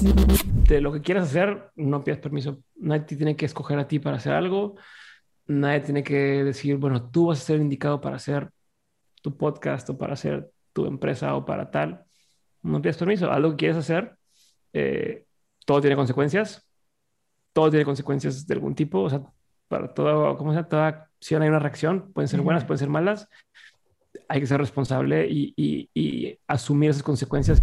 De lo que quieras hacer, no pidas permiso. Nadie te tiene que escoger a ti para hacer algo. Nadie tiene que decir, bueno, tú vas a ser indicado para hacer tu podcast o para hacer tu empresa o para tal. No pidas permiso. Algo que quieres hacer, eh, todo tiene consecuencias. Todo tiene consecuencias de algún tipo. O sea, para todo, como sea, toda acción hay una reacción. Pueden ser buenas, pueden ser malas. Hay que ser responsable y, y asumir esas consecuencias.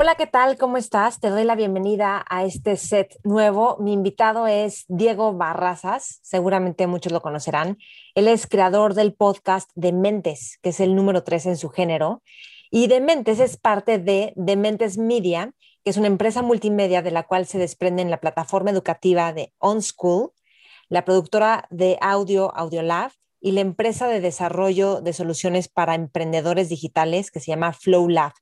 Hola, ¿qué tal? ¿Cómo estás? Te doy la bienvenida a este set nuevo. Mi invitado es Diego Barrazas, seguramente muchos lo conocerán. Él es creador del podcast Dementes, que es el número tres en su género. Y Dementes es parte de Dementes Media, que es una empresa multimedia de la cual se desprende en la plataforma educativa de OnSchool, la productora de audio Audiolab y la empresa de desarrollo de soluciones para emprendedores digitales que se llama FlowLab.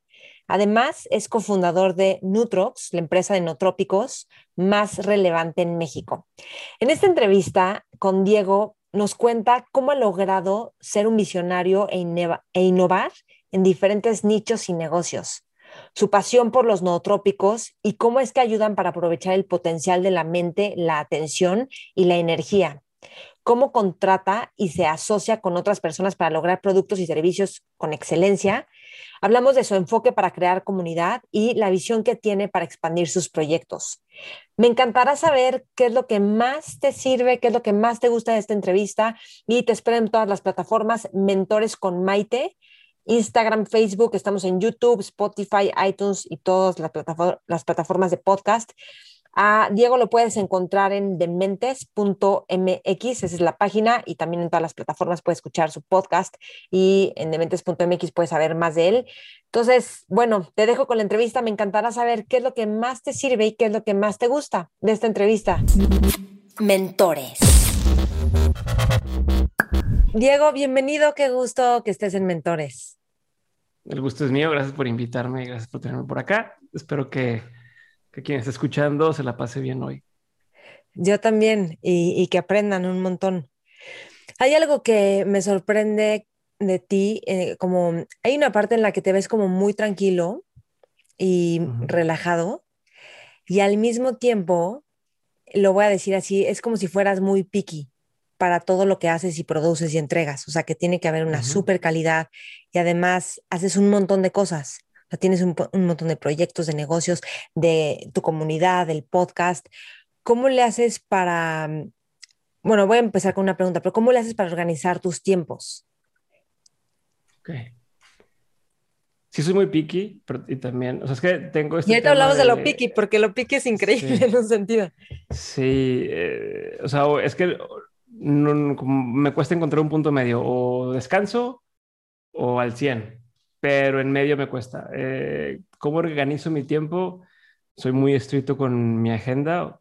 Además, es cofundador de Nutrox, la empresa de nootrópicos más relevante en México. En esta entrevista con Diego nos cuenta cómo ha logrado ser un visionario e, e, innovar en diferentes nichos y negocios, su pasión por los nootrópicos y cómo es que ayudan para aprovechar el potencial de la mente, la atención y la energía, cómo contrata y se asocia con otras personas para lograr productos y servicios con excelencia Hablamos de su enfoque para crear comunidad y la visión que tiene para expandir sus proyectos. Me encantará saber qué es lo que más te sirve, qué es lo que más te gusta de esta entrevista y te espero en todas las plataformas Mentores con Maite, Instagram, Facebook, estamos en YouTube, Spotify, iTunes y todas las, plataformas de podcast. A Diego lo puedes encontrar en dementes.mx, esa es la página, y también en todas las plataformas puedes escuchar su podcast y en dementes.mx puedes saber más de él. Entonces, bueno, te dejo con la entrevista. Me encantará saber qué es lo que más te sirve y qué es lo que más te gusta de esta entrevista. Mentores. Diego, bienvenido. Qué gusto que estés en Mentores. El gusto es mío. Gracias por invitarme y gracias por tenerme por acá. Espero que que quien está escuchando se la pase bien hoy. Yo también, y, que aprendan un montón. Hay algo que me sorprende de ti, eh, como hay una parte en la que te ves como muy tranquilo y relajado, y al mismo tiempo, lo voy a decir así, es como si fueras muy picky para todo lo que haces y produces y entregas, o sea que tiene que haber una super calidad y además haces un montón de cosas tienes un, montón de proyectos, de negocios, de tu comunidad, del podcast. ¿Cómo le haces para, mm, bueno, voy a empezar con una pregunta, pero ¿cómo le haces para organizar tus tiempos? Ok. Sí, soy muy picky, pero y también, o sea, es que tengo este Y ahorita hablamos de... lo picky, porque lo picky es increíble en un sentido. Sí, eh, o sea, es que me cuesta encontrar un punto medio, o descanso o al 100 pero en medio me cuesta. Eh, ¿Cómo organizo mi tiempo? Soy muy estricto con mi agenda.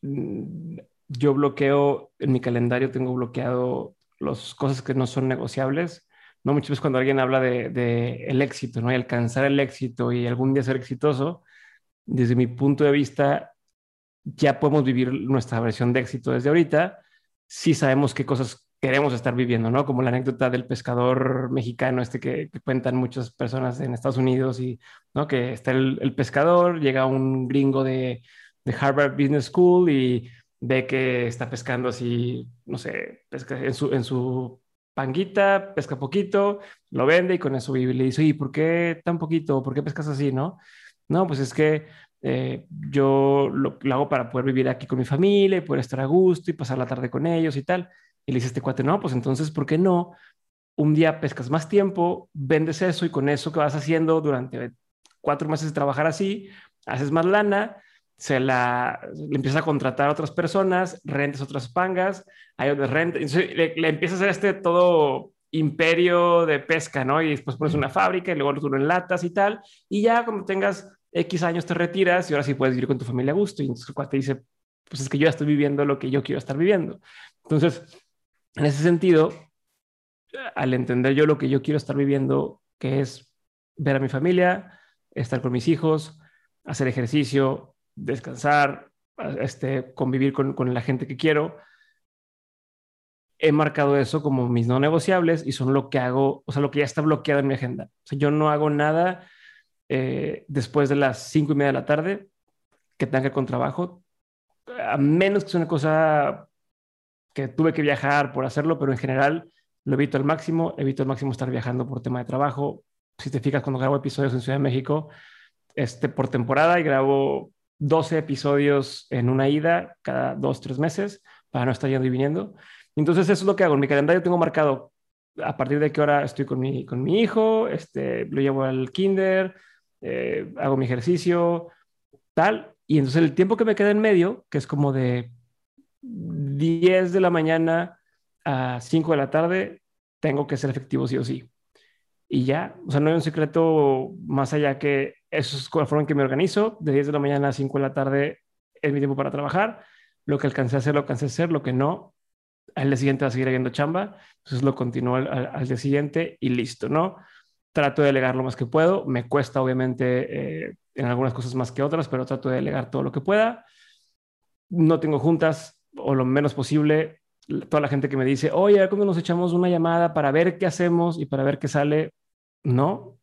Mm, yo bloqueo en mi calendario, tengo bloqueado las cosas que no son negociables. No muchas veces cuando alguien habla de, el éxito, ¿no? Y alcanzar el éxito y algún día ser exitoso, desde mi punto de vista, ya podemos vivir nuestra versión de éxito desde ahorita. Sí sabemos qué cosas queremos estar viviendo, ¿no? Como la anécdota del pescador mexicano, este que, cuentan muchas personas en Estados Unidos y, ¿no? Que está el, pescador, llega un gringo de, de, Harvard Business School y ve que está pescando así, no sé, pesca en su, en su panguita, pesca poquito, lo vende y con eso vive. Y le dice, ¿y por qué tan poquito? ¿Por qué pescas así, no? No, pues es que eh, yo lo, hago para poder vivir aquí con mi familia y poder estar a gusto y pasar la tarde con ellos y tal. Y le dice este cuate, no, pues entonces, ¿por qué no? Un día pescas más tiempo, vendes eso y con eso que vas haciendo durante cuatro meses de trabajar así, haces más lana, se la le empieza a contratar a otras personas, rentas otras pangas, hay otras rentas, le, le empieza a hacer este todo imperio de pesca, ¿no? Y después pones una fábrica y luego lo en latas y tal, y ya como tengas X años te retiras y ahora sí puedes vivir con tu familia a gusto. Y entonces el cuate dice, pues es que yo ya estoy viviendo lo que yo quiero estar viviendo. Entonces, en ese sentido, al entender yo lo que yo quiero estar viviendo, que es ver a mi familia, estar con mis hijos, hacer ejercicio, descansar, este, convivir con, la gente que quiero, he marcado eso como mis no negociables y son lo que hago, o sea, lo que ya está bloqueado en mi agenda. O yo no hago nada eh, después de las cinco y media de la tarde que tenga que con trabajo, a menos que sea una cosa que tuve que viajar por hacerlo, pero en general lo evito al máximo, evito al máximo estar viajando por tema de trabajo. Si te fijas, cuando grabo episodios en Ciudad de México, este, por temporada y grabo 12 episodios en una ida cada dos, tres meses para no estar yendo y viniendo. Entonces eso es lo que hago. En mi calendario tengo marcado a partir de qué hora estoy con mi, con mi hijo, este, lo llevo al kinder, eh, hago mi ejercicio, tal. Y entonces el tiempo que me queda en medio, que es como de 10 de la mañana a 5 de la tarde, tengo que ser efectivo sí o sí. Y ya, o sea, no hay un secreto más allá que eso es la forma en que me organizo. De 10 de la mañana a 5 de la tarde es mi tiempo para trabajar. Lo que alcancé a hacer, lo alcancé a hacer. Lo que no, al día siguiente va a seguir habiendo chamba. Entonces lo continúo al, al día siguiente y listo, ¿no? trato de delegar lo más que puedo. Me cuesta, obviamente, eh, en algunas cosas más que otras, pero trato de delegar todo lo que pueda. No tengo juntas o lo menos posible. Toda la gente que me dice, oye, ¿cuándo nos echamos una llamada para ver qué hacemos y para ver qué sale? No.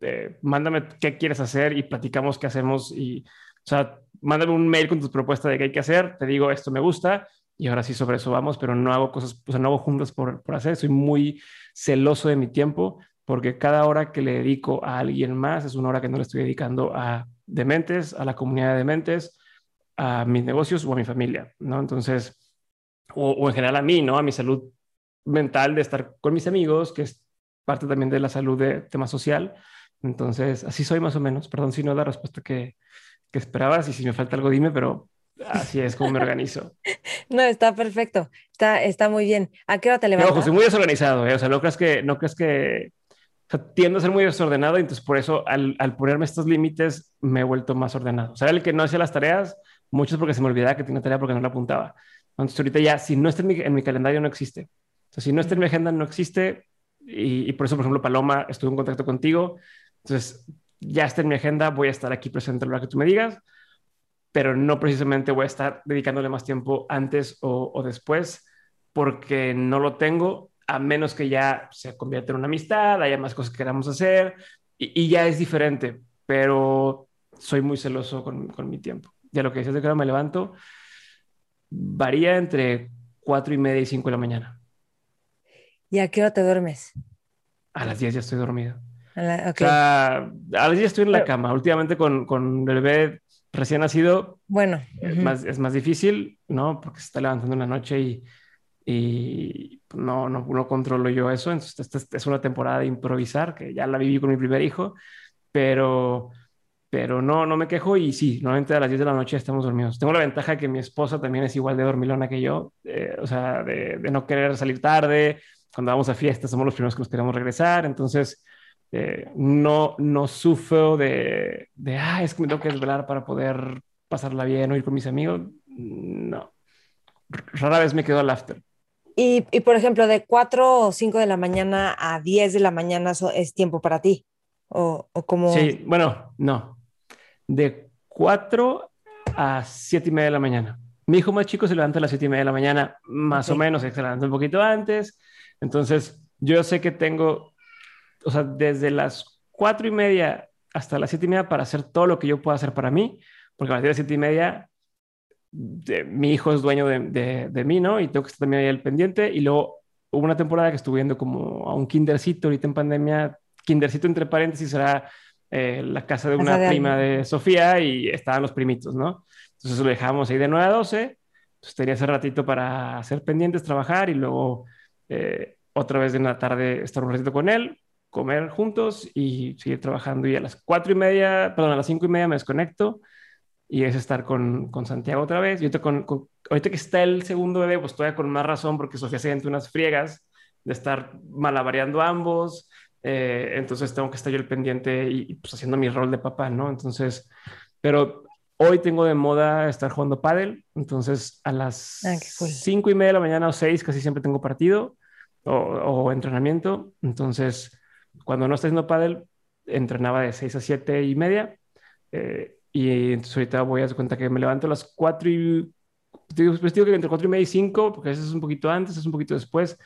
Eh, mándame qué quieres hacer y platicamos qué hacemos. Y, o sea, mándame un mail con tu propuesta de qué hay que hacer. Te digo, esto me gusta y ahora sí sobre eso vamos, pero no hago cosas, o sea, no hago juntas por, por hacer. Soy muy celoso de mi tiempo porque cada hora que le dedico a alguien más es una hora que no le estoy dedicando a dementes, a la comunidad de dementes, a mis negocios o a mi familia, ¿no? Entonces, o, en general a mí, ¿no? A mi salud mental de estar con mis amigos, que es parte también de la salud de tema social. Entonces, así soy más o menos. Perdón si no es la respuesta que, que esperabas y si me falta algo, dime, pero así es como me organizo. No, está perfecto. Está, está muy bien. ¿A qué hora te levantas? Ojo, soy muy desorganizado, ¿eh? O sea, no crees que, no crees que tiendo a ser muy desordenado y entonces por eso al, ponerme estos límites me he vuelto más ordenado. O sea, el que no hacía las tareas, muchos porque se me olvidaba que tenía tarea porque no la apuntaba. Entonces ahorita ya, si no está en mi, calendario, no existe. Sea, si no está en mi agenda, no existe. Y, por eso, por ejemplo, Paloma, estuve en contacto contigo. Entonces, ya está en mi agenda, voy a estar aquí presente a lo que tú me digas, pero no precisamente voy a estar dedicándole más tiempo antes o, o después porque no lo tengo a menos que ya se convierta en una amistad, haya más cosas que queramos hacer y, ya es diferente, pero soy muy celoso con, mi tiempo. Ya lo que dices de que ahora me levanto, varía entre cuatro y media y cinco de la mañana. ¿Y a qué hora te duermes? A las 10 ya estoy dormido. A, a las 10 estoy en la cama. Últimamente con, con el bebé recién nacido, bueno, es, más, es más difícil, ¿no? Porque se está levantando en la noche y y no, no, no controlo yo eso. Entonces, esta es una temporada de improvisar, que ya la viví con mi primer hijo, pero, pero no, no me quejo y sí, normalmente a las 10 de la noche estamos dormidos. Tengo la ventaja de que mi esposa también es igual de dormilona que yo, eh, o sea, de, de, no querer salir tarde. Cuando vamos a fiestas somos los primeros que nos queremos regresar, entonces eh, no, no sufro de, de, ah, es que me tengo que desvelar para poder pasarla bien o ir con mis amigos. No, rara vez me quedo al after. Y, por ejemplo, de 4 o 5 de la mañana a 10 de la mañana es tiempo para ti. O, o como... Sí, bueno, no. De 4 a 7 y media de la mañana. Mi hijo más chico se levanta a las 7 y media de la mañana, más o menos, se levanta un poquito antes. Entonces, yo sé que tengo, o sea, desde las 4 y media hasta las 7 y media para hacer todo lo que yo pueda hacer para mí, porque a las 7 y media mi hijo es dueño de, de, mí, ¿no? Y tengo que estar también ahí al pendiente. Y luego hubo una temporada que estuve viendo como a un kindercito ahorita en pandemia. Kindercito entre paréntesis será eh, la casa de una prima de Sofía y estaban los primitos, ¿no? Entonces lo dejamos ahí de 9 a 12. Entonces tenía ese ratito para hacer pendientes, trabajar y luego eh, otra vez de una tarde estar un ratito con él, comer juntos y seguir trabajando. Y a las cuatro y media, perdón, a las cinco y media me desconecto y es estar con, con Santiago otra vez. Y ahorita, con, ahorita que está el segundo bebé, pues todavía con más razón porque Sofía se siente unas friegas de estar malabareando ambos. Eh, entonces tengo que estar yo el pendiente y, pues haciendo mi rol de papá, ¿no? Entonces, pero hoy tengo de moda estar jugando pádel, entonces a las ah, cinco y media de la mañana o seis casi siempre tengo partido o, entrenamiento, entonces cuando no estoy haciendo pádel entrenaba de seis a siete y media eh, y entonces ahorita voy a dar cuenta que me levanto a las cuatro y pues digo que entre cuatro y media y cinco, porque a veces es un poquito antes, es un poquito después,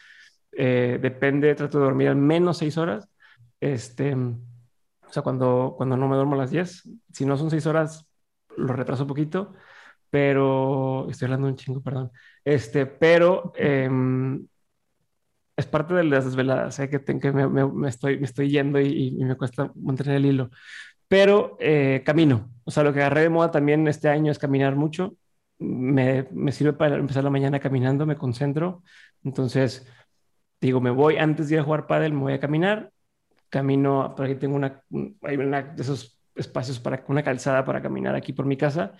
eh, depende, trato de dormir al menos seis horas. Este, o sea, cuando, cuando no me duermo a las 10, si no son seis horas, lo retraso un poquito, pero estoy hablando un chingo, perdón. Este, pero em, es parte de las desveladas, ¿eh? que, que me, me, estoy, me estoy yendo y, y, me cuesta mantener el hilo. Pero eh, camino, o sea, lo que agarré de moda también este año es caminar mucho. Me, me sirve para empezar la mañana caminando, me concentro. Entonces, digo, me voy antes de ir a jugar pádel, me voy a caminar, camino, por aquí tengo una, hay una de esos espacios para una calzada para caminar aquí por mi casa,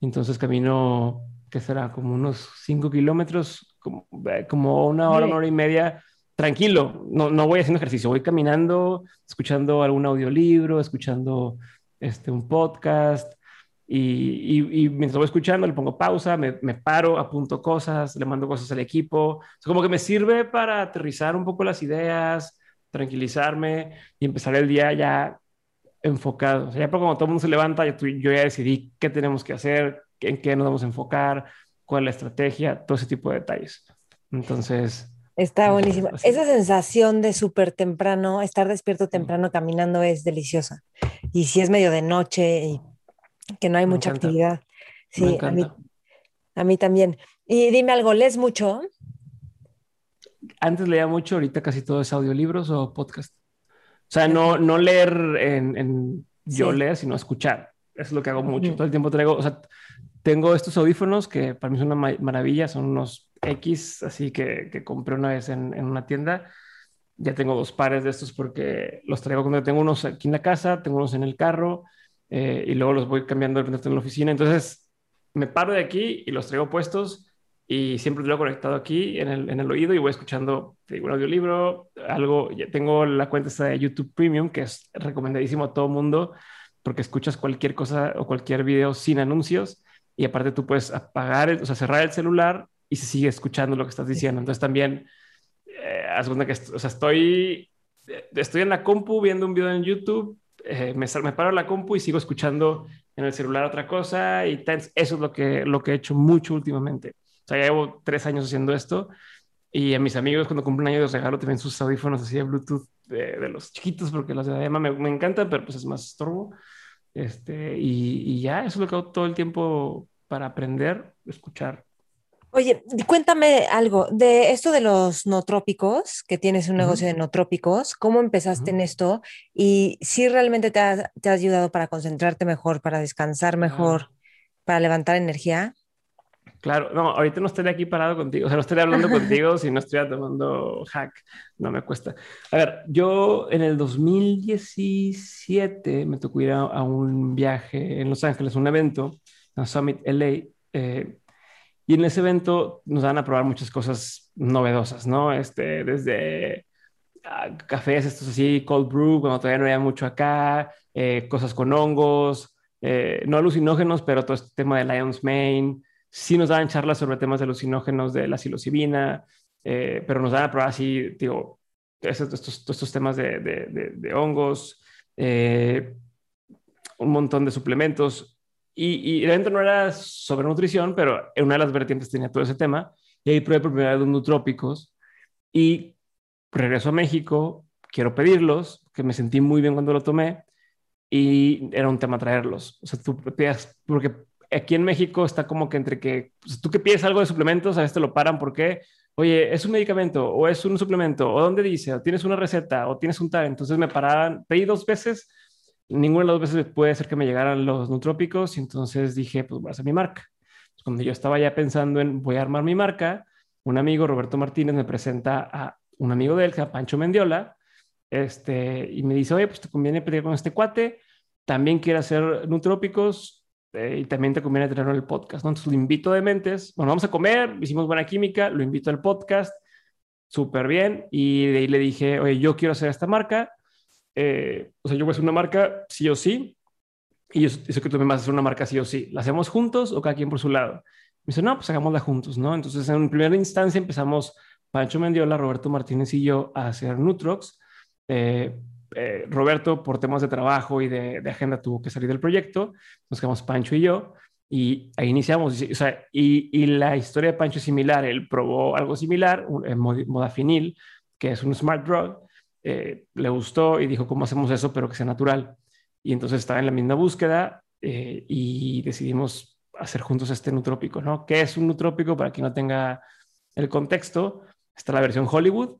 entonces camino, que será como unos 5 kilómetros, como, eh, como una hora, una hora y media, tranquilo, no, no voy haciendo ejercicio, voy caminando, escuchando algún audiolibro, escuchando este, un podcast, y, mientras voy escuchando, le pongo pausa, me, paro, apunto cosas, le mando cosas al equipo. como que me sirve para aterrizar un poco las ideas, tranquilizarme y empezar el día ya enfocado. O sea, ya cuando todo el mundo se levanta, yo, yo ya decidí qué tenemos que hacer, en qué nos vamos a enfocar, cuál es la estrategia, todo ese tipo de detalles. Entonces... Está buenísimo. Esa sensación de súper temprano, estar despierto temprano caminando es deliciosa. Y si es medio de noche y que no hay mucha actividad. Sí, a mí, a mí también. Y dime algo, ¿lees mucho? Antes leía mucho, ahorita casi todo es audiolibros o podcast. O sea, no, no leer en, yo leer, sino escuchar. Eso es lo que hago mucho. Todo el tiempo traigo, o sea, tengo estos audífonos que para mí son una maravilla, son unos X, así que, que compré una vez en, en, una tienda. Ya tengo dos pares de estos porque los traigo cuando tengo unos aquí en la casa, tengo unos en el carro eh, y luego los voy cambiando de en la oficina. Entonces me paro de aquí y los traigo puestos y siempre lo he conectado aquí en el, en el oído y voy escuchando un audiolibro, algo. Ya tengo la cuenta esta de YouTube Premium que es recomendadísimo a todo mundo porque escuchas cualquier cosa o cualquier video sin anuncios y aparte tú puedes apagar, o sea, cerrar el celular y se sigue escuchando lo que estás diciendo. Entonces también, eh, haz cuenta que, o sea, estoy, estoy en la compu viendo un video en YouTube eh, me, me, paro la compu y sigo escuchando en el celular otra cosa y eso es lo que, lo que he hecho mucho últimamente. O sea, ya llevo tres años haciendo esto y a mis amigos cuando cumplen año les regalo también sus audífonos así de Bluetooth de, los chiquitos porque los de diadema me, me encantan, pero pues es más estorbo. Este, y, y ya, eso es lo que hago todo el tiempo para aprender, escuchar Oye, cuéntame algo de esto de los no trópicos, que tienes un negocio de no trópicos, ¿cómo empezaste en esto? Y si realmente te ha, ayudado para concentrarte mejor, para descansar mejor, para levantar energía. Claro, no, ahorita no estoy aquí parado contigo, o sea, no estoy hablando contigo si no estoy tomando hack, no me cuesta. A ver, yo en el 2017 me tocó ir a, un viaje en Los Ángeles, un evento, a Summit LA, eh, y en ese evento nos dan a probar muchas cosas novedosas, ¿no? Este, desde ah, cafés, estos así, cold brew, cuando todavía no había mucho acá, eh, cosas con hongos, eh, no alucinógenos, pero todo este tema de Lion's Mane. Sí nos daban charlas sobre temas de alucinógenos de la psilocibina, eh, pero nos dan a probar así, digo, estos, estos, estos temas de, de, de hongos, un montón de suplementos y, y, el no era sobre nutrición, pero en una de las vertientes tenía todo ese tema. Y ahí probé por primera vez los. Y regreso a México, quiero pedirlos, que me sentí muy bien cuando lo tomé. Y era un tema traerlos. O sea, tú pidas, porque aquí en México está como que entre que tú que pides algo de suplementos, a veces te lo paran porque, oye, es un medicamento o es un suplemento, o dónde dice, o tienes una receta, o tienes un tal. Entonces me paraban, pedí dos veces ninguna de las dos veces puede ser que me llegaran los nutrópicos y entonces dije, pues voy a hacer mi marca. Cuando yo estaba ya pensando en voy a armar mi marca, un amigo, Roberto Martínez, me presenta a un amigo de él, que Pancho Mendiola, este, y me dice, oye, pues te conviene pedir con este cuate, también quiere hacer nutrópicos eh, y también te conviene tenerlo en el podcast, ¿no? Entonces lo invito de mentes, bueno, vamos a comer, hicimos buena química, lo invito al podcast, súper bien, y de ahí le dije, oye, yo quiero hacer esta marca, eh, o sea, yo voy a hacer una marca sí o sí, y yo, sé que tú me vas a hacer una marca sí o sí. ¿La hacemos juntos o cada quien por su lado? Me dice, no, pues hagámosla juntos, ¿no? Entonces, en primera instancia empezamos Pancho Mendiola, Roberto Martínez y yo a hacer Nutrox. Eh, eh, Roberto, por temas de trabajo y de, agenda, tuvo que salir del proyecto. Nos quedamos Pancho y yo. Y ahí iniciamos. O sea, y, la historia de Pancho es similar. Él probó algo similar, en modafinil, que es un smart drug. Eh, le gustó y dijo, ¿cómo hacemos eso, pero que sea natural? Y entonces estaba en la misma búsqueda eh, y decidimos hacer juntos este nutrópico, ¿no? ¿Qué es un nutrópico? Para quien no tenga el contexto, está la versión Hollywood.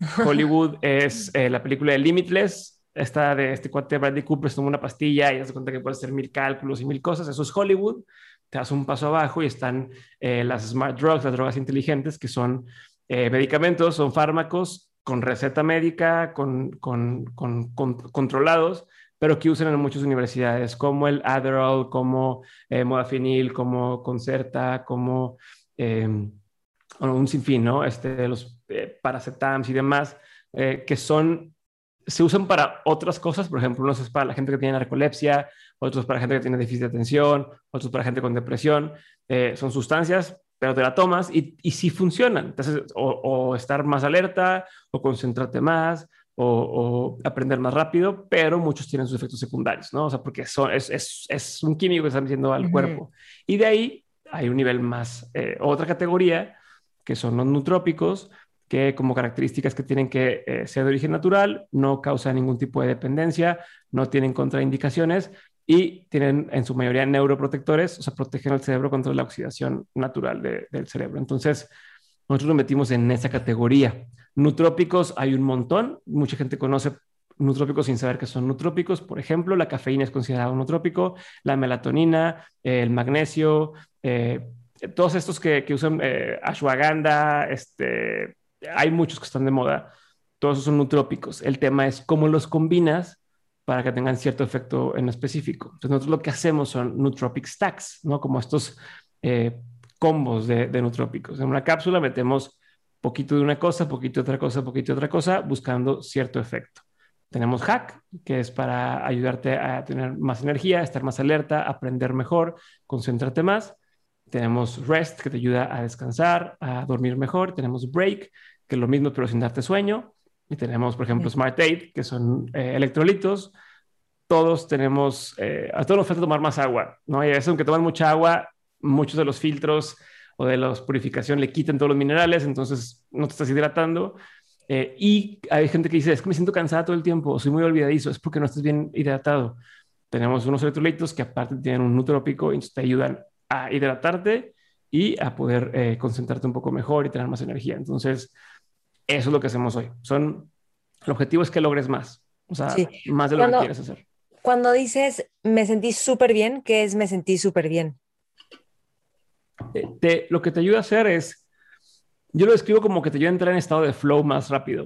Hollywood es eh, la película de Limitless, esta de este cuate Bradley Cooper, toma una pastilla y se cuenta que puede hacer mil cálculos y mil cosas. Eso es Hollywood. Te das un paso abajo y están eh, las smart drugs, las drogas inteligentes, que son medicamentos, son fármacos con receta médica, con, con, con, controlados, pero que usan en muchas universidades, como el Adderall, como eh, Modafinil, como Concerta, como eh, un sinfín, ¿no? Este, los eh, paracetams y demás, eh, que son, se usan para otras cosas, por ejemplo, unos es para la gente que tiene narcolepsia, otros para gente que tiene déficit de atención, otros para gente con depresión, son sustancias pero te la tomas y, y sí funcionan. Entonces, o, o, estar más alerta, o concentrarte más, o, aprender más rápido, pero muchos tienen sus efectos secundarios, ¿no? O sea, porque son, es, es, es un químico que están metiendo al cuerpo. Y de ahí hay un nivel más, eh, otra categoría, que son los nutrópicos, que como características que tienen que eh, ser de origen natural, no causan ningún tipo de dependencia, no tienen contraindicaciones y tienen en su mayoría neuroprotectores, o sea, protegen al cerebro contra la oxidación natural del cerebro. Entonces, nosotros nos metimos en esa categoría. Nutrópicos hay un montón. Mucha gente conoce nutrópicos sin saber que son nutrópicos. Por ejemplo, la cafeína es considerada un nutrópico, la melatonina, el magnesio, eh, todos estos que, usan eh, ashwagandha, este, hay muchos que están de moda. Todos son nutrópicos. El tema es cómo los combinas para que tengan cierto efecto en específico. Entonces, nosotros lo que hacemos son nootropic stacks, ¿no? Como estos eh, combos de, de nutrópicos. En una cápsula metemos poquito de una cosa, poquito de otra cosa, poquito de otra cosa, buscando cierto efecto. Tenemos Hack, que es para ayudarte a tener más energía, estar más alerta, aprender mejor, concentrarte más. Tenemos Rest, que te ayuda a descansar, a dormir mejor. Tenemos Break, que es lo mismo, pero sin darte sueño. Y tenemos, por ejemplo, Smart 8, que son eh, electrolitos. Todos tenemos, eh, a todos nos falta tomar más agua, ¿no? Y a veces, aunque toman mucha agua, muchos de los filtros o de la purificación le quitan todos los minerales, entonces no te estás hidratando. Eh, y hay gente que dice, es que me siento cansada todo el tiempo, soy muy olvidadizo, es porque no estás bien hidratado. Tenemos unos electrolitos que aparte tienen un nutrópico y te ayudan a hidratarte y a poder eh, concentrarte un poco mejor y tener más energía. Entonces, eso es lo que hacemos hoy. Son, el objetivo es que logres más, o sea, más de lo que quieres hacer. Cuando dices, me sentí súper bien, ¿qué es me sentí súper bien? te, lo que te ayuda a hacer es, yo lo describo como que te ayuda a entrar en estado de flow más rápido.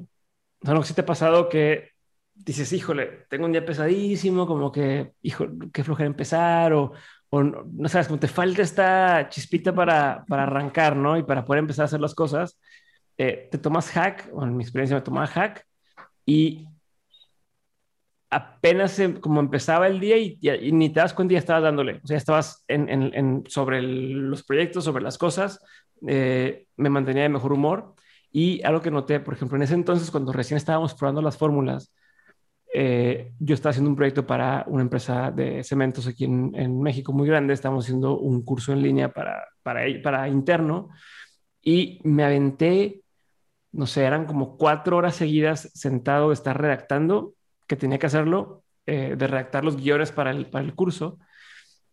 O sea, no sé si te ha pasado que dices, híjole, tengo un día pesadísimo, como que, hijo, qué flojera empezar, o, o no, sabes, como te falta esta chispita para, para arrancar, ¿no? Y para poder empezar a hacer las cosas, eh, te tomas hack, o en mi experiencia me tomaba hack, y apenas como empezaba el día y, ni te das cuenta, ya estabas dándole. O sea, estabas en, sobre los proyectos, sobre las cosas. Eh, me mantenía de mejor humor. Y algo que noté, por ejemplo, en ese entonces, cuando recién estábamos probando las fórmulas, eh, yo estaba haciendo un proyecto para una empresa de cementos aquí en, México muy grande. Estábamos haciendo un curso en línea para, para interno y me aventé, no sé, eran como cuatro horas seguidas sentado de estar redactando que tenía que hacerlo, eh, de redactar los guiones para el, para el curso.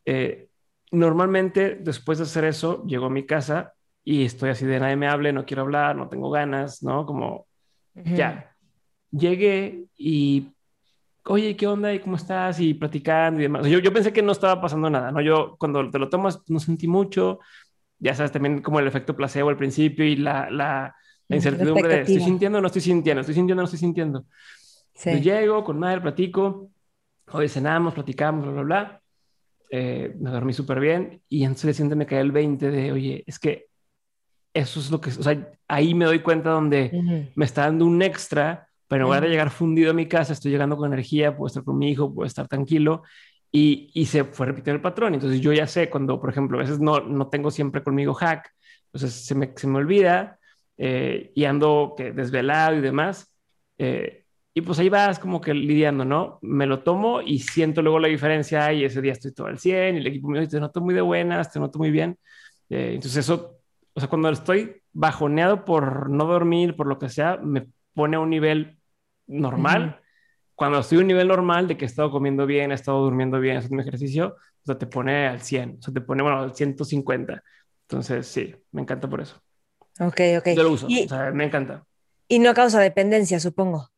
Eh, normalmente, después de hacer eso, llego a mi casa y estoy así de nadie me hable, no quiero hablar, no tengo ganas, ¿no? Como ya. Llegué y oye, ¿qué onda? ¿Y cómo estás? Y platicando y demás. yo, yo pensé que no estaba pasando nada, ¿no? Yo cuando te lo tomas no sentí mucho. Ya sabes, también como el efecto placebo al principio y la, la, la incertidumbre de estoy sintiendo, no estoy sintiendo, estoy sintiendo, no estoy sintiendo. Sí. llego con madre, platico, hoy cenamos, platicamos, bla, bla, bla. Eh, me dormí súper bien y entonces siente me cae el 20 de, oye, es que eso es lo que, o sea, ahí me doy cuenta donde me está dando un extra, pero en lugar de llegar fundido a mi casa, estoy llegando con energía, puedo estar con mi hijo, puedo estar tranquilo y, y se fue repitiendo el patrón. Entonces yo ya sé cuando, por ejemplo, a veces no, no tengo siempre conmigo hack, entonces se me, se me olvida eh, y ando que desvelado y demás. Eh, y pues ahí vas como que lidiando, ¿no? Me lo tomo y siento luego la diferencia y ese día estoy todo al 100 y el equipo me dice, te noto muy de buenas, te noto muy bien. Eh, entonces eso, o sea, cuando estoy bajoneado por no dormir, por lo que sea, me pone a un nivel normal. Cuando estoy a un nivel normal de que he estado comiendo bien, he estado durmiendo bien, haciendo ejercicio, o sea, te pone al 100, o sea, te pone, bueno, al 150. Entonces, sí, me encanta por eso. Ok, ok. Yo lo uso, o sea, me encanta. Y no causa dependencia, supongo.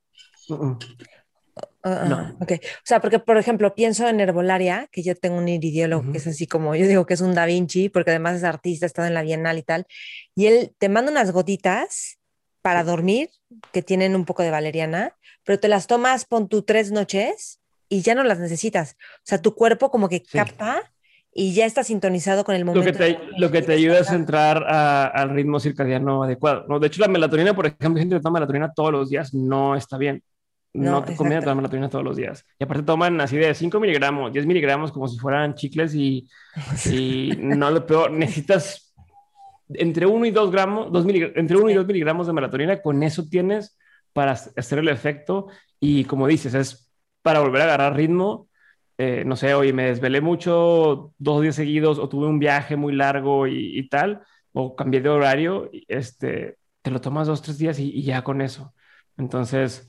Ah, no. Ok. O sea, porque, por ejemplo, pienso en herbolaria, que yo tengo un iridiólogo que es así como, yo digo que es un Da Vinci, porque además es artista, ha estado en la Bienal y tal, y él te manda unas gotitas para dormir, que tienen un poco de valeriana, pero te las tomas, pon tú tres noches y ya no las necesitas. O sea, tu cuerpo como que capta y ya está sintonizado con el momento. Lo que te, lo que te ayuda es entrar al ritmo circadiano adecuado. ¿no? De hecho, la melatonina, por ejemplo, gente que toma melatonina todos los días no está bien. No, te conviene tomar melatonina todos los días. Y aparte toman así de 5 miligramos, 10 miligramos como si fueran chicles y, y no lo peor, necesitas entre 1 y 2 gramos, dos entre 1 y 2 miligramos de melatonina, con eso tienes para hacer el efecto y como dices, es para volver a agarrar ritmo. Eh, no sé, oye, me desvelé mucho dos días seguidos o tuve un viaje muy largo y, tal, o cambié de horario, este, te lo tomas dos, tres días y, y ya con eso. Entonces,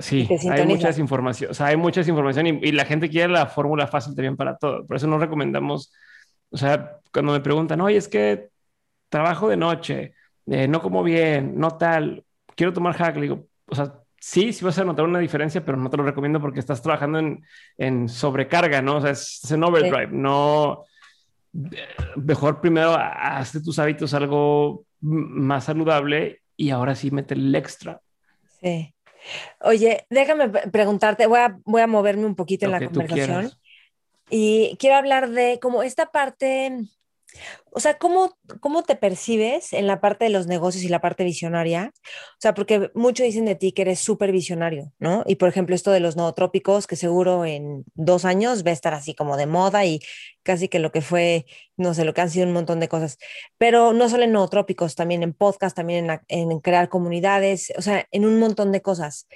Sí, hay muchas información, o sea, hay muchas información y, la gente quiere la fórmula fácil también para todo. Por eso no recomendamos, o sea, cuando me preguntan, oye, es que trabajo de noche, eh, no como bien, no tal, quiero tomar hack, le digo, o sea, sí, sí vas a notar una diferencia, pero no te lo recomiendo porque estás trabajando en, en sobrecarga, ¿no? O sea, es, en overdrive, no. Mejor primero hazte tus hábitos algo más saludable y ahora sí mete el extra. Sí. Oye, déjame preguntarte, voy a, voy a moverme un poquito en la conversación. Y quiero hablar de como esta parte, o sea, ¿cómo, ¿cómo te percibes en la parte de los negocios y la parte visionaria? O sea, porque muchos dicen de ti que eres súper visionario, ¿no? Y por ejemplo, esto de los nootrópicos, que seguro en dos años va a estar así como de moda y casi que lo que fue, no sé, lo que han sido un montón de cosas. Pero no solo en nootrópicos, también en podcast, también en, crear comunidades, o sea, en un montón de cosas.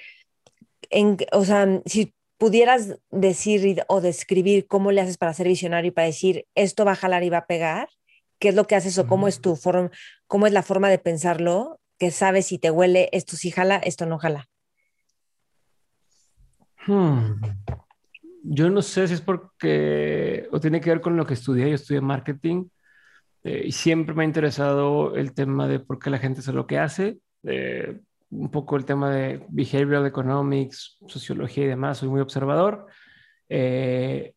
En, o sea, si pudieras decir o describir cómo le haces para ser visionario y para decir esto va a jalar y va a pegar, ¿qué es lo que haces o cómo es tu forma, cómo es la forma de pensarlo, que sabes si te huele, esto sí jala, esto no jala? Hmm. Yo no sé si es porque o tiene que ver con lo que estudié, yo estudié marketing eh, y siempre me ha interesado el tema de por qué la gente hace lo que hace. Eh, un poco el tema de behavioral economics, sociología y demás, soy muy observador. Eh,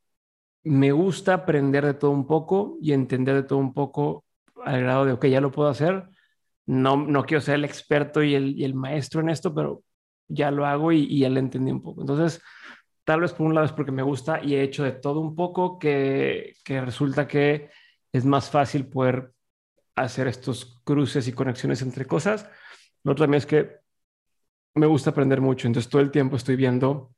me gusta aprender de todo un poco y entender de todo un poco al grado de, ok, ya lo puedo hacer. No, no quiero ser el experto y el, el maestro en esto, pero ya lo hago y, y, ya lo entendí un poco. Entonces, tal vez por un lado es porque me gusta y he hecho de todo un poco que, que resulta que es más fácil poder hacer estos cruces y conexiones entre cosas. Lo otro también es que me gusta aprender mucho, entonces todo el tiempo estoy viendo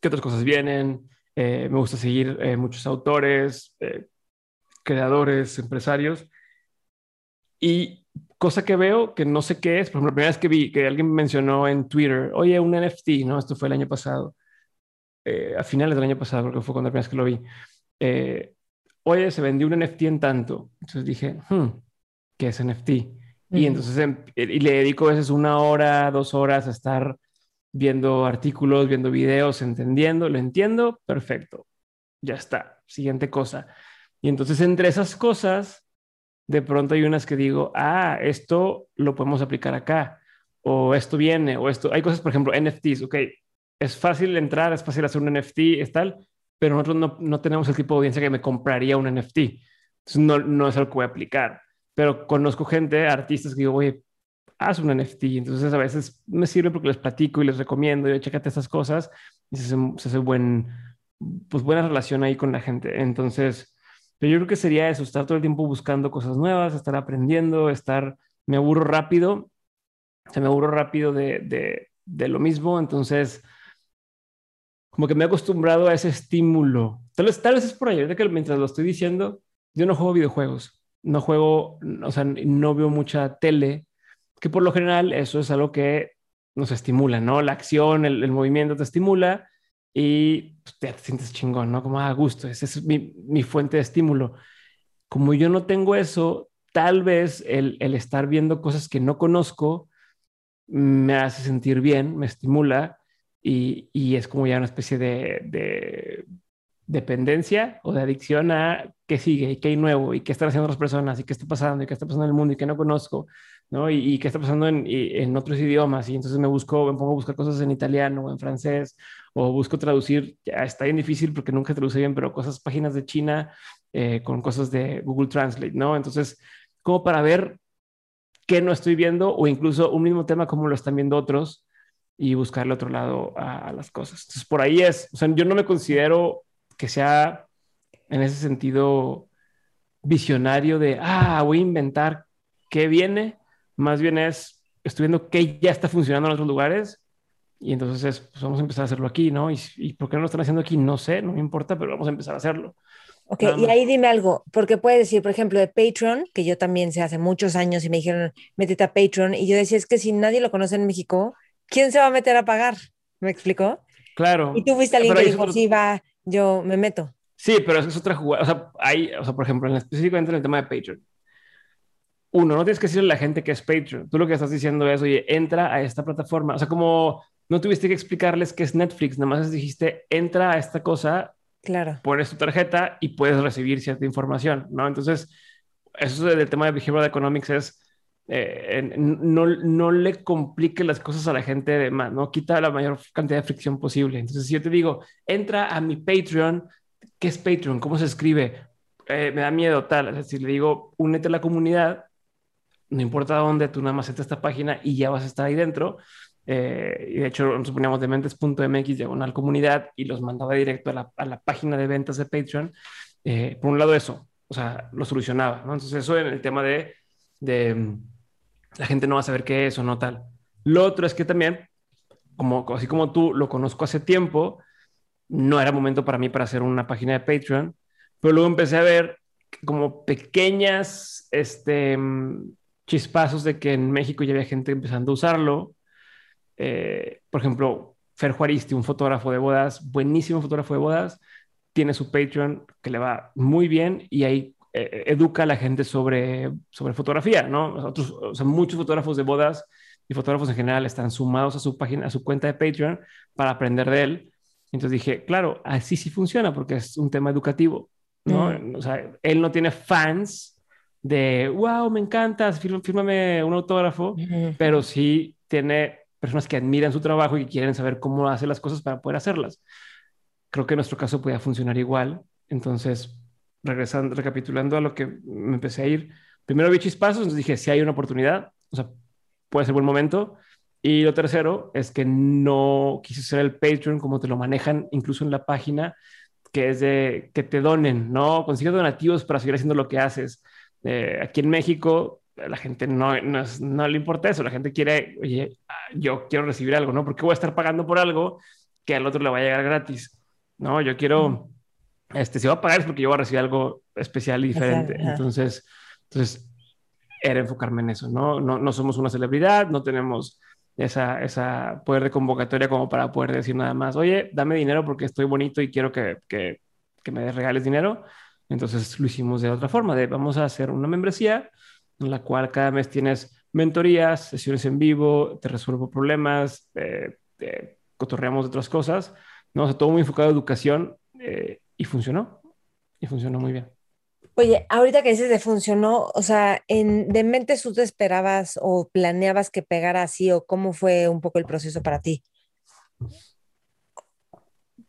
qué otras cosas vienen, eh, me gusta seguir eh, muchos autores, eh, creadores, empresarios, y cosa que veo que no sé qué es, por ejemplo, la primera vez que vi que alguien mencionó en Twitter, oye, un NFT, ¿no? Esto fue el año pasado, a finales del año pasado, creo fue cuando la primera vez que lo vi. oye, se vendió un NFT en tanto. Entonces dije, hmm, ¿qué es NFT? Y entonces em, y le dedico a veces una hora, dos horas a estar viendo artículos, viendo videos, entendiendo, lo entiendo, perfecto, ya está, siguiente cosa. Y entonces entre esas cosas, de pronto hay unas que digo, ah, esto lo podemos aplicar acá, o esto viene, o esto, hay cosas, por ejemplo, NFTs, ok, es fácil entrar, es fácil hacer un NFT, es tal, pero nosotros no, no tenemos el tipo de audiencia que me compraría un NFT. Entonces no, no es algo que voy a aplicar. Pero conozco gente, artistas que digo, oye, haz un NFT. Entonces a veces me sirve porque les platico y les recomiendo, y chécate estas cosas y se se hace buen, pues buena relación ahí con la gente. Entonces, yo creo que sería eso, estar todo el tiempo buscando cosas nuevas, estar aprendiendo, estar, me aburro rápido, se me aburro rápido de, de, de lo mismo, entonces como que me he acostumbrado a ese estímulo. Tal vez, tal vez es por ahí, que mientras lo estoy diciendo, yo no juego videojuegos, no juego, o sea, no veo mucha tele, que por lo general eso es algo que nos estimula, ¿no? La acción, el, movimiento te estimula y pues, te, sientes chingón, ¿no? Como a ah, gusto, esa es mi, mi, fuente de estímulo. Como yo no tengo eso, tal vez el, el estar viendo cosas que no conozco me hace sentir bien, me estimula y, y es como ya una especie de, de, dependencia o de adicción a qué sigue y qué hay nuevo y qué están haciendo otras personas y qué está pasando y qué está pasando en el mundo y qué no conozco, ¿no? Y, y qué está pasando en, en, otros idiomas. Y entonces me busco, me pongo a buscar cosas en italiano o en francés o busco traducir, ya está bien difícil porque nunca traduce bien, pero cosas, páginas de China eh, con cosas de Google Translate, ¿no? Entonces, como para ver qué no estoy viendo o incluso un mismo tema como lo están viendo otros y buscarle otro lado a, las cosas. Entonces, por ahí es, o sea, yo no me considero que sea en ese sentido visionario de, ah, voy a inventar qué viene, más bien es, estoy viendo qué ya está funcionando en otros lugares y entonces es, pues vamos a empezar a hacerlo aquí, ¿no? Y, y por qué no lo están haciendo aquí, no sé, no me importa, pero vamos a empezar a hacerlo. Ok, y ahí dime algo, porque puedes decir, por ejemplo, de Patreon, que yo también sé hace muchos años y me dijeron, métete a Patreon, y yo decía, es que si nadie lo conoce en México, ¿quién se va a meter a pagar? ¿Me explicó? Claro. Y tú fuiste alguien que dijo, sí, va, yo me meto. Sí, pero es otra jugada. O sea, hay, o sea, por ejemplo, en específicamente en el tema de Patreon. Uno, no tienes que decirle a la gente que es Patreon. Tú lo que estás diciendo es, oye, entra a esta plataforma. O sea, como no tuviste que explicarles qué es Netflix, nada más dijiste, entra a esta cosa Claro. Pones tu tarjeta y puedes recibir cierta información, ¿no? Entonces, eso del tema de behavioral economics es eh, no, no le complique las cosas a la gente de más, ¿no? Quita la mayor cantidad de fricción posible. Entonces, si yo te digo, entra a mi Patreon, ¿qué es Patreon? ¿Cómo se escribe? Eh, me da miedo, tal. Decir, le digo, únete a la comunidad, no importa dónde, tú nada más entras a esta página y ya vas a estar ahí dentro. Eh, y de hecho, nos poníamos de mentes.mx diagonal comunidad y los mandaba directo a la, a la, página de ventas de Patreon. Por un lado, eso, o sea, lo solucionaba. Entonces, eso en el tema de, de mm, la gente no va a saber qué es o no tal. Lo otro es que también, como, así como tú lo conozco hace tiempo, no era momento para mí para hacer una página de Patreon, pero luego empecé a ver como pequeñas este, chispazos de que en México ya había gente empezando a usarlo eh, por ejemplo, Fer Juaristi, un fotógrafo de bodas, buenísimo fotógrafo de bodas, tiene su Patreon que le va muy bien y ahí eh, educa a la gente sobre, sobre fotografía, ¿no? Otros, o sea, muchos fotógrafos de bodas y fotógrafos en general están sumados a su página, a su cuenta de Patreon para aprender de él. Entonces dije, claro, así sí funciona porque es un tema educativo, ¿no? Mm. O sea, él no tiene fans de, wow, me encantas, fírmame un autógrafo, pero sí tiene personas que admiran su trabajo y quieren saber cómo hace las cosas para poder hacerlas. Creo que en nuestro caso podía funcionar igual. Entonces, regresando, recapitulando a lo que me empecé a ir, primero vi chispazos, entonces dije, si hay una oportunidad, o sea, puede ser buen momento. Y lo tercero es que no quise ser el Patreon como te lo manejan incluso en la página, que es de que te donen, ¿no? Consigue donativos para seguir haciendo lo que haces. Eh, aquí en México la gente no, no, le importa eso, la gente quiere, oye, yo quiero recibir algo, ¿no? Porque voy a estar pagando por algo que al otro le va a llegar gratis, ¿no? Yo quiero, este, si va a pagar es porque yo voy a recibir algo especial y diferente. Entonces, entonces, era enfocarme en eso, ¿no? No, no somos una celebridad, no tenemos esa, esa poder de convocatoria como para poder decir nada más, oye, dame dinero porque estoy bonito y quiero que, que, que me regales dinero. Entonces lo hicimos de otra forma, de vamos a hacer una membresía en la cual cada mes tienes mentorías, sesiones en vivo, te resuelvo problemas, eh, cotorreamos de otras cosas, ¿no? O todo muy enfocado en educación eh, y funcionó, y funcionó muy bien. Oye, ahorita que dices de funcionó, o sea, en, ¿de mente tú te esperabas o planeabas que pegara así o cómo fue un poco el proceso para ti?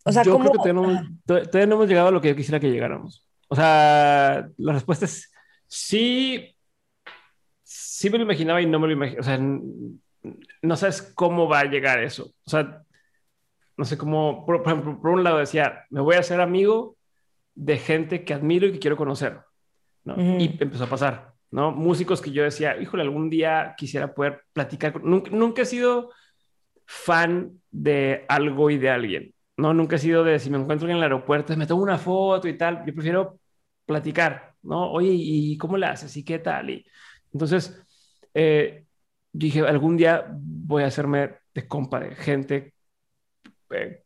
O sea, yo creo que todavía no, hemos llegado a lo que yo quisiera que llegáramos. O sea, la respuesta es sí, sí me lo imaginaba y no me lo imaginaba. O sea, no sabes cómo va a llegar eso. O sea, no sé cómo, por, ejemplo, por un lado decía, me voy a hacer amigo de gente que admiro y que quiero conocer. ¿no? Y empezó a pasar, ¿no? Músicos que yo decía, híjole, algún día quisiera poder platicar. Nunca, nunca he sido fan de algo y de alguien. No, nunca he sido de si me encuentro en el aeropuerto, me tomo una foto y tal. Yo prefiero platicar, ¿no? Oye, ¿y cómo le haces? ¿Y qué tal? Y entonces eh, dije, algún día voy a hacerme de compa de gente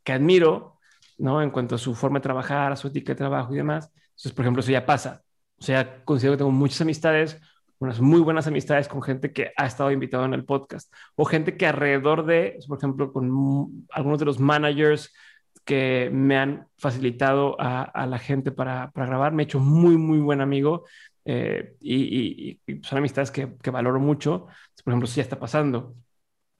que admiro, ¿no? En cuanto a su forma de trabajar, a su ética de trabajo y demás. Entonces, por ejemplo, eso ya pasa. O sea, considero que tengo muchas amistades, unas muy buenas amistades con gente que ha estado invitado en el podcast o gente que alrededor de, por ejemplo, con algunos de los managers que me han facilitado a, la gente para, grabar. Me he hecho muy, muy buen amigo eh, y, son amistades que, valoro mucho. Por ejemplo, si ya está pasando.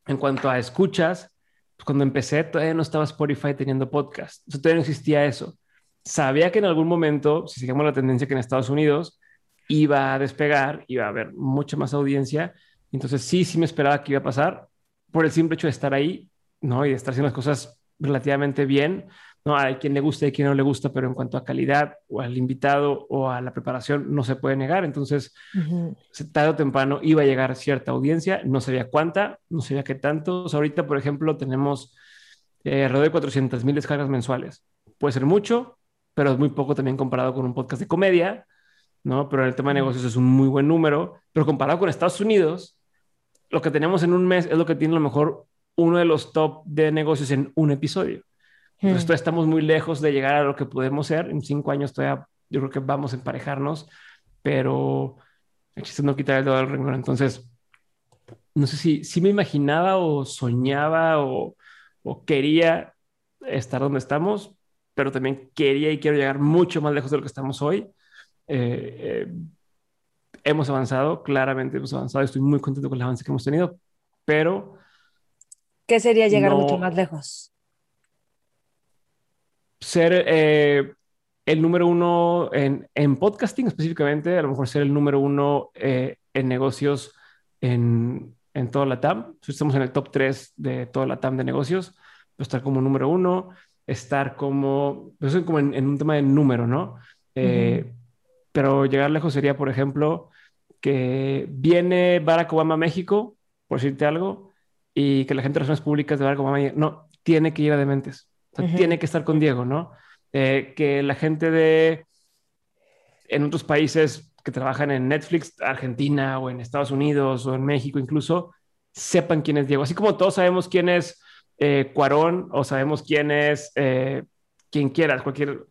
En cuanto a escuchas, pues cuando empecé todavía no estaba Spotify teniendo podcast. todavía no existía eso. Sabía que en algún momento, si seguimos la tendencia que en Estados Unidos iba a despegar, iba a haber mucha más audiencia. Entonces sí, sí me esperaba que iba a pasar por el simple hecho de estar ahí, ¿no? Y de estar haciendo las cosas relativamente bien. No hay quien le guste y quien no le gusta, pero en cuanto a calidad o al invitado o a la preparación no se puede negar. Entonces, tarde o temprano iba a llegar cierta audiencia, no sabía cuánta, no sabía qué tantos. ahorita, por ejemplo, tenemos eh, alrededor de 400 mil descargas mensuales. Puede ser mucho, pero es muy poco también comparado con un podcast de comedia, ¿no? Pero en el tema de negocios es un muy buen número, pero comparado con Estados Unidos, lo que tenemos en un mes es lo que tiene a lo mejor uno de los top de negocios en un episodio. Entonces, hmm. estamos muy lejos de llegar a lo que podemos ser. En cinco años todavía yo creo que vamos a emparejarnos, pero el chiste no quitar el dedo del renglón. Entonces, no sé si, si me imaginaba o soñaba o, o quería estar donde estamos, pero también quería y quiero llegar mucho más lejos de lo que estamos hoy. Eh, eh, hemos avanzado, claramente hemos avanzado, estoy muy contento con el avance que hemos tenido, pero ¿Qué sería llegar mucho más lejos? Ser eh, el número uno en, podcasting específicamente, a lo mejor ser el número uno eh, en negocios en, en toda la TAM. Si estamos en el top 3 de toda la TAM de negocios, pues estar como número uno, estar como, pues como en, un tema de número, ¿no? Eh, pero llegar lejos sería, por ejemplo, que viene Barack Obama a México, por decirte algo, y que la gente de relaciones públicas de Barack Obama no, tiene que ir a Dementes, tiene que estar con Diego, ¿no? Eh, que la gente de en otros países que trabajan en Netflix, Argentina o en Estados Unidos o en México incluso, sepan quién es Diego. Así como todos sabemos quién es eh, Cuarón o sabemos quién es eh, quien quieras, cualquier...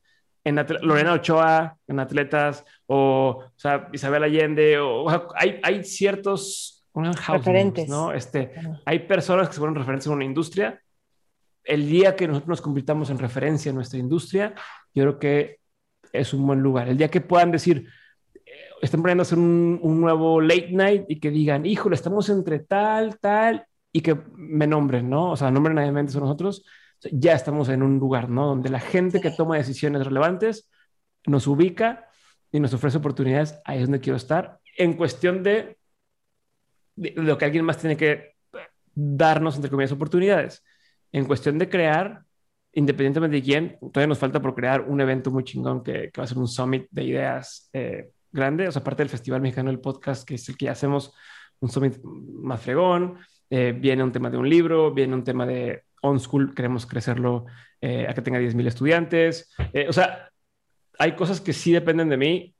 En Lorena Ochoa, en atletas, o, o sea, Isabel Allende, o, hay, hay ciertos referentes. ¿no? Este, Hay personas que se vuelven referentes en una industria. El día que nosotros nos convirtamos en referencia en nuestra industria, yo creo que es un buen lugar. El día que puedan decir, eh, están a hacer un, nuevo late night y que digan, híjole, estamos entre tal, tal, y que me nombren, ¿no? O sea, nombren nadie a nosotros, ya estamos en un lugar, ¿no? Donde la gente que toma decisiones relevantes nos ubica y nos ofrece oportunidades, ahí es donde quiero estar, en cuestión de lo que alguien más tiene que darnos, entre comillas, oportunidades. En cuestión de crear, independientemente de quién, todavía nos falta por crear un evento muy chingón que, va a ser un summit de ideas eh, grande, o sea, aparte del Festival Mexicano del Podcast, que es el que hacemos, un summit más fregón, eh, viene un tema de un libro, viene un tema de on school, queremos crecerlo eh, a que tenga 10.000 estudiantes, o sea, hay cosas que sí dependen de mí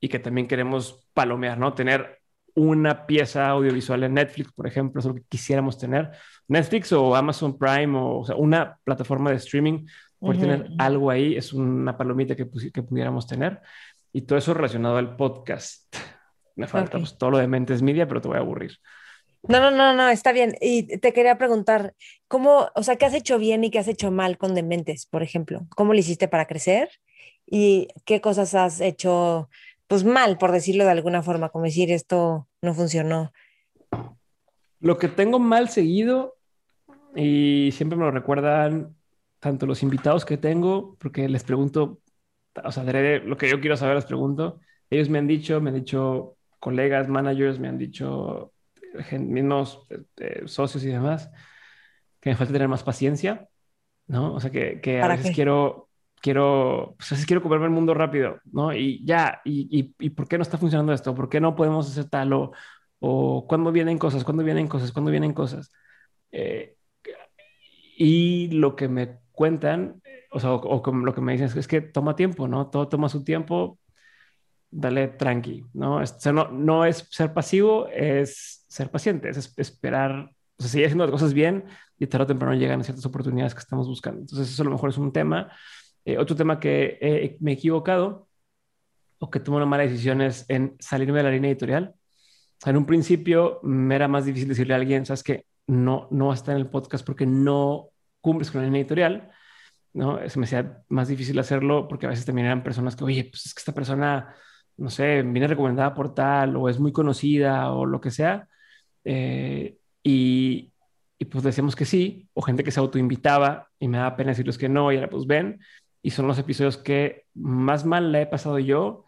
y que también queremos palomear, ¿no? Tener una pieza audiovisual en Netflix, por ejemplo, es lo que quisiéramos tener. Netflix o Amazon Prime o, sea, una plataforma de streaming, por tener algo ahí, es una palomita que, que, pudiéramos tener. Y todo eso relacionado al podcast. Me falta pues, todo lo de Mentes Media, pero te voy a aburrir. No, no, no, no, está bien. Y te quería preguntar, ¿cómo, o sea, qué has hecho bien y qué has hecho mal con Dementes, por ejemplo? ¿Cómo lo hiciste para crecer? ¿Y qué cosas has hecho pues mal, por decirlo de alguna forma, como decir esto no funcionó. Lo que tengo mal seguido, y siempre me lo recuerdan tanto los invitados que tengo, porque les pregunto, o sea, lo que yo quiero saber les pregunto. Ellos me han dicho, me han dicho colegas, managers, me han dicho mismos eh, socios y demás, que me falta tener más paciencia, ¿no? O sea, que, que a veces quiero, quiero, pues a veces quiero comerme el mundo rápido, ¿no? Y ya, y, y, ¿por qué no está funcionando esto? ¿Por qué no podemos hacer tal? O, o ¿cuándo vienen cosas? ¿Cuándo vienen cosas? ¿Cuándo vienen cosas? Eh, y lo que me cuentan, o sea, o, lo que me dicen es que toma tiempo, ¿no? Todo toma su tiempo, dale tranqui, ¿no? O sea, no, no es ser pasivo, es ser paciente, es esperar, o sea, seguir haciendo las cosas bien y tarde o temprano llegan ciertas oportunidades que estamos buscando. Entonces, eso a lo mejor es un tema. Eh, otro tema que eh, me he equivocado o que tomé una mala decisión es en salirme de la línea editorial. En un principio me era más difícil decirle a alguien, sabes que no, no está en el podcast porque no cumples con la línea editorial. ¿no? Se me hacía más difícil hacerlo porque a veces también eran personas que, oye, pues es que esta persona, no sé, viene recomendada por tal o es muy conocida o lo que sea. Eh, y, y pues decíamos que sí, o gente que se autoinvitaba y me daba pena decirles que no, y ahora pues ven, y son los episodios que más mal le he pasado yo,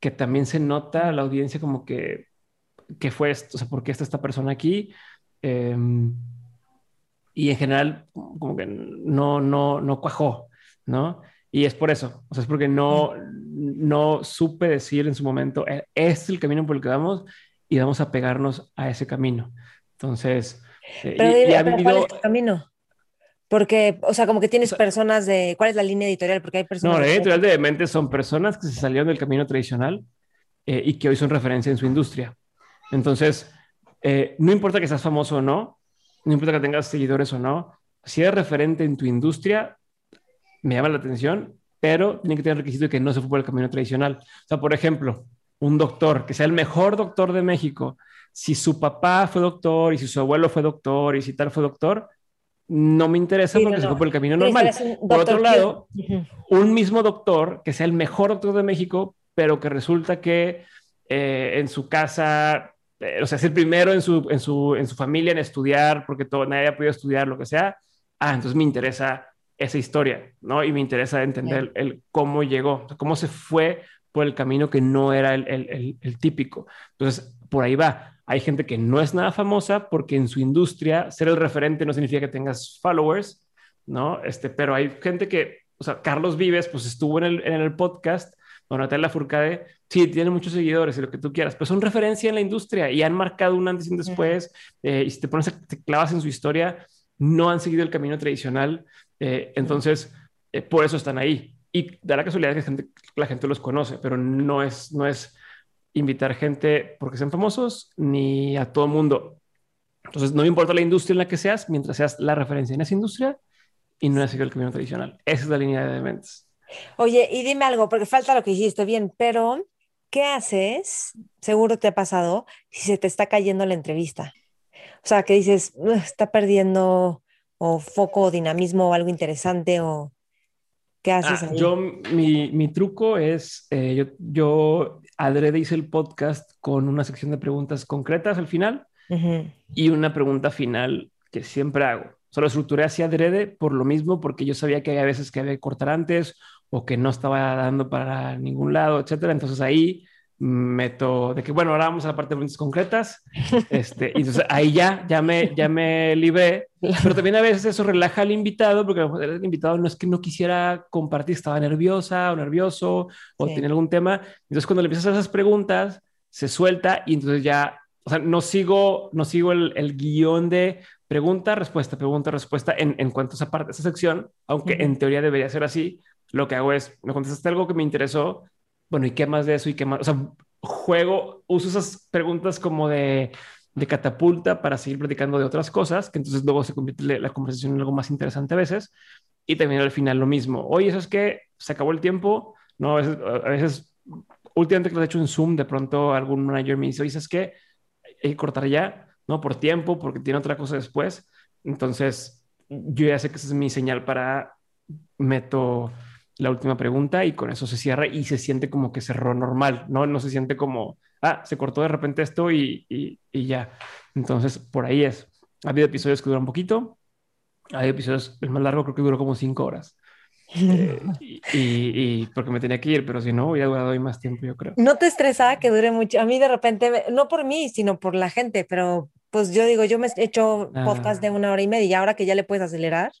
que también se nota la audiencia como que, que fue esto, o sea, ¿por qué está esta persona aquí? Em, y en general, como que no, no, no cuajó, ¿no? Y es por eso, o sea, es porque no, no supe decir en su momento, este es el camino por el que vamos y vamos a pegarnos a ese camino. Entonces, eh, Pero ¿cuál es el camino? Porque, o sea, como que tienes personas de. ¿Cuál es la línea editorial? Porque hay personas. No, la línea editorial de Mentes son personas que se salieron del camino tradicional eh, y que hoy son referencia en su industria. Entonces, eh, no importa que seas famoso o no, no importa que tengas seguidores o no, si eres referente en tu industria, me llama la atención, pero tiene que tener requisito de que no se fue por el camino tradicional. O sea, por ejemplo, un doctor, que sea el mejor doctor de México, si su papá fue doctor y si su abuelo fue doctor y si tal fue doctor, no me interesa porque se fue por el camino normal. Por otro lado, un mismo doctor que sea el mejor doctor de México, pero que resulta que eh, en su casa, eh, o sea, es el primero en su, en su, en su familia en estudiar porque todo, nadie ha podido estudiar lo que sea, ah, entonces me interesa esa historia, ¿no? Y me interesa entender el, cómo llegó, cómo se fue por el camino que no era el, el, el típico. Entonces, por ahí va hay gente que no es nada famosa porque en su industria ser el referente no significa que tengas followers, ¿no? Este, pero hay gente que, o sea, Carlos Vives, pues estuvo en el, en el podcast, bueno, Natalia Furcade, sí, tiene muchos seguidores y lo que tú quieras, pero son referencia en la industria y han marcado un antes y un después. Eh, y si te pones, te clavas en su historia, no han seguido el camino tradicional. Eh, entonces, eh, por eso están ahí. Y da la casualidad que gente, la gente los conoce, pero no es, no es invitar gente porque sean famosos ni a todo mundo. Entonces, no me importa la industria en la que seas, mientras seas la referencia en esa industria y no has seguido el camino tradicional. Esa es la línea de dementes. Oye, y dime algo, porque falta lo que hiciste bien, pero ¿qué haces? Seguro te ha pasado si se te está cayendo la entrevista. O sea, que dices, está perdiendo o foco o dinamismo o algo interesante o ¿qué haces ah, Yo, mi, mi, truco es, eh, yo, yo adrede hice el podcast con una sección de preguntas concretas al final y una pregunta final que siempre hago. Solo estructuré así adrede por lo mismo, porque yo sabía que había veces que había que cortar antes o que no estaba dando para ningún lado, etcétera. Entonces ahí meto de que, bueno, ahora vamos a la parte de preguntas concretas. Este, y entonces ahí ya, ya me, ya me libré. Pero también a veces eso relaja al invitado, porque el invitado no es que no quisiera compartir, estaba nerviosa o nervioso o tiene algún tema. Entonces cuando le empiezas a hacer esas preguntas, se suelta y entonces ya, o sea, no sigo, no sigo el, el guion de pregunta, respuesta, pregunta, respuesta en, en cuanto a esa parte, esa sección, aunque en teoría debería ser así. Lo que hago es, me contestaste algo que me interesó, bueno, ¿y qué más de eso? ¿Y qué más? O sea, juego, uso esas preguntas como de, de catapulta para seguir platicando de otras cosas, que entonces luego se convierte la conversación en algo más interesante a veces. Y también al final lo mismo. Oye, eso es que se acabó el tiempo. No, a veces, a veces últimamente que lo he hecho en Zoom, de pronto algún manager me dice, oye, es que hay que cortar ya, ¿no? Por tiempo, porque tiene otra cosa después. Entonces, yo ya sé que esa es mi señal para meto la última pregunta y con eso se cierra y se siente como que cerró normal, ¿no? No se siente como, ah, se cortó de repente esto y, y, ya. Entonces, por ahí es. Ha habido episodios que duran un poquito, Hay episodios, el más largo creo que duró como cinco horas. Eh, y, porque me tenía que ir, pero si no, hubiera durado hoy más tiempo, yo creo. ¿No te estresa que dure mucho? A mí de repente, no por mí, sino por la gente, pero pues yo digo, yo me he hecho podcast de ah. una hora y media y ahora que ya le puedes acelerar,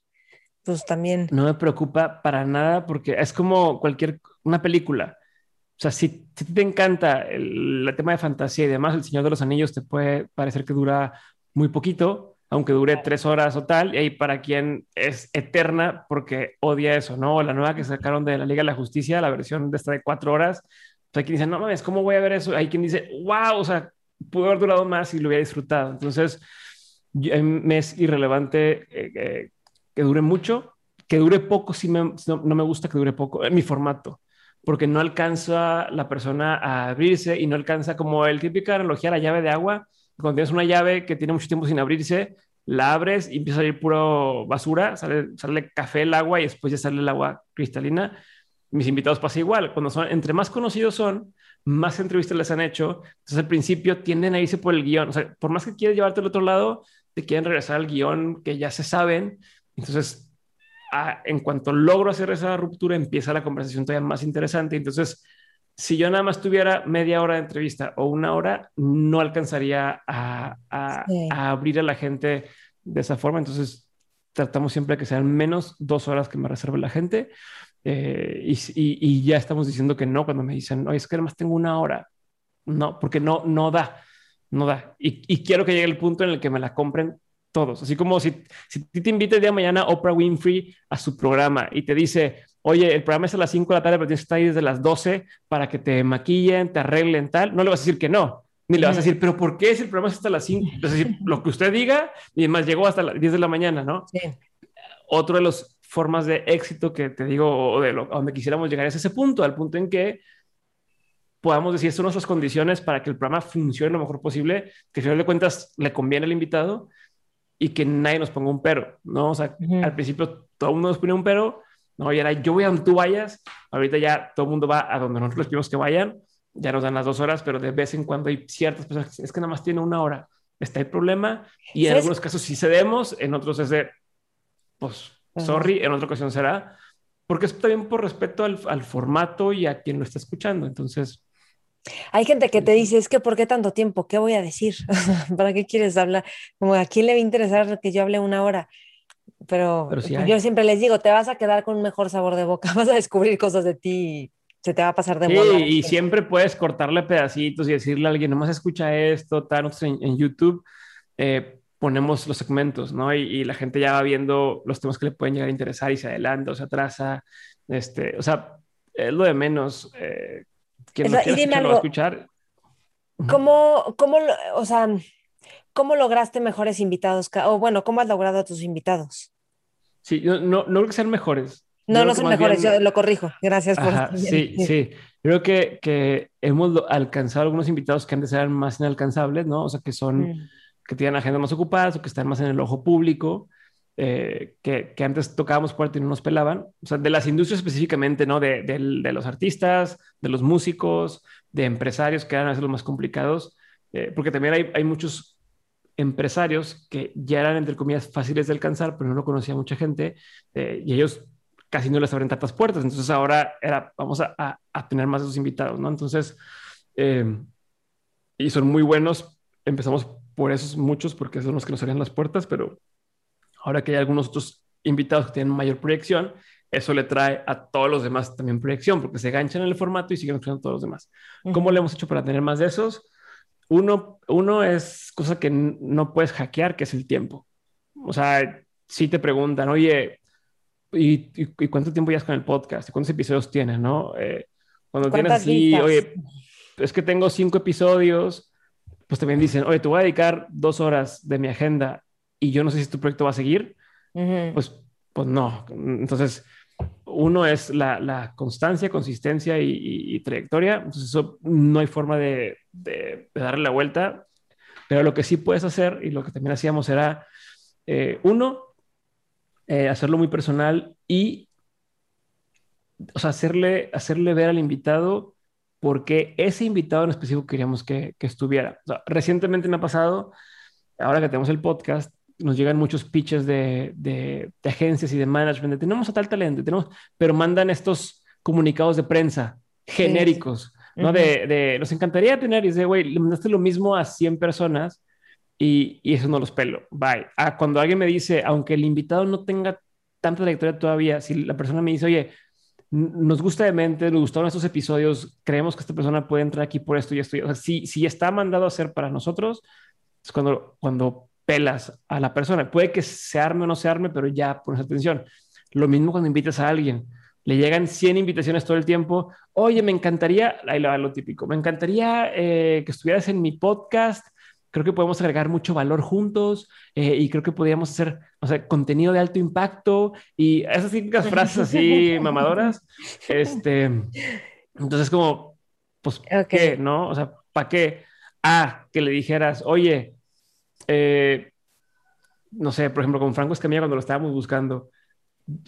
pues también. No me preocupa para nada porque es como cualquier, una película. O sea, si, te encanta el, tema de fantasía y demás, El Señor de los Anillos te puede parecer que dura muy poquito, aunque dure tres horas o tal, y hay para quien es eterna porque odia eso, ¿no? La nueva que sacaron de la Liga de la Justicia, la versión de esta de cuatro horas, pues hay quien dice, no mames, ¿cómo voy a ver eso? Hay quien dice, wow, o sea, pudo haber durado más y lo hubiera disfrutado. Entonces, me es irrelevante eh, eh, que dure mucho, que dure poco, si no, no, me gusta que dure poco, en mi formato, porque no alcanza la persona a abrirse y no alcanza como el típico analogía la llave de agua. Cuando tienes una llave que tiene mucho tiempo sin abrirse, la abres y empieza a salir puro basura, sale, sale café el agua y después ya sale el agua cristalina. Mis invitados pasa igual, cuando son, entre más conocidos son, más entrevistas les han hecho. Entonces, al principio tienden a irse por el guion. O sea, por más que quieras llevarte al otro lado, te quieren regresar al guion que ya se saben. Entonces, en cuanto logro hacer esa ruptura, empieza la conversación todavía más interesante. Entonces, si yo nada más tuviera media hora de entrevista o una hora, no alcanzaría a, a abrir a la gente de esa forma. Entonces, tratamos siempre que sean menos dos horas que me reserve la gente. Eh, y, ya estamos diciendo que no cuando me dicen, oye, es que además tengo una hora. No, porque no, no da, no da. Y, quiero que llegue el punto en el que me la compren todos. Así como si, si te invita el día de mañana Oprah Winfrey a su programa y te dice, oye, el programa es a las 5 de la tarde, pero tienes que estar ahí desde las 12 para que te maquillen, te arreglen, tal, no le vas a decir que no. Ni le vas a decir, pero ¿por qué si el programa es hasta las 5? Es decir, lo que usted diga, y además llegó hasta las 10 de la mañana, ¿no? Sí. Otro de los formas de éxito que te digo, o de lo, a donde quisiéramos llegar es ese punto, al punto en que podamos decir, son nuestras condiciones para que el programa funcione lo mejor posible, que al final de cuentas le conviene al invitado y que nadie nos ponga un pero, ¿no? O sea, al principio todo el mundo nos pone un pero, no, y ahora yo voy a donde tú vayas, ahorita ya todo el mundo va a donde nosotros les pedimos que vayan, ya nos dan las dos horas, pero de vez en cuando hay ciertas personas, es que nada más tiene una hora, está el problema, y en algunos casos sí cedemos, en otros es de, pues Sorry, en otra ocasión será, porque es también por respeto al, formato y a quien lo está escuchando. Entonces. Hay gente que te dice, es que ¿por qué tanto tiempo? ¿Qué voy a decir? ¿Para qué quieres hablar? Como a quién le va a interesar que yo hable una hora. Pero, yo siempre les digo, te vas a quedar con un mejor sabor de boca, vas a descubrir cosas de ti y se te va a pasar de sí, Y siempre puedes cortarle pedacitos y decirle a alguien, nomás escucha esto, tal, en, en YouTube. Eh, ponemos los segmentos, ¿no? Y, la gente ya va viendo los temas que le pueden llegar a interesar y se adelanta o se atrasa. Este, o sea, es lo de menos. Eh, quien quiera escuchar. ¿Cómo, cómo, o sea, cómo lograste mejores invitados? O bueno, ¿cómo has logrado a tus invitados? Sí, no, no, no creo que sean mejores. No, no son mejores, yo lo corrijo. Gracias por... sí, sí, Creo que, que hemos alcanzado algunos invitados que antes eran más inalcanzables, ¿no? O sea, que son... Mm que tienen agendas más ocupadas o que están más en el ojo público, eh, que, antes tocábamos fuerte y no nos pelaban. O sea, de las industrias específicamente, ¿no? De, los artistas, de los músicos, de empresarios, que eran a veces los más complicados, eh, porque también hay, muchos empresarios que ya eran, entre comillas, fáciles de alcanzar, pero no conocía mucha gente eh, y ellos casi no les abren tantas puertas. Entonces ahora era, vamos a, tener más de esos invitados, ¿no? Entonces, y son muy buenos. Empezamos por esos muchos, porque son los que nos abrían las puertas, pero ahora que hay algunos otros invitados que tienen mayor proyección, eso le trae a todos los demás también proyección, porque se ganchan en el formato y siguen escuchando todos los demás. ¿Cómo le hemos hecho para tener más de esos? Uno, uno es cosa que no puedes hackear, que es el tiempo. O sea, si te preguntan, oye, ¿y, y, cuánto tiempo ya con el podcast? ¿Y cuántos episodios tienes? ¿no? Eh, cuando tienes así, oye, es que tengo cinco episodios, pues también dicen, oye, te voy a dedicar dos horas de mi agenda y yo no sé si tu proyecto va a seguir, pues, pues no. Entonces, uno es la, la constancia, consistencia y, trayectoria. Entonces, eso no hay forma de, de, darle la vuelta. Pero lo que sí puedes hacer y lo que también hacíamos era, eh, uno, eh, hacerlo muy personal y, o sea, hacerle, hacerle ver al invitado porque ese invitado en específico queríamos que, estuviera. recientemente me ha pasado, ahora que tenemos el podcast, nos llegan muchos pitches de, de, agencias y de management, tenemos a tal talento, tenemos, pero mandan estos comunicados de prensa genéricos, ¿no? de, de, nos encantaría tener, y dice, güey, le mandaste lo mismo a 100 personas y, y, eso no los pelo, bye. Ah, cuando alguien me dice, aunque el invitado no tenga tanta trayectoria todavía, si la persona me dice, oye, nos gusta de mente, nos gustaron estos episodios, creemos que esta persona puede entrar aquí por esto y esto. O sea, si, si está mandado a hacer para nosotros, es cuando, cuando pelas a la persona. Puede que se arme o no se arme, pero ya pones atención. Lo mismo cuando invitas a alguien. Le llegan 100 invitaciones todo el tiempo. Oye, me encantaría, ahí lo, lo típico, me encantaría eh, que estuvieras en mi podcast creo que podemos agregar mucho valor juntos eh, y creo que podríamos hacer, o sea, contenido de alto impacto y esas típicas frases así mamadoras. Este, entonces como, pues, ¿qué? ¿No? O sea, ¿para qué? Ah, que le dijeras, oye, eh, no sé, por ejemplo, con Franco Escamilla cuando lo estábamos buscando,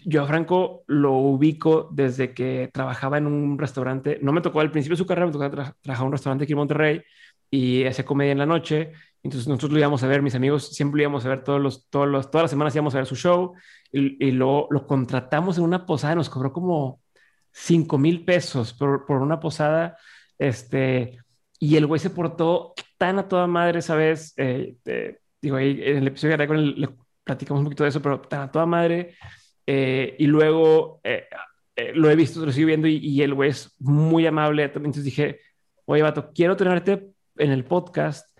yo a Franco lo ubico desde que trabajaba en un restaurante, no me tocó al principio de su carrera, me tocó trabajar en un restaurante aquí en Monterrey y hacía comedia en la noche. Entonces nosotros lo íbamos a ver, mis amigos siempre lo íbamos a ver todos los, todos los, todas las semanas íbamos a ver su show y, y lo, lo, contratamos en una posada, nos cobró como 5 mil pesos por, por, una posada. Este, y el güey se portó tan a toda madre esa vez. Eh, eh, digo, ahí en el episodio de con le platicamos un poquito de eso, pero tan a toda madre. Eh, y luego eh, eh, lo he visto, lo sigo viendo y, y el güey es muy amable. Entonces dije, oye, vato, quiero tenerte en el podcast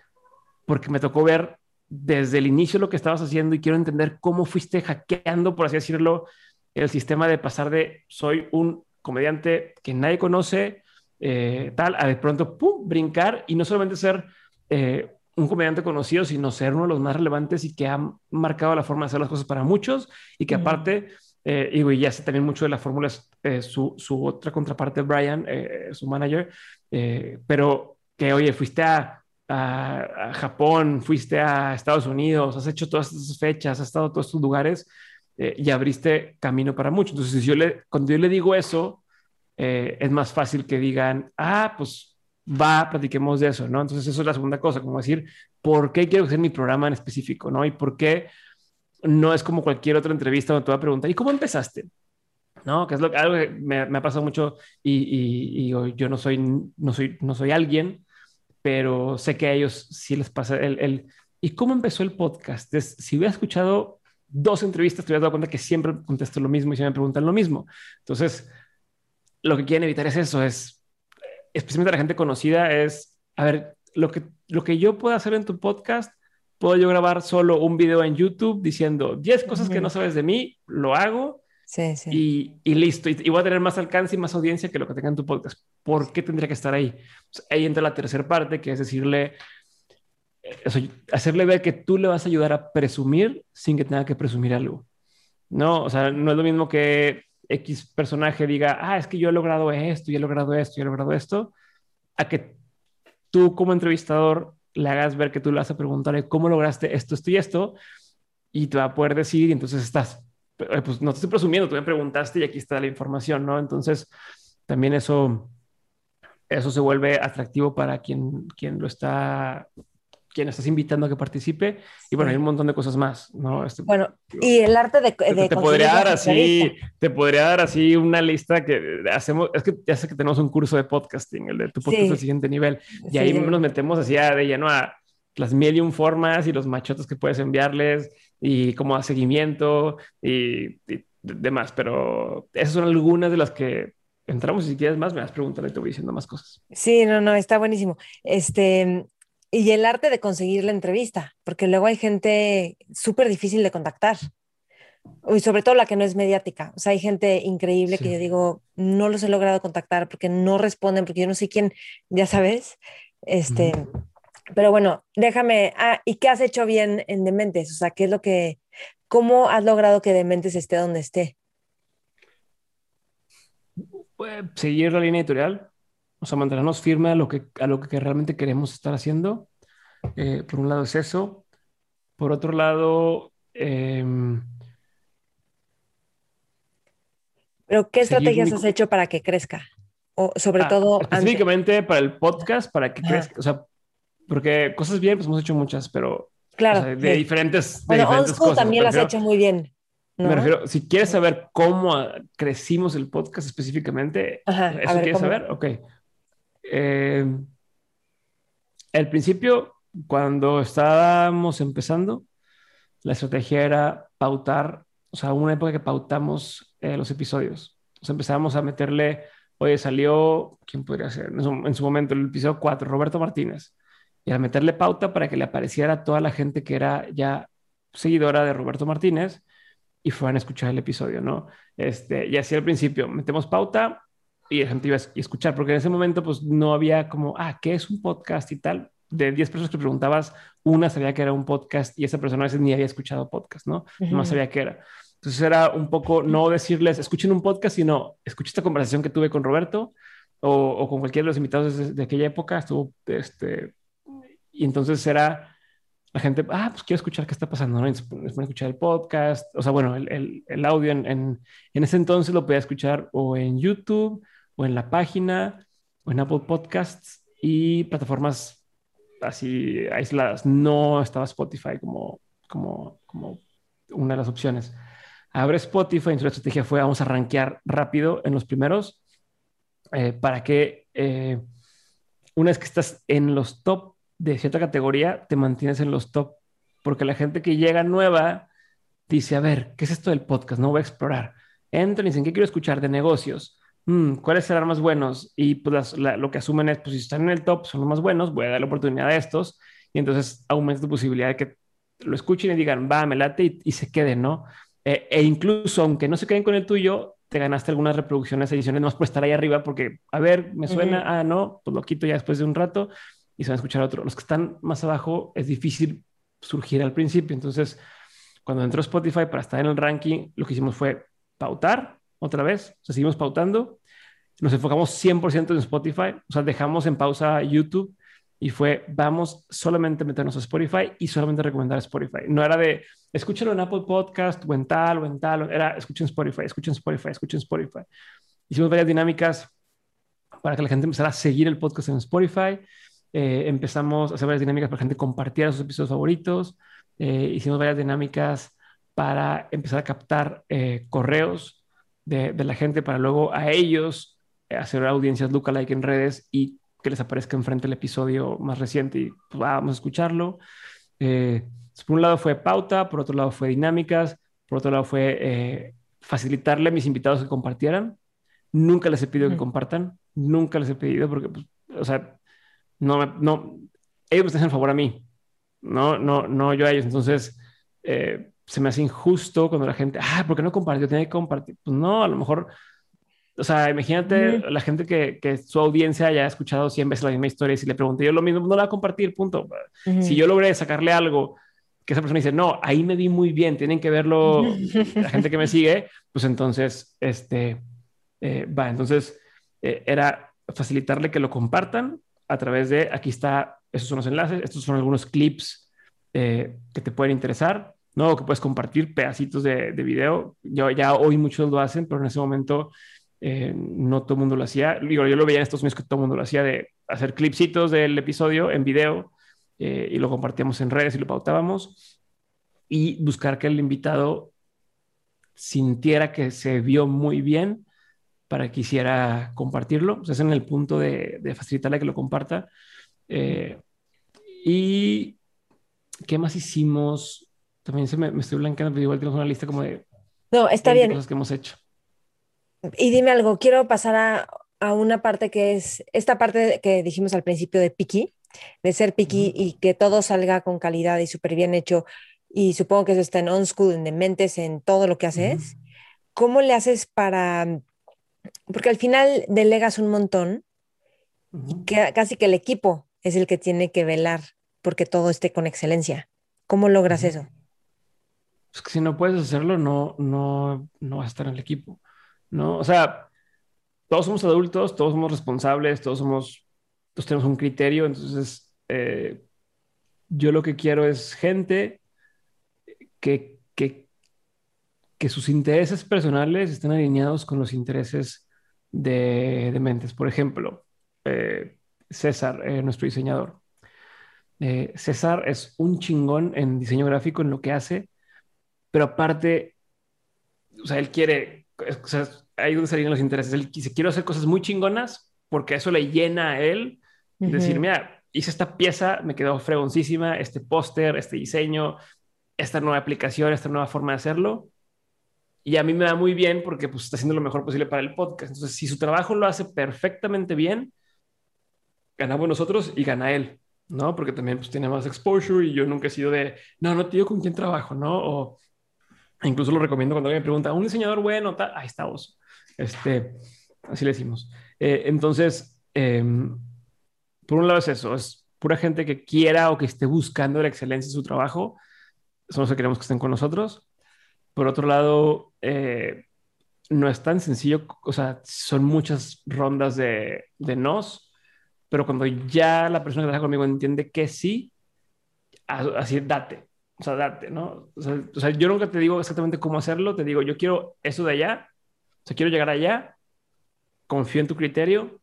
porque me tocó ver desde el inicio lo que estabas haciendo y quiero entender cómo fuiste hackeando, por así decirlo, el sistema de pasar de soy un comediante que nadie conoce, eh, tal, a de pronto, ¡pum!, brincar y no solamente ser eh, un comediante conocido, sino ser uno de los más relevantes y que ha marcado la forma de hacer las cosas para muchos y que aparte, eh, y ya sé también mucho de la fórmula, eh, su, su, otra contraparte, Brian, eh, su manager, eh, pero que, oye, fuiste a, a, a, Japón, fuiste a Estados Unidos, has hecho todas estas fechas, has estado en todos estos lugares eh, y abriste camino para muchos. Entonces, si yo le, cuando yo le digo eso, eh, es más fácil que digan, ah, pues va, platiquemos de eso, ¿no? Entonces, eso es la segunda cosa, como decir, ¿por qué quiero hacer mi programa en específico, ¿no? Y por qué no es como cualquier otra entrevista donde te va a preguntar, ¿y cómo empezaste? ¿no? Que es lo, algo que me, me ha pasado mucho y, y, yo no soy, no, soy, no soy alguien, pero sé que a ellos sí les pasa el... el ¿Y cómo empezó el podcast? Es, si hubiera escuchado dos entrevistas, te hubieras dado cuenta que siempre contesto lo mismo y se me preguntan lo mismo. Entonces, lo que quieren evitar es eso, es, especialmente la gente conocida, es, a ver, lo que, lo que yo puedo hacer en tu podcast, puedo yo grabar solo un video en YouTube diciendo 10 cosas que no sabes de mí, lo hago Sí, sí. Y, y, listo. Y, y, voy a tener más alcance y más audiencia que lo que tenga en tu podcast. ¿Por qué tendría que estar ahí? Pues ahí entra la tercera parte, que es decirle, eso, hacerle ver que tú le vas a ayudar a presumir sin que tenga que presumir algo. No, o sea, no es lo mismo que X personaje diga, ah, es que yo he logrado esto, yo he logrado esto, yo he logrado esto, a que tú como entrevistador le hagas ver que tú le vas a preguntar cómo lograste esto, esto y esto, y te va a poder decir, y entonces estás pues no te estoy presumiendo, tú me preguntaste y aquí está la información, ¿no? Entonces, también eso, eso se vuelve atractivo para quien, quien lo está, quien estás invitando a que participe. Y bueno, hay un montón de cosas más, ¿no? Este, bueno, y el arte de... de te, podría dar así, te podría dar así una lista que hacemos, es que ya sé que tenemos un curso de podcasting, el de tu podcast sí. al siguiente nivel, y sí, ahí nos metemos así de lleno a las un formas y los machotes que puedes enviarles y cómo da seguimiento y, y, demás. Pero esas son algunas de las que entramos. Y si quieres más, me vas preguntando y te voy diciendo más cosas. Sí, no, no, está buenísimo. Este, y el arte de conseguir la entrevista, porque luego hay gente súper difícil de contactar. Y sobre todo la que no es mediática. O sea, hay gente increíble sí. que yo digo, no los he logrado contactar porque no responden, porque yo no sé quién, ya sabes. Este, mm pero bueno, déjame, ah, ¿y qué has hecho bien en Dementes? O sea, ¿qué es lo que, cómo has logrado que Dementes esté donde esté? Pues, seguir la línea editorial, o sea, mantenernos firme a lo que, a lo que realmente queremos estar haciendo. Eh, por un lado es eso. Por otro lado... Eh, ¿Pero qué estrategias has hecho para que crezca? O sobre ah, todo... Específicamente antes. para el podcast, para que crezca. O sea, porque cosas bien, pues hemos hecho muchas, pero Claro. de diferentes, bueno, diferentes cosas. también las has hecho muy bien. Me refiero, si quieres saber cómo crecimos el podcast específicamente, ¿eso quieres saber? Ok. Eh, al principio, cuando estábamos empezando, la estrategia era pautar, o sea, una época que pautamos eh, los episodios. O sea, empezábamos a meterle, oye, salió, ¿quién podría ser? En su, momento, el episodio 4, Roberto Martínez. Y al meterle pauta para que le apareciera a toda la gente que era ya seguidora de Roberto Martínez y fueran a escuchar el episodio, ¿no? Este, y así al principio, metemos pauta y la gente iba a escuchar, porque en ese momento pues no había como, ah, ¿qué es un podcast y tal? De 10 personas que preguntabas, una sabía que era un podcast y esa persona a veces ni había escuchado podcast, ¿no? No sabía qué era. Entonces era un poco no decirles, escuchen un podcast, sino escuchen esta conversación que tuve con Roberto o, o con cualquiera de los invitados de, de, aquella época. Estuvo, este, y entonces era la gente, ah, pues quiero escuchar qué está pasando, ¿no? Les a escuchar el podcast, o sea, bueno, el, el, el audio en, en, en, ese entonces lo podía escuchar o en YouTube o en la página o en Apple Podcasts y plataformas así aisladas. No estaba Spotify como, como, como una de las opciones. Abre Spotify, y su estrategia fue vamos a rankear rápido en los primeros eh, para que eh, una vez que estás en los top de cierta categoría, te mantienes en los top, porque la gente que llega nueva dice, a ver, ¿qué es esto del podcast? No voy a explorar. Entran y dicen, ¿qué quiero escuchar de negocios? Mm, ¿Cuáles serán más buenos? Y pues lo que asumen es, pues si están en el top, son los más buenos, voy a dar la oportunidad a estos, y entonces aumenta tu posibilidad de que lo escuchen y digan, va, me late y, se queden, ¿no? Eh, e incluso, aunque no se queden con el tuyo, te ganaste algunas reproducciones, ediciones, más por estar ahí arriba, porque, a ver, me suena, ah, no, pues lo quito ya después de un rato y se van a escuchar otro. Los que están más abajo es difícil surgir al principio. Entonces, cuando entró Spotify para estar en el ranking, lo que hicimos fue pautar otra vez. O seguimos pautando. Nos enfocamos 100% en Spotify. O sea, dejamos en pausa YouTube y fue, vamos solamente a meternos a Spotify y solamente recomendar Spotify. No era de, escúchalo en Apple Podcast o en tal o en tal. Era, escuchen Spotify, escuchen Spotify, escuchen Spotify. Hicimos varias dinámicas para que la gente empezara a seguir el podcast en Spotify. Eh, empezamos a hacer varias dinámicas para que la gente compartiera sus episodios favoritos. Eh, hicimos varias dinámicas para empezar a captar eh, correos de, de, la gente para luego a ellos hacer audiencias lookalike en redes y que les aparezca enfrente el episodio más reciente y pues, vamos a escucharlo. por un lado fue pauta, por otro lado fue dinámicas, por otro lado fue facilitarle a mis invitados que compartieran. Nunca les he pedido que compartan, nunca les he pedido porque, pues, o sea, no, no, ellos me están haciendo favor a mí, no, no, no yo a ellos. Entonces, eh, se me hace injusto cuando la gente, ah, ¿por qué no compartió? Tiene que compartir. Pues no, a lo mejor, o sea, imagínate la gente que, que, su audiencia ya ha escuchado 100 veces la misma historia y si le pregunté yo lo mismo, no la va a compartir, punto. Si yo logré sacarle algo que esa persona dice, no, ahí me di muy bien, tienen que verlo la gente que me sigue, pues entonces, este, eh, va, entonces eh, era facilitarle que lo compartan a través de, aquí está, esos son los enlaces, estos son algunos clips eh, que te pueden interesar, ¿no? que puedes compartir pedacitos de, de, video. Yo, ya hoy muchos lo hacen, pero en ese momento eh, no todo el mundo lo hacía. Digo, yo lo veía en estos meses que todo el mundo lo hacía de hacer clipsitos del episodio en video eh, y lo compartíamos en redes y lo pautábamos y buscar que el invitado sintiera que se vio muy bien para que quisiera compartirlo. O es en el punto de, facilitarle que lo comparta. Eh, y qué más hicimos. También se me, estoy blanqueando, pero igual tenemos una lista como de. No, está bien. Cosas que hemos hecho. Y dime algo, quiero pasar a, a, una parte que es esta parte que dijimos al principio de piqui, de ser piqui y que todo salga con calidad y súper bien hecho. Y supongo que eso está en on school, en dementes, en todo lo que haces. ¿Cómo le haces para porque al final delegas un montón y que, casi que el equipo es el que tiene que velar porque todo esté con excelencia. ¿Cómo logras eso? Es que si no puedes hacerlo, no, no, no vas a estar en el equipo. ¿no? O sea, todos somos adultos, todos somos responsables, todos somos, todos tenemos un criterio. Entonces, eh, yo lo que quiero es gente que, que que sus intereses personales estén alineados con los intereses de, de Mentes. Por ejemplo, eh, César, eh, nuestro diseñador. eh, César es un chingón en diseño gráfico, en lo que hace, pero aparte, o sea, él quiere, o sea, ahí donde salen los intereses, él quiere, quiere hacer cosas muy chingonas porque eso le llena a él, decir, mira, hice esta pieza, me quedó fregoncísima, este póster, este diseño, esta nueva aplicación, esta nueva forma de hacerlo. Y a mí me da muy bien porque pues, está haciendo lo mejor posible para el podcast. Entonces, si su trabajo lo hace perfectamente bien, ganamos nosotros y gana él, ¿no? Porque también pues, tiene más exposure y yo nunca he sido de, no, no digo con quién trabajo, ¿no? O incluso lo recomiendo cuando alguien me pregunta, un diseñador bueno, tal, ahí está vos. Este, así le decimos. Eh, entonces, em, por un lado es eso, es pura gente que quiera o que esté buscando la excelencia en su trabajo. Eso que queremos que estén con nosotros. Por otro lado, eh, no es tan sencillo, o sea, son muchas rondas de, de nos, pero cuando ya la persona que trabaja conmigo entiende que sí, así date, o sea, date, ¿no? O sea, o sea, yo nunca te digo exactamente cómo hacerlo, te digo, yo quiero eso de allá, o sea, quiero llegar allá, confío en tu criterio,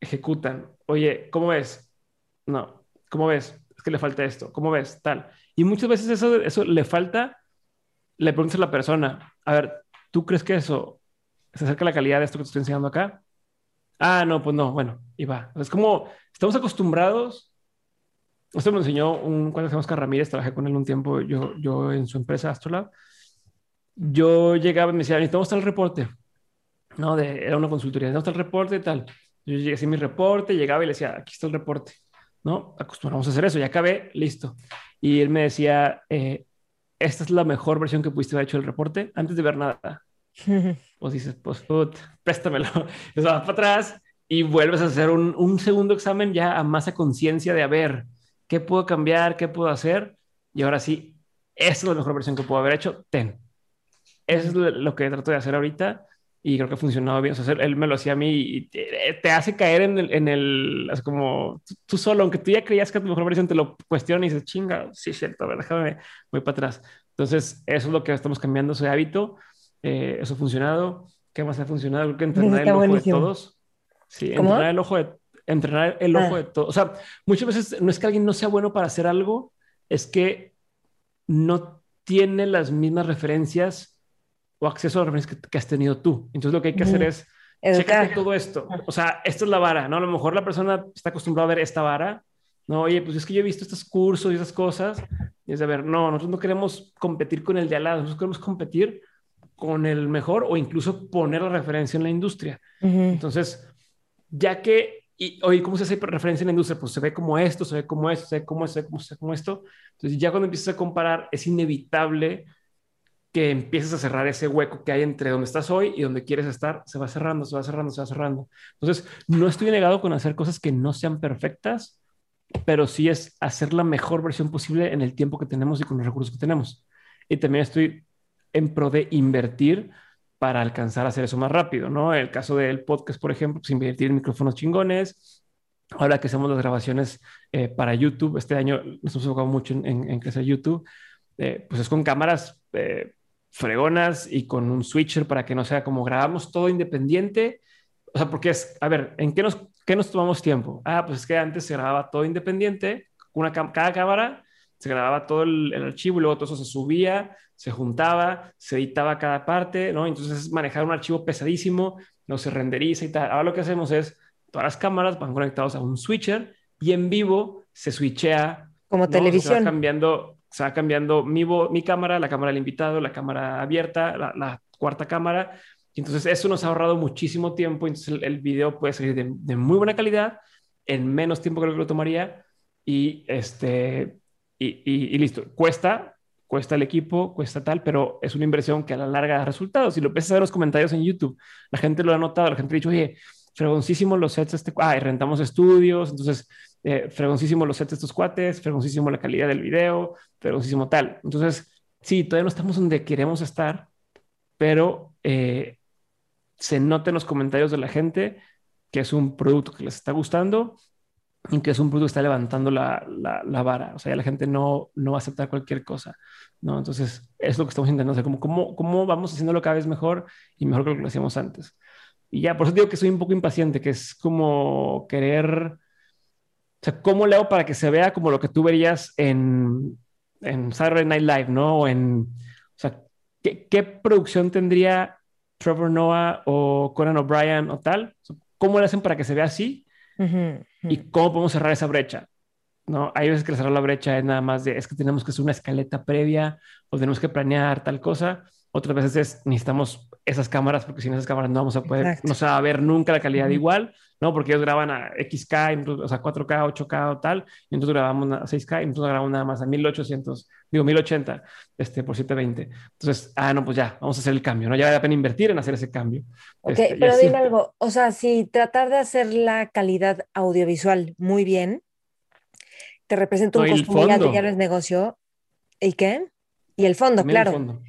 ejecutan. Oye, ¿cómo ves? No, ¿cómo ves? Es que le falta esto, ¿cómo ves? Tal. Y muchas veces eso, eso le falta, le preguntas a la persona, a ver, ¿tú crees que eso se acerca a la calidad de esto que te estoy enseñando acá? Ah, no, pues no, bueno, y va. Es como, estamos acostumbrados. Esto me enseñó un cuando se Oscar Ramírez, trabajé con él un tiempo, yo, yo en su empresa Astrolab. Yo llegaba y me decía, necesitamos tal reporte. No, de, era una consultoría, necesitamos tal reporte y tal. Yo llegué a mi reporte, llegaba y le decía, aquí está el reporte. ¿no? Acostumbramos a hacer eso, ya acabé, listo. Y él me decía, eh, esta es la mejor versión que pudiste haber hecho el reporte antes de ver nada. pues dices, pues put, préstamelo. Eso va para atrás y vuelves a hacer un, un segundo examen ya a más a conciencia de a ver qué puedo cambiar, qué puedo hacer. Y ahora sí, esta es la mejor versión que puedo haber hecho. Ten. Eso es lo que trato de hacer ahorita y creo que ha funcionado bien. O sea, él me lo hacía a mí y te, hace caer en el, en el es como tú solo, aunque tú ya creías que tu mejor versión te lo cuestiona y dices, chinga, sí, es cierto, a ver, déjame, voy para atrás. Entonces, eso es lo que estamos cambiando, ese hábito. Eh, eso ha funcionado. ¿Qué más ha funcionado? Creo que entrenar el ojo de todos. Sí, entrenar el ojo de, entrenar el ojo ah. de todos. O sea, muchas veces no es que alguien no sea bueno para hacer algo, es que no tiene las mismas referencias o acceso a las referencias que, has tenido tú. Entonces lo que hay que hacer es checar todo esto. O sea, esto es la vara, ¿no? A lo mejor la persona está acostumbrada a ver esta vara. No, oye, pues es que yo he visto estos cursos y esas cosas. Y es de ver, no, nosotros no queremos competir con el de al lado, nosotros queremos competir con el mejor o incluso poner la referencia en la industria. Entonces, ya que, y, oye, ¿cómo se hace referencia en la industria? Pues se ve como esto, se ve como esto, se ve como esto, se ve como, se ve como esto. Entonces, ya cuando empiezas a comparar, es inevitable que empieces a cerrar ese hueco que hay entre donde estás hoy y donde quieres estar, se va cerrando, se va cerrando, se va cerrando. Entonces, no estoy negado con hacer cosas que no sean perfectas, pero sí es hacer la mejor versión posible en el tiempo que tenemos y con los recursos que tenemos. Y también estoy en pro de invertir para alcanzar a hacer eso más rápido, ¿no? El caso del podcast, por ejemplo, pues invertir en micrófonos chingones. Ahora que hacemos las grabaciones eh, para YouTube, este año nos hemos enfocado mucho en, crecer YouTube, eh, pues es con cámaras eh, fregonas y con un switcher para que no sea como grabamos todo independiente. O sea, porque es, a ver, ¿en qué nos, qué nos tomamos tiempo? Ah, pues es que antes se grababa todo independiente, una cada cámara se grababa todo el, archivo y luego todo eso se subía, se juntaba, se editaba cada parte, ¿no? Entonces manejar un archivo pesadísimo, no se renderiza y tal. Ahora lo que hacemos es, todas las cámaras van conectadas a un switcher y en vivo se switchea. Como televisión. Se va cambiando se va cambiando mi, mi cámara, la cámara del invitado, la cámara abierta, la, cuarta cámara. Y entonces eso nos ha ahorrado muchísimo tiempo. Entonces el, video puede salir de, muy buena calidad en menos tiempo que lo que lo tomaría. Y, este, y, listo. Cuesta, cuesta el equipo, cuesta tal, pero es una inversión que a la larga da resultados. Si lo ves a ver los comentarios en YouTube, la gente lo ha notado, la gente ha dicho, oye, fregoncísimo los sets, este, ah, rentamos estudios, entonces eh, fregoncísimo los sets de estos cuates, fregoncísimo la calidad del video, fregoncísimo tal. Entonces, sí, todavía no estamos donde queremos estar, pero eh, se nota en los comentarios de la gente que es un producto que les está gustando y que es un producto está levantando la, la, vara. O sea, ya la gente no, no va a aceptar cualquier cosa. ¿no? Entonces, es lo que estamos intentando hacer, como cómo, cómo vamos haciéndolo cada vez mejor y mejor que lo que lo hacíamos antes. Y ya, por eso digo que soy un poco impaciente, que es como querer sea, ¿cómo le hago para que se vea como lo que tú verías en, en Saturday Night Live, ¿no? O en, o sea, ¿qué, qué producción tendría Trevor Noah o Conan O'Brien o tal? ¿Cómo le hacen para que se vea así? ¿Y cómo podemos cerrar esa brecha? ¿no? Hay veces que cerrar la brecha es nada más de, es que tenemos que hacer una escaleta previa o tenemos que planear tal cosa. Otras veces es, necesitamos esas cámaras porque sin esas cámaras no vamos a poder, no se va a ver nunca la calidad igual, ¿no? Porque ellos graban a XK, o sea, 4K, 8K o tal, y nosotros grabamos a 6K y nosotros grabamos nada más a 1800, digo 1080 este, por 720. Entonces, ah, no, pues ya, vamos a hacer el cambio, ¿no? Ya vale la pena invertir en hacer ese cambio. Ok, este, pero dime algo, o sea, si tratar de hacer la calidad audiovisual muy bien, te representa un costo muy alto, ya no es negocio. ¿Y qué? Y el fondo, claro. El fondo.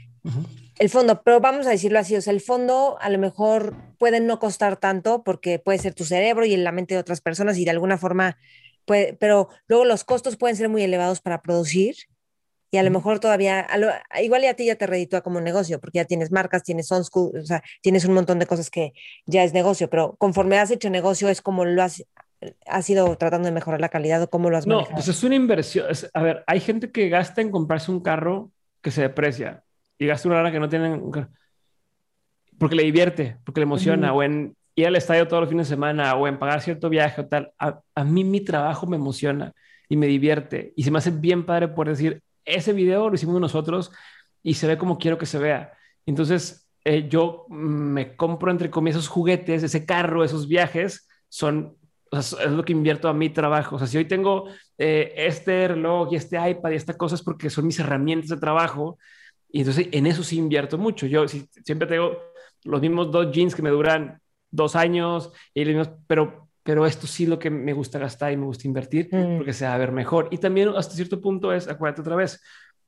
El fondo, pero vamos a decirlo así, o sea, el fondo a lo mejor puede no costar tanto porque puede ser tu cerebro y en la mente de otras personas y de alguna forma puede, pero luego los costos pueden ser muy elevados para producir y a lo mejor todavía, igual y a ti ya te reditúa como negocio, porque ya tienes marcas, tienes on school, o sea, tienes un montón de cosas que ya es negocio, pero conforme has hecho negocio es como lo has, has ido tratando de mejorar la calidad o cómo lo has manejado? No, pues es una inversión. a ver, hay gente que gasta en comprarse un carro que se deprecia y gasta una lana que no tienen porque le divierte, porque le emociona, o en ir al estadio todos los fines de semana, o en pagar cierto viaje o tal. A, a, mí mi trabajo me emociona y me divierte y se me hace bien padre por decir, ese video lo hicimos nosotros y se ve como quiero que se vea. Entonces, eh, yo me compro entre comillas esos juguetes, ese carro, esos viajes, son es lo que invierto a mi trabajo. O sea, si hoy tengo eh, este reloj y este iPad y esta cosa es porque son mis herramientas de trabajo. Y entonces en eso sí invierto mucho. Yo siempre tengo los mismos dos jeans que me duran dos años, y pero, pero esto sí lo que me gusta gastar y me gusta invertir mm. porque se va a ver mejor. Y también hasta cierto punto es, acuérdate otra vez,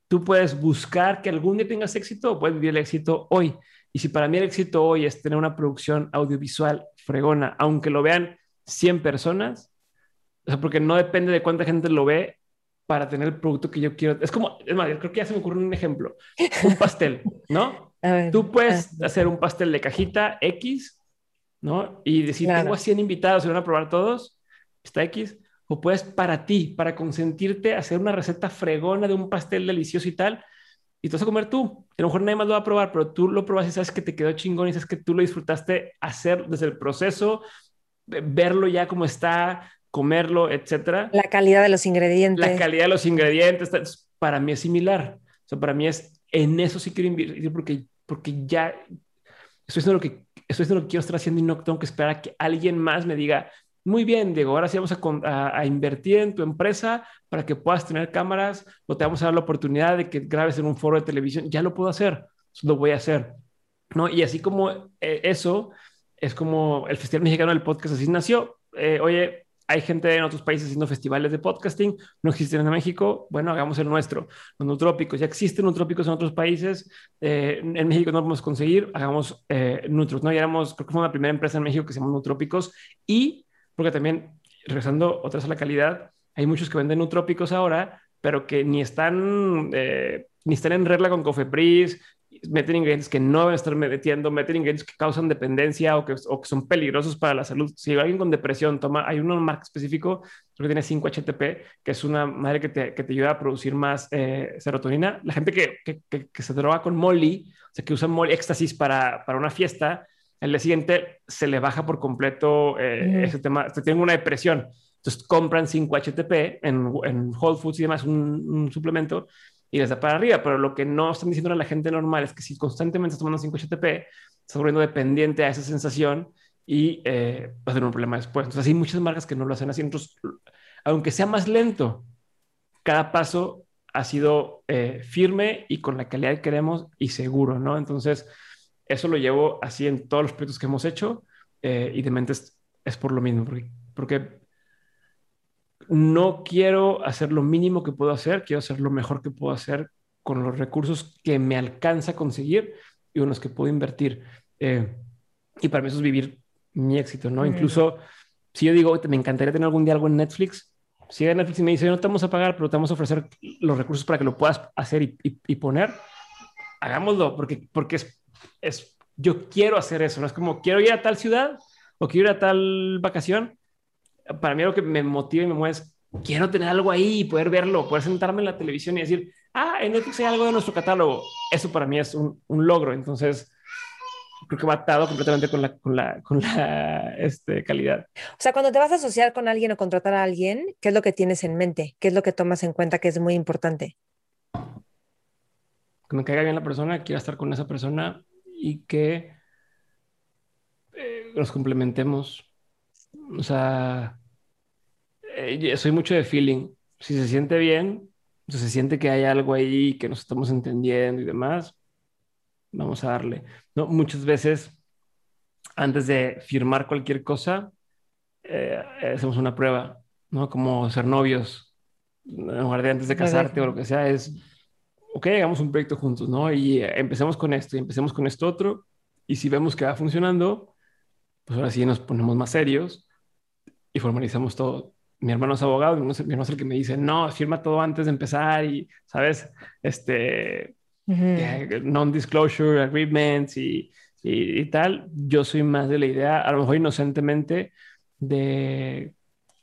tú puedes buscar que algún día tengas éxito o puedes vivir el éxito hoy. Y si para mí el éxito hoy es tener una producción audiovisual fregona, aunque lo vean 100 personas, o sea, porque no depende de cuánta gente lo ve para tener el producto que yo quiero. Es como, es más, creo que ya se me ocurre un ejemplo. Un pastel, ¿no? Tú puedes hacer un pastel de cajita X, ¿no? Y decir, tengo a 100 invitados, ¿se van a probar todos? Está X. O puedes para ti, para consentirte, hacer una receta fregona de un pastel delicioso y tal, y te vas a comer tú. A lo mejor nadie más lo va a probar, pero tú lo probas y sabes que te quedó chingón y sabes que tú lo disfrutaste hacer desde el proceso, verlo ya como está, comerlo, etcétera. La calidad de los ingredientes. La calidad de los ingredientes, para mí es similar. O sea, para mí es, en eso sí quiero invertir porque, porque ya estoy haciendo lo que, estoy haciendo lo que quiero estar haciendo y no tengo que esperar a que alguien más me diga, muy bien, Diego, ahora sí vamos a, a, invertir en tu empresa para que puedas tener cámaras o te vamos a dar la oportunidad de que grabes en un foro de televisión. Ya lo puedo hacer, lo voy a hacer. ¿no? Y así como eh, eso, es como el Festival Mexicano del Podcast así nació. Eh, oye, hay gente en otros países haciendo festivales de podcasting, no existen en México, bueno, hagamos el nuestro. Los neutrópicos, ya existen neutrópicos en otros países, eh, en México no podemos conseguir, hagamos eh, neutros, ¿no? Ya éramos, creo que fue la primera empresa en México que se llama Neutrópicos y, porque también, regresando otra vez a la calidad, hay muchos que venden neutrópicos ahora, pero que ni están, ni están en regla con Cofepris, meten ingredientes que no deben estar metiendo, meten ingredientes que causan dependencia o que, o que son peligrosos para la salud. Si alguien con depresión toma, hay un marca específico que tiene 5-HTP, que es una madre que te, que te ayuda a producir más eh, serotonina. La gente que, que, que, se droga con Molly, o sea, que usa Molly éxtasis para, para una fiesta, el día siguiente se le baja por completo eh, ese tema, tienen una depresión. Entonces compran 5-HTP en, en Whole Foods y demás, un, un suplemento y les da para arriba. Pero lo que no están diciendo a la gente normal es que si constantemente estás tomando 5-HTP, estás volviendo dependiente a esa sensación y eh, va a tener un problema después. Entonces, hay muchas marcas que no lo hacen así. Entonces, aunque sea más lento, cada paso ha sido eh, firme y con la calidad que queremos y seguro, ¿no? Entonces, eso lo llevo así en todos los proyectos que hemos hecho eh, y de mente es, es, por lo mismo, porque, porque no quiero hacer lo mínimo que puedo hacer, quiero hacer lo mejor que puedo hacer con los recursos que me alcanza a conseguir y con los que puedo invertir. Eh, y para mí eso es vivir mi éxito, ¿no? Incluso si yo digo, me encantaría tener algún día algo en Netflix, si llega Netflix y me dice, no te vamos a pagar, pero te vamos a ofrecer los recursos para que lo puedas hacer y, poner, hagámoslo, porque, porque es, es, yo quiero hacer eso, no es como, quiero ir a tal ciudad o quiero ir a tal vacación, para mí lo que me motiva y me mueve es quiero tener algo ahí y poder verlo, poder sentarme en la televisión y decir, ah, en Netflix hay algo de nuestro catálogo. Eso para mí es un, un logro. Entonces, creo que va atado completamente con la, con la, con la este, calidad. O sea, cuando te vas a asociar con alguien o contratar a alguien, ¿qué es lo que tienes en mente? ¿Qué es lo que tomas en cuenta que es muy importante? Que me caiga bien la persona, quiera estar con esa persona y que nos complementemos. O sea, eh, soy mucho de feeling. Si se siente bien, si se siente que hay algo ahí, que nos estamos entendiendo y demás, vamos a darle. ¿No? Muchas veces, antes de firmar cualquier cosa, eh, hacemos una prueba, ¿no? Como ser novios, en lugar de antes de casarte o lo que sea, es, ok, hagamos un proyecto juntos, ¿no? Y empecemos con esto y empecemos con esto otro. Y si vemos que va funcionando, pues ahora sí nos ponemos más serios y formalizamos todo. Mi hermano es abogado, mi hermano es el que me dice, no, firma todo antes de empezar y, ¿sabes? Este, non-disclosure agreements y, y, tal. Yo soy más de la idea, a lo mejor inocentemente, de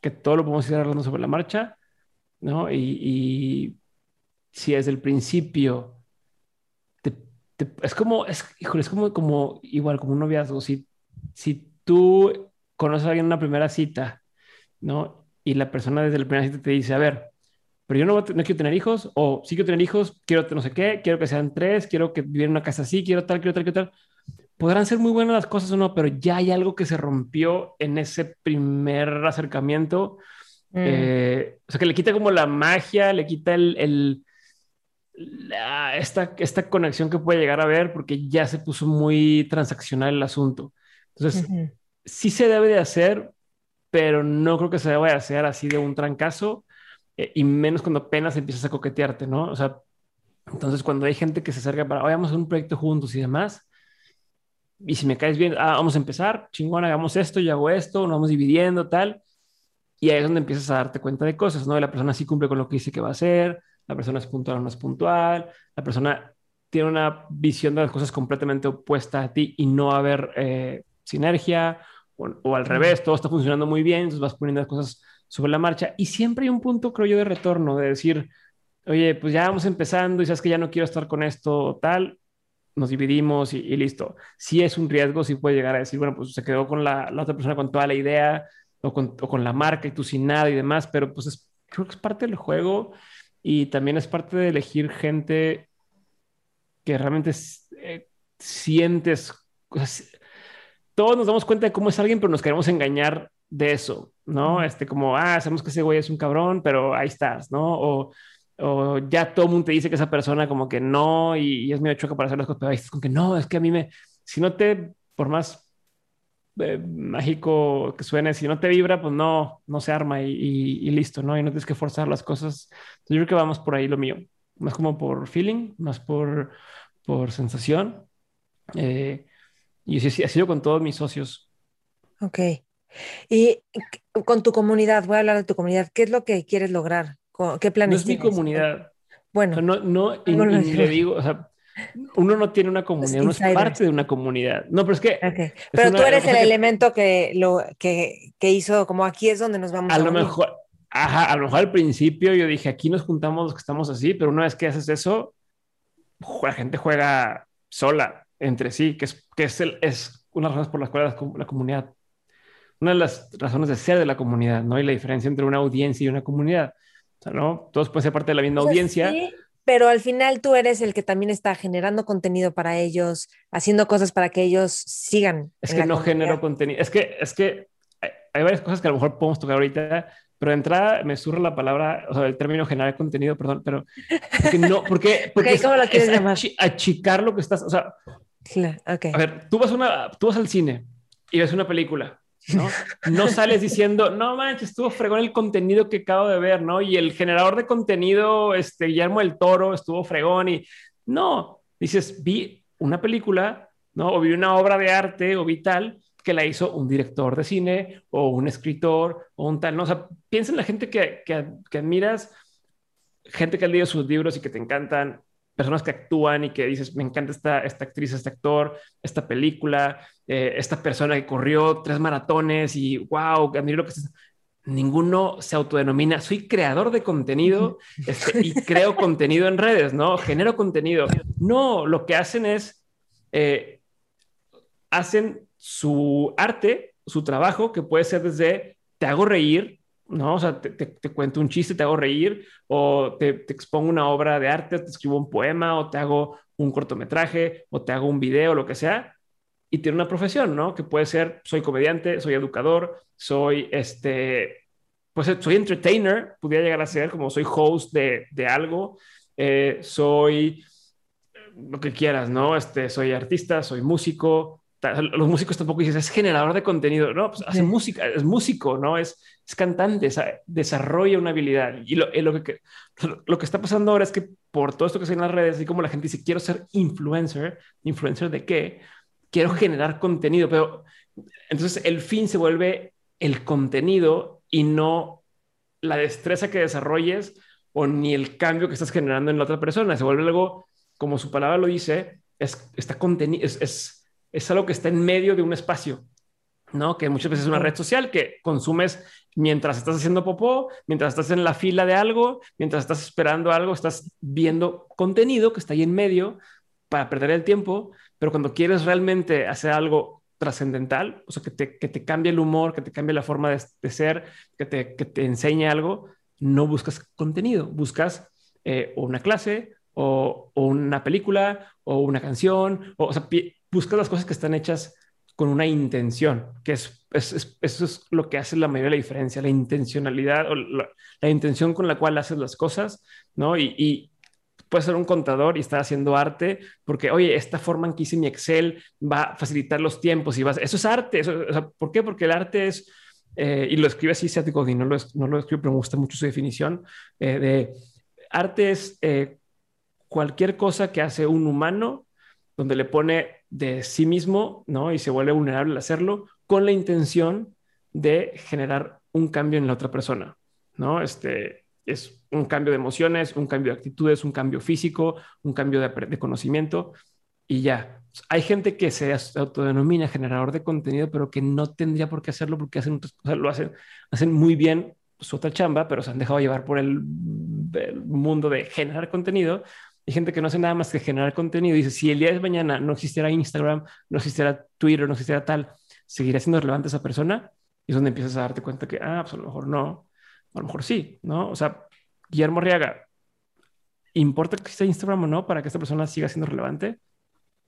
que todo lo podemos ir arreglando sobre la marcha, ¿no? Y, y si desde el principio es como, es, híjole, es como, como igual, como un noviazgo, si, si tú conoces a alguien en una primera cita, ¿no? Y la persona desde la primera cita te dice, a ver, pero yo no, no quiero tener hijos, o sí quiero tener hijos, quiero no sé qué, quiero que sean tres, quiero que vivan en una casa así, quiero tal, quiero tal, quiero tal. Podrán ser muy buenas las cosas o no, pero ya hay algo que se rompió en ese primer acercamiento. Mm. Eh, o sea, que le quita como la magia, le quita el, el esta, esta conexión que puede llegar a ver porque ya se puso muy transaccional el asunto. Entonces, sí se debe de hacer, pero no creo que se deba de hacer así de un trancazo, eh, y menos cuando apenas empiezas a coquetearte, ¿no? O sea, entonces cuando hay gente que se acerca para, vamos a un proyecto juntos y demás, y si me caes bien, ah, vamos a empezar, chingón, hagamos esto, yo hago esto, nos vamos dividiendo, tal, y ahí es donde empiezas a darte cuenta de cosas, ¿no? La persona sí cumple con lo que dice que va a hacer, la persona es puntual o no es puntual, la persona tiene una visión de las cosas completamente opuesta a ti y no va a haber eh, sinergia o, al revés, todo está funcionando muy bien, entonces vas poniendo las cosas sobre la marcha y siempre hay un punto, creo yo, de retorno, de decir, oye, pues ya vamos empezando y sabes que ya no quiero estar con esto tal, nos dividimos y, listo. Si es un riesgo, si puede llegar a decir, bueno, pues se quedó con la, otra persona con toda la idea o con, o con, la marca y tú sin nada y demás, pero pues es, creo que es parte del juego y también es parte de elegir gente que realmente eh, sientes, todos nos damos cuenta de cómo es alguien, pero nos queremos engañar de eso, ¿no? Este, como, ah, sabemos que ese güey es un cabrón, pero ahí estás, ¿no? O, o ya todo el mundo te dice que esa persona como que no y, es medio choca para hacer las cosas, pero ahí estás con que no, es que a mí me, si no te, por más eh, mágico que suene, si no te vibra, pues no, no se arma y, y, listo, ¿no? Y no tienes que forzar las cosas. Entonces, yo creo que vamos por ahí lo mío, más como por feeling, más por, por sensación. Eh, y así ha sido con todos mis socios. Ok. Y con tu comunidad, voy a hablar de tu comunidad. ¿Qué es lo que quieres lograr? ¿Qué planes No es mi comunidad. Bueno. no, no, y, le digo, o sea, uno no tiene una comunidad, uno es parte de una comunidad. No, pero es que... pero tú eres el elemento que, lo, que, que, hizo, como aquí es donde nos vamos a... A lo mejor, ajá, a lo mejor al principio yo dije, aquí nos juntamos los que estamos así, pero una vez que haces eso, la gente juega sola entre sí, que es, que es, el, es una de las razones por las cuales la, comunidad, una de las razones de ser de la comunidad, ¿no? Y la diferencia entre una audiencia y una comunidad. O sea, ¿no? Todos pueden ser parte de la misma audiencia. Sí, pero al final tú eres el que también está generando contenido para ellos, haciendo cosas para que ellos sigan. Es que no genero contenido. Es que, es que hay varias cosas que a lo mejor podemos tocar ahorita, pero de entrada me surre la palabra, o sea, el término generar contenido, perdón, pero porque no, porque, porque ¿cómo lo quieres llamar? achicar lo que estás, o sea, a ver, tú vas, una, tú vas al cine y ves una película, ¿no? No sales diciendo, no manches, estuvo fregón el contenido que acabo de ver, ¿no? Y el generador de contenido, este, Guillermo el Toro, estuvo fregón y no, dices, vi una película, ¿no? O vi una obra de arte o vi tal que la hizo un director de cine o un escritor o un tal, ¿no? O sea, piensa en la gente que, que, que admiras, gente que ha leído sus libros y que te encantan, personas que actúan y que dices, me encanta esta, esta actriz, este actor, esta película, eh, esta persona que corrió tres maratones y wow, admiro lo que ninguno se autodenomina, soy creador de contenido este, y creo contenido en redes, ¿no? Genero contenido. No, lo que hacen es, eh, hacen su arte, su trabajo, que puede ser desde, te hago reír, ¿no? O sea, te, cuento un chiste, te hago reír, o te, te, expongo una obra de arte, te escribo un poema, o te hago un cortometraje, o te hago un video, lo que sea, y tiene una profesión, ¿no? Que puede ser, soy comediante, soy educador, soy este, pues soy entertainer, podría llegar a ser como soy host de, de algo, eh, soy lo que quieras, ¿no? Este, soy artista, soy músico. Los músicos tampoco dicen, es generador de contenido, no, pues hace música, es músico, ¿no? Es, es cantante, desarrolla una habilidad. Y lo, lo, que, lo que está pasando ahora es que por todo esto que se en las redes, y como la gente dice, quiero ser influencer, influencer de qué? Quiero generar contenido, pero entonces el fin se vuelve el contenido y no la destreza que desarrolles o ni el cambio que estás generando en la otra persona. Se vuelve algo, como su palabra lo dice, es, está contenido, es, es, es algo que está en medio de un espacio, ¿no? Que muchas veces es una red social que consumes mientras estás haciendo popó, mientras estás en la fila de algo, mientras estás esperando algo, estás viendo contenido que está ahí en medio para perder el tiempo, pero cuando quieres realmente hacer algo trascendental, o sea, que te, que te cambie el humor, que te cambie la forma de, ser, que te, que te enseñe algo, no buscas contenido, buscas eh, una clase o, una película o una canción, o, sea, buscas las cosas que están hechas con una intención, que es, es, eso es lo que hace la mayoría de la diferencia, la intencionalidad o la, la intención con la cual haces las cosas, ¿no? Y, y, puede ser un contador y estar haciendo arte porque, oye, esta forma en que hice mi Excel va a facilitar los tiempos y vas, eso es arte. Eso, o sea, ¿Por qué? Porque el arte es, eh, y lo escribe así Seth Godin, no lo, no lo escribo, pero me gusta mucho su definición eh, de arte es eh, cualquier cosa que hace un humano donde le pone de sí mismo, ¿no? Y se vuelve vulnerable al hacerlo con la intención de generar un cambio en la otra persona, ¿no? Este, es un cambio de emociones, un cambio de actitudes, un cambio físico, un cambio de, conocimiento y ya. Hay gente que se autodenomina generador de contenido, pero que no tendría por qué hacerlo porque hacen, lo hacen, hacen muy bien su otra chamba, pero se han dejado llevar por el, mundo de generar contenido. Hay gente que no hace nada más que generar contenido y dice, si el día de mañana no existiera Instagram, no existiera Twitter, no existiera tal, ¿seguiría siendo relevante esa persona? Y es donde empiezas a darte cuenta que, ah, pues a lo mejor no a lo mejor sí, ¿no? O sea, Guillermo Arriaga, ¿importa que exista Instagram o no para que esta persona siga siendo relevante?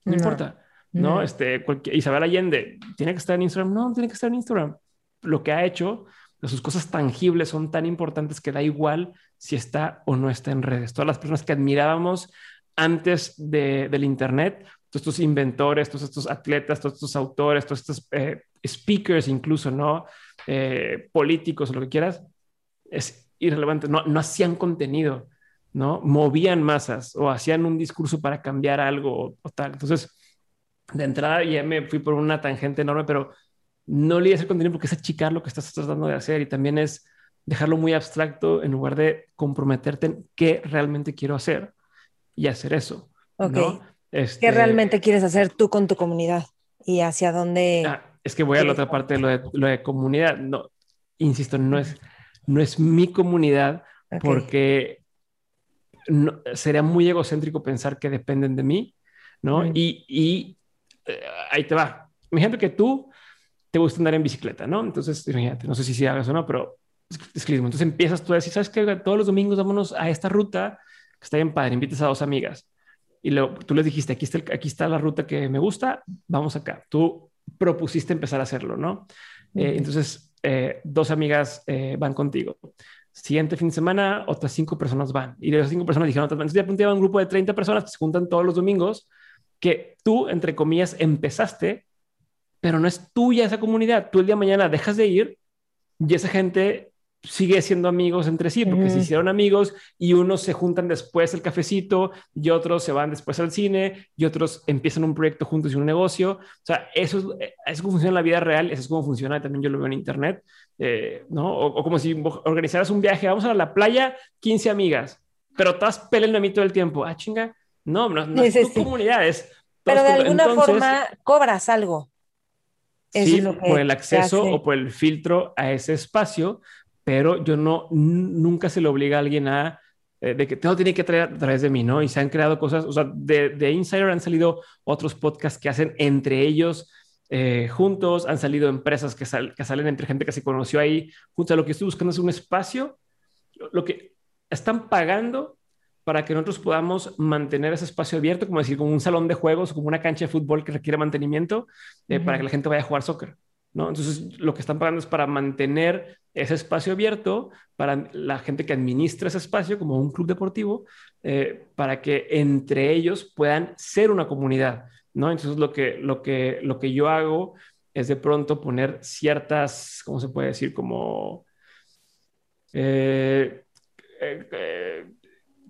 No, importa, ¿no? Este, Isabel Allende, ¿tiene que estar en Instagram? No, tiene que estar en Instagram. Lo que ha hecho, sus cosas tangibles son tan importantes que da igual si está o no está en redes. Todas las personas que admirábamos antes de, del Internet, todos estos inventores, todos estos atletas, todos estos autores, todos estos eh, speakers incluso, ¿no? Eh, políticos o lo que quieras, es irrelevante, no, no hacían contenido, ¿no? Movían masas o hacían un discurso para cambiar algo o, tal. Entonces, de entrada ya me fui por una tangente enorme, pero no leí ese contenido porque es achicar lo que estás tratando de hacer y también es dejarlo muy abstracto en lugar de comprometerte en qué realmente quiero hacer y hacer eso. ¿no? Este ¿Qué realmente quieres hacer tú con tu comunidad y hacia dónde? Ah, es que voy a la otra parte de lo de, lo de comunidad. No, insisto, no es no es mi comunidad porque sería muy egocéntrico pensar que dependen de mí, ¿no? Y, eh, ahí te va. Imagínate que tú te gusta andar en bicicleta, ¿no? Entonces, imagínate, no sé si si hagas o no, pero ciclismo. Entonces empiezas tú a decir, ¿sabes qué? Todos los domingos vámonos a esta ruta que está bien padre, invitas a dos amigas. Y luego tú les dijiste, aquí está, aquí está la ruta que me gusta, vamos acá. Tú propusiste empezar a hacerlo, ¿no? Eh, entonces, eh, dos amigas eh, van contigo. Siguiente fin de semana, otras cinco personas van. Y de esas cinco personas dijeron, entonces ya apunté un grupo de 30 personas que se juntan todos los domingos, que tú, entre comillas, empezaste, pero no es tuya esa comunidad. Tú el día de mañana dejas de ir y esa gente sigue siendo amigos entre sí, porque se hicieron amigos y unos se juntan después el cafecito y otros se van después al cine y otros empiezan un proyecto juntos y un negocio. O sea, eso es, eso cómo funciona en la vida real, eso es cómo funciona, también yo lo veo en internet, eh, ¿no? O, como si organizaras un viaje, vamos a la playa, 15 amigas, pero todas pelean a mí todo el tiempo. Ah, chinga, no, no, es tu comunidad, Pero de alguna forma cobras algo. Sí, por el acceso o por el filtro a ese espacio pero yo no, nunca se le obliga a alguien a eh, de que todo tiene que traer a través de mí, ¿no? Y se han creado cosas, o sea, de, de Insider han salido otros podcasts que hacen entre ellos eh, juntos, han salido empresas que, que, salen entre gente que se conoció ahí, junto a lo que estoy buscando es un espacio, lo que están pagando para que nosotros podamos mantener ese espacio abierto, como decir, como un salón de juegos, como una cancha de fútbol que requiere mantenimiento, eh, para que la gente vaya a jugar soccer. ¿no? Entonces, lo que están pagando es para mantener ese espacio abierto para la gente que administra ese espacio como un club deportivo, eh, para que entre ellos puedan ser una comunidad. ¿no? Entonces lo que, lo, que, lo que yo hago es de pronto poner ciertas, ¿cómo se puede decir? Como... Eh, eh, eh,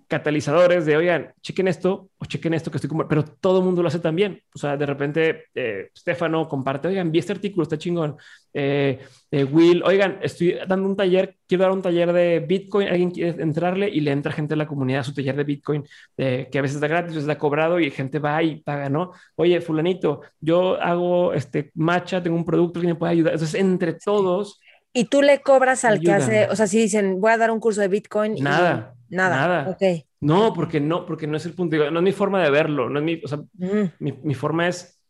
catalizadores de, oigan, chequen esto o chequen esto que estoy pero todo el mundo lo hace también. O sea, de repente, eh, Stefano comparte, oigan, vi este artículo, está chingón. Eh, eh, Will, oigan, estoy dando un taller, quiero dar un taller de Bitcoin, alguien quiere entrarle y le entra gente a la comunidad a su taller de Bitcoin, que a veces está gratis, a veces está cobrado y gente va y paga, ¿no? Oye, fulanito, yo hago este matcha, tengo un producto que me puede ayudar. Entonces, entre todos... Y tú le cobras al que hace, o sea, si dicen, voy a dar un curso de Bitcoin. Nada. Nada. Nada. Okay. No, porque no, porque no es el punto. No es mi forma de verlo. No es mi, o sea, mm. mi, mi, forma es,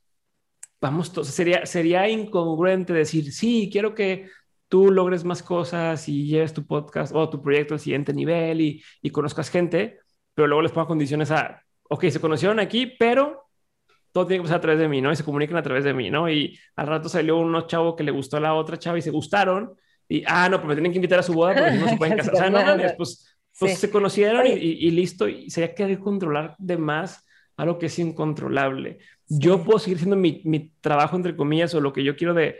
vamos, sería, sería incongruente decir, sí, quiero que tú logres más cosas y lleves tu podcast o tu proyecto al siguiente nivel y, y conozcas gente, pero luego les pongo condiciones a, ok, se conocieron aquí, pero todo tiene que pasar a través de mí, ¿no? Y se comunican a través de mí, ¿no? Y al rato salió uno chavo que le gustó a la otra chava y se gustaron. Y, ah, no, pero me tienen que invitar a su boda porque no se pueden casar. O sea, no, pues pues se conocieron y, listo, y se había querido controlar de más algo que es incontrolable. Yo puedo seguir haciendo mi, mi, trabajo, entre comillas, o lo que yo quiero de,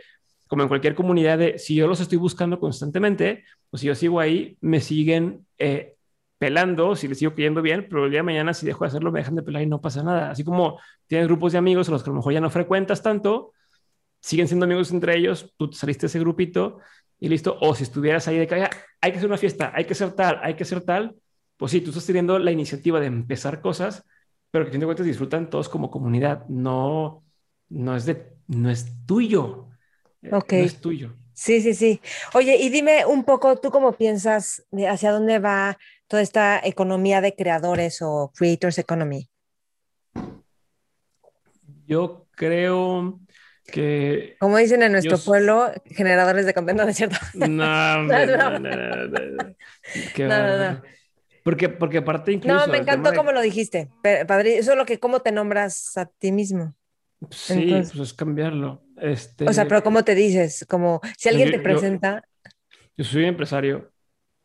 como en cualquier comunidad, de si yo los estoy buscando constantemente, o si yo sigo ahí, me siguen eh, pelando, si les sigo cayendo bien, pero el día de mañana, si dejo de hacerlo, me dejan de pelar y no pasa nada. Así como tienes grupos de amigos a los que a lo mejor ya no frecuentas tanto, siguen siendo amigos entre ellos, tú saliste de ese grupito y listo. O si estuvieras ahí de que hay que hacer una fiesta, hay que ser tal, hay que ser tal, pues sí, tú estás teniendo la iniciativa de empezar cosas, pero que fin de cuentas disfrutan todos como comunidad. No, no es de, no es tuyo. Eh, ok. No es tuyo. Sí, sí, sí. Oye, y dime un poco, ¿tú cómo piensas hacia dónde va toda esta economía de creadores o creators economy? Yo creo que... Como dicen en nuestro pueblo, generadores de contenido, ¿no es cierto? No, no, no, no, Porque, porque aparte incluso... No, me encantó como lo dijiste, padre, eso es lo que, ¿cómo te nombras a ti mismo? Sí, pues es cambiarlo. Este... O sea, pero ¿cómo te dices? Como, si alguien te presenta... Yo, soy empresario,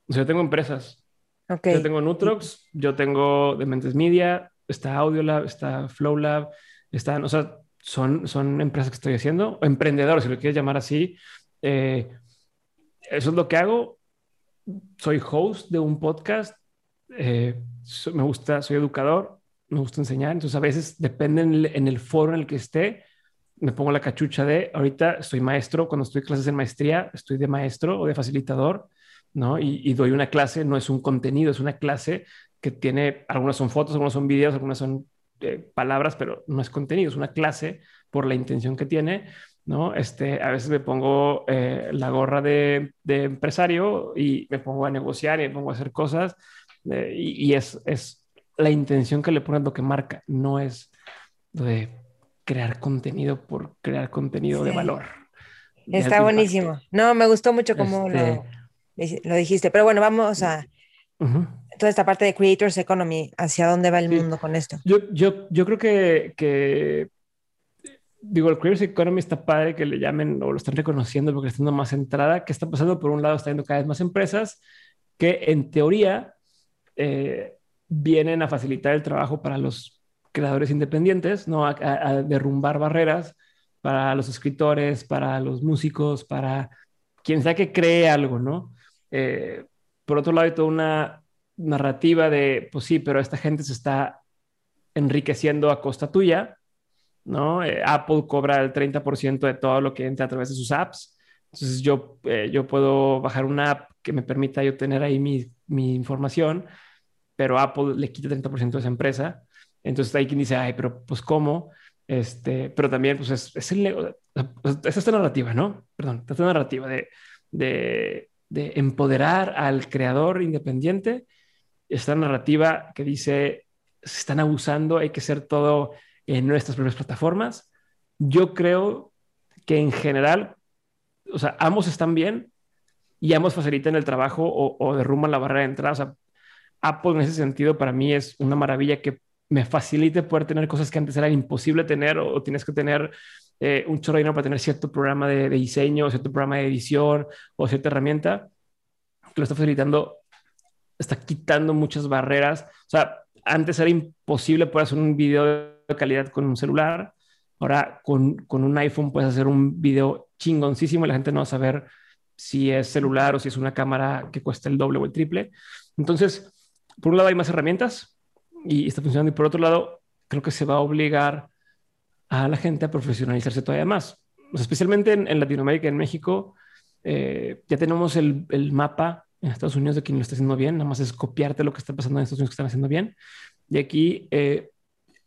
o sea, tengo empresas. Okay. Yo tengo Nutrox, yo tengo Dementes Media, está Audiolab, está Flowlab, están, o sea, son, son empresas que estoy haciendo, emprendedores, si lo quieres llamar así. Eh, eso es lo que hago. Soy host de un podcast. Eh, me gusta, soy educador, me gusta enseñar. Entonces, a veces depende en el, foro en el que esté. Me pongo la cachucha de ahorita soy maestro. Cuando estoy en clases en maestría, estoy de maestro o de facilitador, ¿no? Y, y doy una clase, no es un contenido, es una clase que tiene, algunas son fotos, algunas son videos, algunas son palabras, pero no es contenido, es una clase por la intención que tiene. ¿no? Este, a veces me pongo eh, la gorra de, empresario y me pongo a negociar y me pongo a hacer cosas eh, y, es, es la intención que le pones lo que marca, no es de crear contenido por crear contenido de valor. Está buenísimo. No, me gustó mucho cómo este lo, dijiste, pero bueno, vamos a toda esta parte de Creators Economy, ¿hacia dónde va el mundo con esto? Yo, yo, yo creo que, que, digo, el Creators Economy está padre que le llamen o lo están reconociendo porque está dando más entrada. ¿Qué está pasando? Por un lado, está viendo cada vez más empresas que en teoría eh, vienen a facilitar el trabajo para los creadores independientes, ¿no? A, derrumbar barreras para los escritores, para los músicos, para quien sea que cree algo, ¿no? Eh, por otro lado, hay toda una narrativa de, pues sí, pero esta gente se está enriqueciendo a costa tuya, ¿no? Eh, Apple cobra el 30% de todo lo que entra a través de sus apps. Entonces yo, eh, yo puedo bajar una app que me permita yo tener ahí mi, mi información, pero Apple le quita 30% de esa empresa. Entonces hay quien dice, ay, pero pues cómo. Este, pero también, pues es, es, el, es esta narrativa, ¿no? Perdón, esta narrativa de, de de empoderar al creador independiente, esta narrativa que dice, se están abusando, hay que hacer todo en nuestras propias plataformas. Yo creo que en general, o sea, ambos están bien y ambos facilitan el trabajo o, o derrumban la barrera de entrada. O sea, Apple en ese sentido para mí es una maravilla que me facilite poder tener cosas que antes era imposible tener o, tienes que tener eh, un chorro de dinero para tener cierto programa de, diseño, cierto programa de edición o cierta herramienta, que lo está facilitando, está quitando muchas barreras. O sea, antes era imposible poder hacer un video de calidad con un celular. Ahora con, con un iPhone puedes hacer un video chingoncísimo y la gente no va a saber si es celular o si es una cámara que cuesta el doble o el triple. Entonces, por un lado hay más herramientas y está funcionando y por otro lado creo que se va a obligar a la gente a profesionalizarse todavía más. especialmente en, Latinoamérica, en México, eh, ya tenemos el, mapa en Estados Unidos de quien lo está haciendo bien, nada más es copiarte lo que está pasando en Estados Unidos que están haciendo bien. Y aquí eh,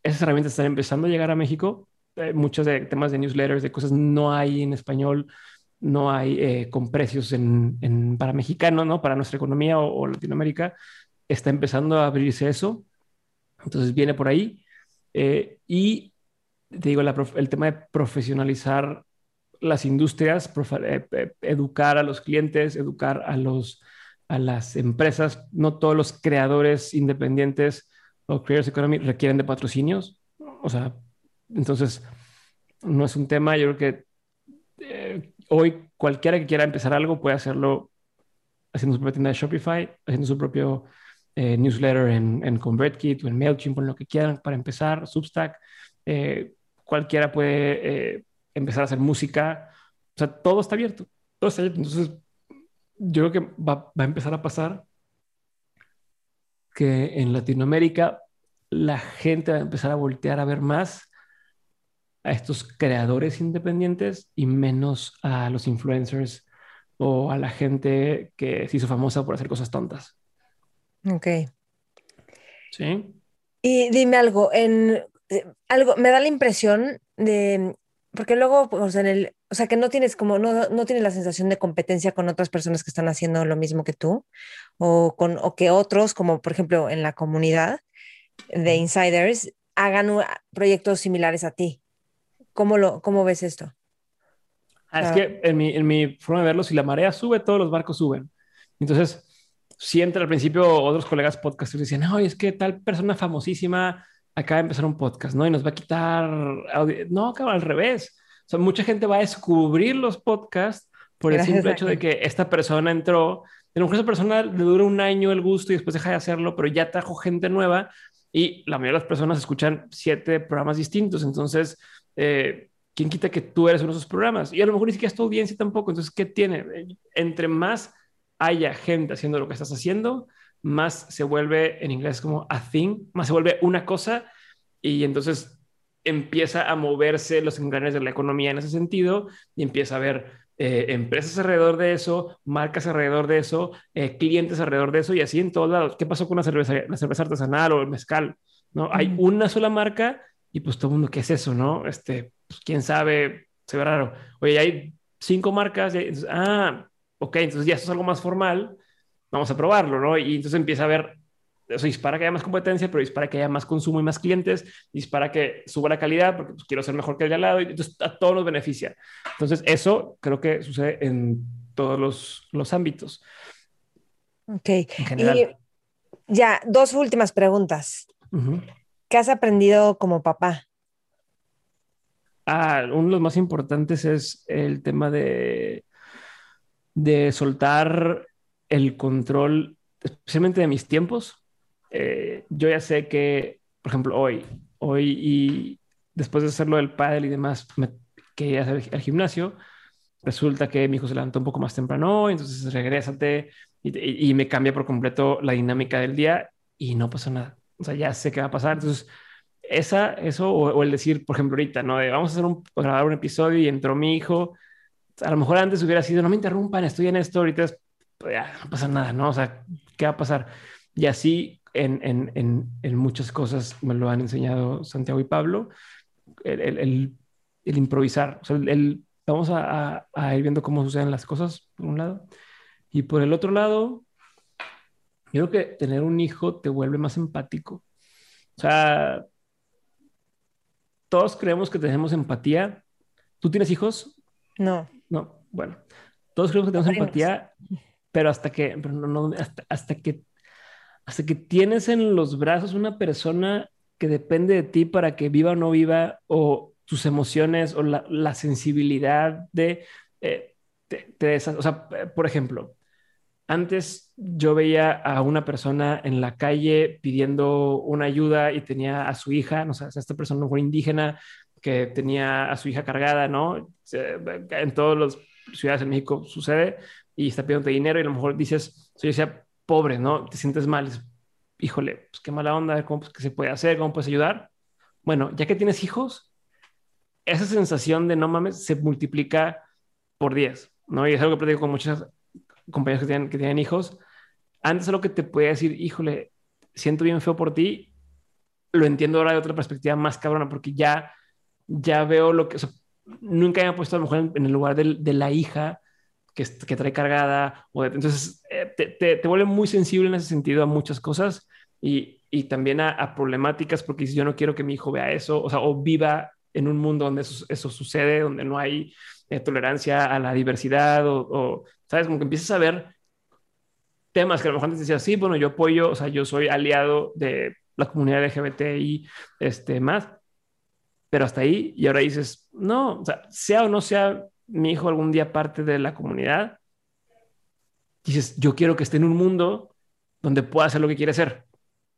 esas herramientas están empezando a llegar a México. Eh, muchos de temas de newsletters, de cosas no hay en español, no hay eh, con precios en, en, para mexicano, ¿no? Para nuestra economía o, Latinoamérica. Está empezando a abrirse eso. Entonces viene por ahí. Y te digo, la, el tema de profesionalizar las industrias, eh, eh, educar a los clientes, educar a, los, a las empresas. No todos los creadores independientes o creators economy requieren de patrocinios. O sea, entonces no es un tema, yo creo que eh, hoy cualquiera que quiera empezar algo puede hacerlo haciendo su propia tienda de Shopify, haciendo su propio eh, newsletter en, en, ConvertKit o en MailChimp, en lo que quieran para empezar, Substack. Eh, cualquiera puede eh, empezar a hacer música. O sea, todo está abierto. Todo está abierto. Entonces, yo creo que va, va a empezar a pasar que en Latinoamérica la gente va a empezar a voltear a ver más a estos creadores independientes y menos a los influencers o a la gente que se hizo famosa por hacer cosas tontas. Ok. Sí. Y dime algo, en algo me da la impresión de porque luego pues, en el, o sea, que no tienes como no, no tienes la sensación de competencia con otras personas que están haciendo lo mismo que tú o con o que otros como por ejemplo en la comunidad de insiders hagan proyectos similares a ti. ¿Cómo, lo, cómo ves esto? Ah, es que en mi, en mi forma de verlo, si la marea sube, todos los barcos suben. Entonces, siempre al principio otros colegas podcasters decían, no, es que tal persona famosísima acaba de empezar un podcast, ¿no? Y nos va a quitar. No, acaba al revés. O sea, mucha gente va a descubrir los podcasts por el simple hecho de que esta persona entró. A lo mejor esa persona le dura un año el gusto y después deja de hacerlo, pero ya trajo gente nueva y la mayoría de las personas escuchan siete programas distintos. Entonces, eh, ¿quién quita que tú eres uno de esos programas? Y a lo mejor ni siquiera es tu audiencia tampoco. Entonces, ¿qué tiene? Entre más haya gente haciendo lo que estás haciendo, más se vuelve, en inglés como a thing, más se vuelve una cosa y entonces empieza a moverse los engranes de la economía en ese sentido y empieza a haber eh, empresas alrededor de eso, marcas alrededor de eso, eh, clientes alrededor de eso y así en todos lados. ¿Qué pasó con la cerveza, la cerveza artesanal o el mezcal? ¿no? Hay una sola marca y pues todo el mundo, ¿qué es eso? ¿No? Este, pues, quién sabe, se ve raro. Oye, hay cinco marcas, y, entonces, ah, ok, entonces ya esto es algo más formal, vamos a probarlo, ¿no? Y entonces empieza a haber, eso dispara que haya más competencia, pero dispara que haya más consumo y más clientes, dispara que suba la calidad, porque pues, quiero ser mejor que el de al lado, y entonces a todos nos beneficia. Entonces eso creo que sucede en todos los, los ámbitos. Ok. Y ya, dos últimas preguntas. Uh -huh. ¿Qué has aprendido como papá? Ah, uno de los más importantes es el tema de, de soltar el control, especialmente de mis tiempos. Eh, yo ya sé que, por ejemplo, hoy, hoy y después de hacerlo del pádel y demás, me quería hacer el gimnasio. Resulta que mi hijo se levantó un poco más temprano, entonces regrésate y, y, y me cambia por completo la dinámica del día y no pasó nada. O sea, ya sé qué va a pasar. Entonces, esa, eso, o, o el decir, por ejemplo, ahorita, ¿no? De, vamos a hacer un, grabar un episodio y entró mi hijo. A lo mejor antes hubiera sido, no me interrumpan, estoy en esto, ahorita es, pues ya, no pasa nada, ¿no? O sea, ¿qué va a pasar? Y así en, en, en, en muchas cosas me lo han enseñado Santiago y Pablo, el, el, el, el improvisar. O sea, el, vamos a, a, a, ir viendo cómo suceden las cosas, por un lado. Y por el otro lado, yo creo que tener un hijo te vuelve más empático. O sea, todos creemos que tenemos empatía. ¿Tú tienes hijos? No. No, bueno. Todos creemos que tenemos empatía, pero hasta que, hasta, que, hasta que tienes en los brazos una persona que depende de ti para que viva o no viva, o tus emociones, o la, sensibilidad de, eh, o sea, por ejemplo, antes yo veía a una persona en la calle pidiendo una ayuda y tenía a su hija, no sé, esta persona fue indígena que tenía a su hija cargada, ¿no? En todas las ciudades de México sucede y está pidiendo dinero y a lo mejor dices, soy sea pobre, ¿no? Te sientes mal, híjole, pues qué mala onda, ¿cómo pues, qué se puede hacer? ¿Cómo puedes ayudar? Bueno, ya que tienes hijos, esa sensación de no mames se multiplica por 10, ¿no? Y es algo que platico con muchas compañeros que tienen, que tienen hijos, antes lo que te puede decir, híjole, siento bien feo por ti, lo entiendo ahora de otra perspectiva más cabrona, porque ya, ya veo lo que, nunca me puesto a lo mejor en, el lugar de, la hija que, que, trae cargada, o entonces eh, te, te, vuelve muy sensible en ese sentido a muchas cosas y, y también a, problemáticas, porque yo no quiero que mi hijo vea eso, o sea, o viva en un mundo donde eso, eso sucede, donde no hay eh, tolerancia a la diversidad o, ¿sabes? Como que empiezas a ver temas que a lo mejor antes decías, sí, bueno, yo apoyo, o sea, yo soy aliado de la comunidad LGBTI, este, más, pero hasta ahí, y ahora dices, no, sea o no sea mi hijo algún día parte de la comunidad, dices, yo quiero que esté en un mundo donde pueda hacer lo que quiere hacer.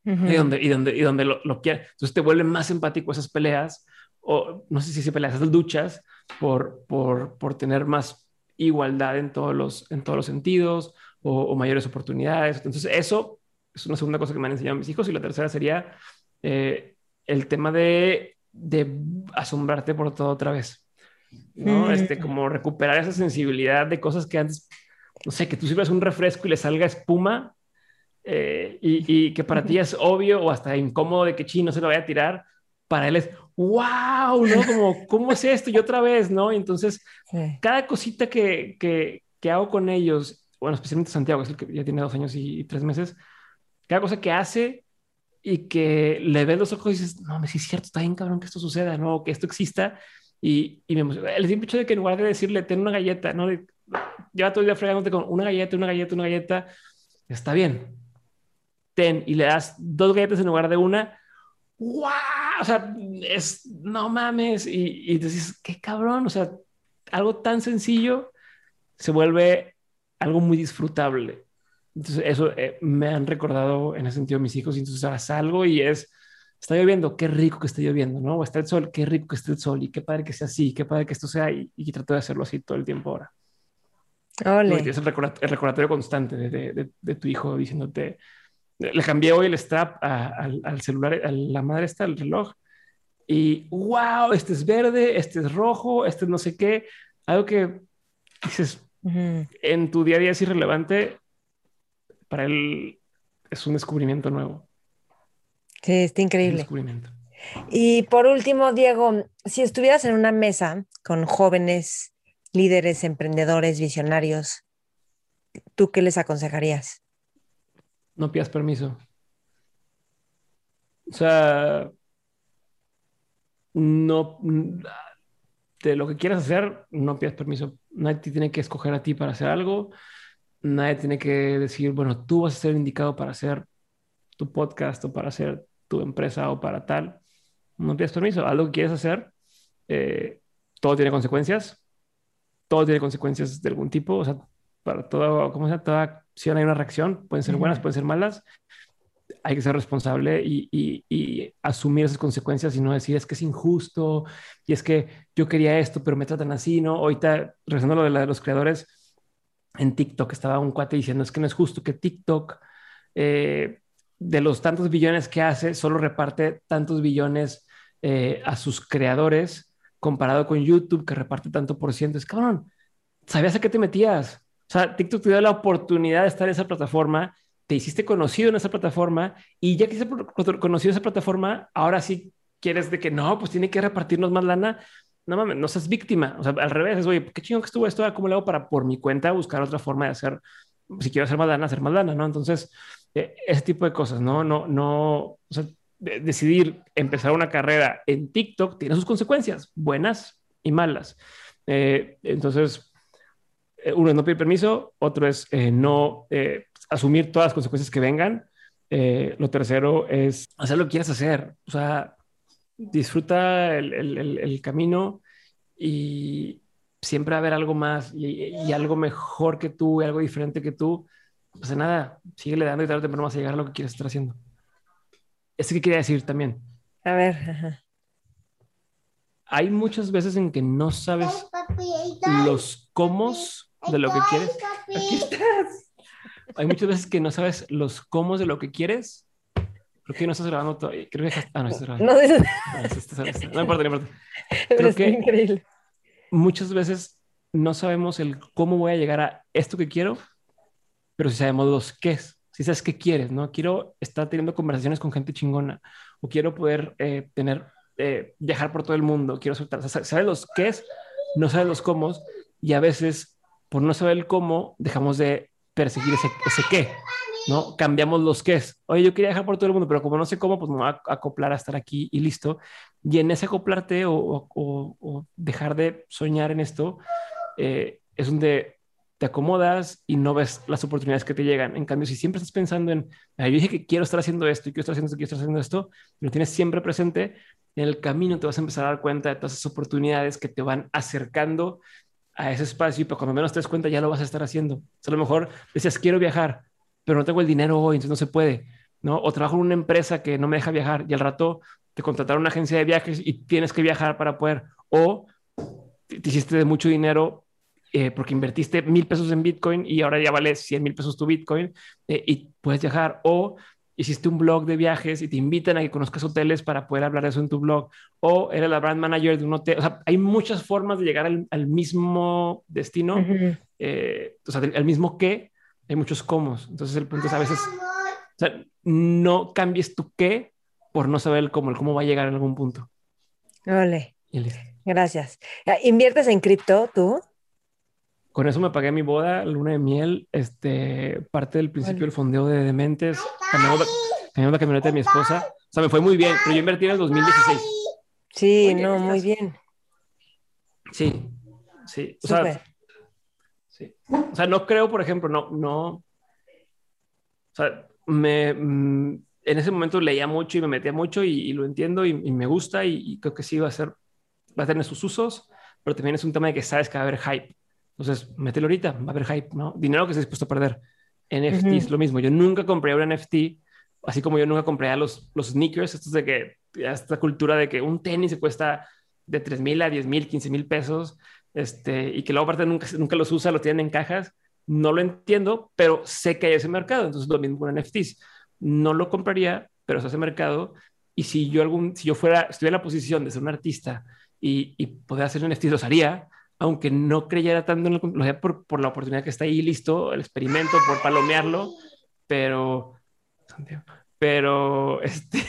y donde, y donde, y donde lo, lo quiere. Entonces te vuelven más empático esas peleas, o no sé si se peleas, esas luchas, por, por, por tener más igualdad en todos los, en todos los sentidos o, mayores oportunidades. Entonces, eso es una segunda cosa que me han enseñado mis hijos. Y la tercera sería eh, el tema de, de, asombrarte por todo otra vez. ¿No? Mm. Este, como recuperar esa sensibilidad de cosas que antes, no sé, que tú sirvas un refresco y le salga espuma eh, y, y, que para ti es obvio o hasta incómodo de que chino se lo vaya a tirar para él es, wow, ¿no? Como, ¿cómo es esto? Y otra vez, ¿no? entonces, cada cosita que, que, que, hago con ellos, bueno, especialmente Santiago, que es el que ya tiene dos años y, tres meses, cada cosa que hace y que le ves los ojos y dices, no, me sí es cierto, está bien cabrón que esto suceda, ¿no? Que esto exista. Y, y me emociona. El simple hecho de que en lugar de decirle, ten una galleta, ¿no? lleva todo el día fregándote con una galleta, una galleta, una galleta, está bien. Ten, y le das dos galletas en lugar de una, ¡Wow! O sea, es, no mames. Y, y dices, qué cabrón. O sea, algo tan sencillo se vuelve algo muy disfrutable. Entonces, eso eh, me han recordado en ese sentido mis hijos. Y entonces salgo y es, está lloviendo, qué rico que esté lloviendo, ¿no? O está el sol, qué rico que esté el sol. Y qué padre que sea así, qué padre que esto sea. Y, y trato de hacerlo así todo el tiempo ahora. Es el, recordatorio, constante de, de, de, tu hijo diciéndote, le cambié hoy el strap al, celular, a la madre está, el reloj. Y wow, este es verde, este es rojo, este no sé qué. Algo que dices en tu día a día es irrelevante. Para él es un descubrimiento nuevo. Sí, está increíble. Y por último, Diego, si estuvieras en una mesa con jóvenes líderes, emprendedores, visionarios, ¿tú qué les aconsejarías? no pidas permiso. O sea, no, de lo que quieras hacer, no pidas permiso. Nadie tiene que escoger a ti para hacer algo. Nadie tiene que decir, bueno, tú vas a ser indicado para hacer tu podcast o para hacer tu empresa o para tal. No pidas permiso. Algo que quieres hacer, eh, todo tiene consecuencias. Todo tiene consecuencias de algún tipo. O sea, para todo, como sea, toda acción hay una reacción, pueden ser buenas, pueden ser malas. Hay que ser responsable y, asumir esas consecuencias y no decir es que es injusto y es que yo quería esto, pero me tratan así, ¿no? Ahorita, regresando a lo de, la de los creadores, en TikTok estaba un cuate diciendo es que no es justo que TikTok, eh, de los tantos billones que hace, solo reparte tantos billones eh, a sus creadores comparado con YouTube que reparte tanto por ciento. Es cabrón, ¿sabías a qué te metías? O sea, TikTok te dio la oportunidad de estar en esa plataforma, te hiciste conocido en esa plataforma y ya que hiciste conocido en esa plataforma, ahora sí quieres de que no, pues tiene que repartirnos más lana. No mames, no seas víctima. O sea, al revés, es, oye, qué chingón que estuvo esto, ¿cómo le hago para por mi cuenta buscar otra forma de hacer si quiero hacer más lana, hacer más lana, ¿no? Entonces, ese tipo de cosas, ¿no? No, no, decidir empezar una carrera en TikTok tiene sus consecuencias, buenas y malas. Eh, entonces, eh, uno es no pedir permiso, otro es no asumir todas las consecuencias que vengan. lo tercero es hacer lo que quieras hacer, o sea, disfruta el camino y, siempre va a haber algo más y, algo mejor que tú y algo diferente que tú. Pues nada, síguele dando y tarde o temprano vas a llegar a lo que quieres estar haciendo. Eso que quería decir también. A ver. Hay muchas veces en que no sabes los cómo de lo que quieres. Aquí estás. Hay muchas veces que no sabes los cómo de lo que quieres. Creo que no estás grabando todavía. Creo que Ah, no, estás grabando. No, no, no importa, no importa. Creo que, increíble muchas veces no sabemos el cómo voy a llegar a esto que quiero, pero si sabemos los qué es, si sabes qué quieres, ¿no? Quiero estar teniendo conversaciones con gente chingona o quiero poder eh, tener, eh, viajar por todo el mundo, quiero soltar, sabes los qué es, no sabes los cómo y a veces por no saber el cómo dejamos de perseguir ese, qué. ¿no? Cambiamos los es. Oye, yo quería viajar por todo el mundo, pero como no sé cómo, pues me voy a acoplar a estar aquí y listo. Y en ese acoplarte o, dejar de soñar en esto, eh, es donde te acomodas y no ves las oportunidades que te llegan. En cambio, si siempre estás pensando en, yo dije que quiero estar haciendo esto y quiero estar haciendo esto, quiero estar haciendo esto, lo tienes siempre presente, en el camino te vas a empezar a dar cuenta de todas esas oportunidades que te van acercando a ese espacio y pues cuando menos te des cuenta ya lo vas a estar haciendo. O a lo mejor decías, quiero viajar, pero no tengo el dinero hoy, entonces no se puede, ¿no? O trabajo en una empresa que no me deja viajar y al rato te contrataron una agencia de viajes y tienes que viajar para poder, o te hiciste de mucho dinero eh, porque invertiste mil pesos en Bitcoin y ahora ya vale 100 mil pesos tu Bitcoin eh, y puedes viajar, o hiciste un blog de viajes y te invitan a que conozcas hoteles para poder hablar de eso en tu blog, o eres la brand manager de un hotel. O sea, hay muchas formas de llegar al, mismo destino, eh, o sea, al mismo qué, hay muchos cómo. Entonces el punto es a veces, o sea, no cambies tu qué por no saber el cómo, el cómo va a llegar en algún punto. Ole. Gracias. Ah, ¿Inviertes en cripto tú? Con eso me pagué mi boda, luna de miel, este, parte del principio del fondeo de dementes, cambiamos la, la, camioneta de mi esposa. O sea, me fue muy bien, pero yo invertí en el 2016. Sí, no, muy bien. Sí, sí. O sea, o sea, no creo, por ejemplo, no, no. O sea, me, mm, en ese momento leía mucho y me metía mucho y, lo entiendo y, me gusta y, creo que sí va a ser, va a tener sus usos, pero también es un tema de que sabes que va a haber hype. Entonces, mételo ahorita, va a haber hype, ¿no? Dinero que se dispuesto a perder. NFT es lo mismo. Yo nunca compré un NFT, así como yo nunca compré a los, los sneakers, estos de que esta cultura de que un tenis se cuesta de 3 mil a 10 mil, 15 mil pesos este, y que luego aparte nunca, nunca los usa, los tienen en cajas, no lo entiendo, pero sé que hay ese mercado, entonces lo mismo con NFTs. No lo compraría, pero es ese mercado, y si yo, algún, si yo fuera, estuviera en la posición de ser un artista y, y poder hacer NFTs, los haría, aunque no creyera tanto en haría por, por la oportunidad que está ahí, listo, el experimento, por palomearlo, pero, pero, este,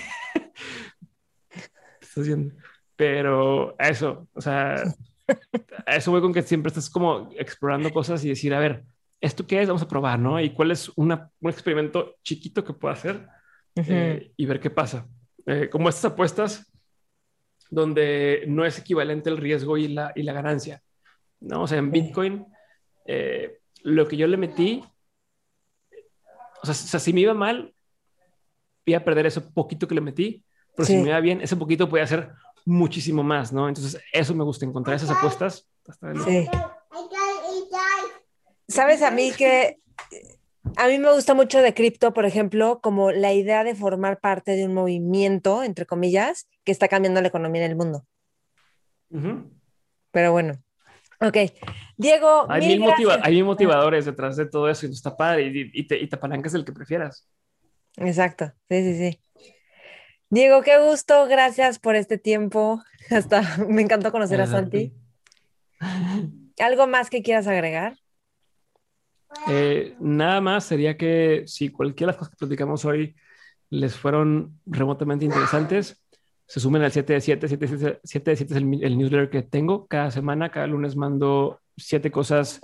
haciendo? Pero eso, o sea, a eso voy con que siempre estás como explorando cosas y decir, a ver, ¿esto qué es? Vamos a probar, ¿no? Y cuál es un experimento chiquito que puedo hacer eh, y ver qué pasa. Eh, como estas apuestas donde no es equivalente el riesgo y la, y la ganancia, ¿no? O sea, en Bitcoin, eh, lo que yo le metí, o sea, si me iba mal, iba a perder ese poquito que le metí, pero si me iba bien, ese poquito puede ser muchísimo más, ¿no? Entonces, eso me gusta, encontrar esas apuestas. Sí. Sabes, a mí que a mí me gusta mucho de cripto, por ejemplo, como la idea de formar parte de un movimiento, entre comillas, que está cambiando la economía en el mundo. Pero bueno, ok. Diego, hay mil, hay motivadores detrás de todo eso y está padre y, y, te, y te apalancas el que prefieras. Exacto, sí, sí, sí. Diego, qué gusto, gracias por este tiempo. Hasta me encantó conocer a Santi. ¿Algo más que quieras agregar? Eh, nada más sería que si cualquiera de las cosas que platicamos hoy les fueron remotamente interesantes, se sumen al 7 de 7. 7 de 7, es el, newsletter que tengo cada semana. Cada lunes mando siete cosas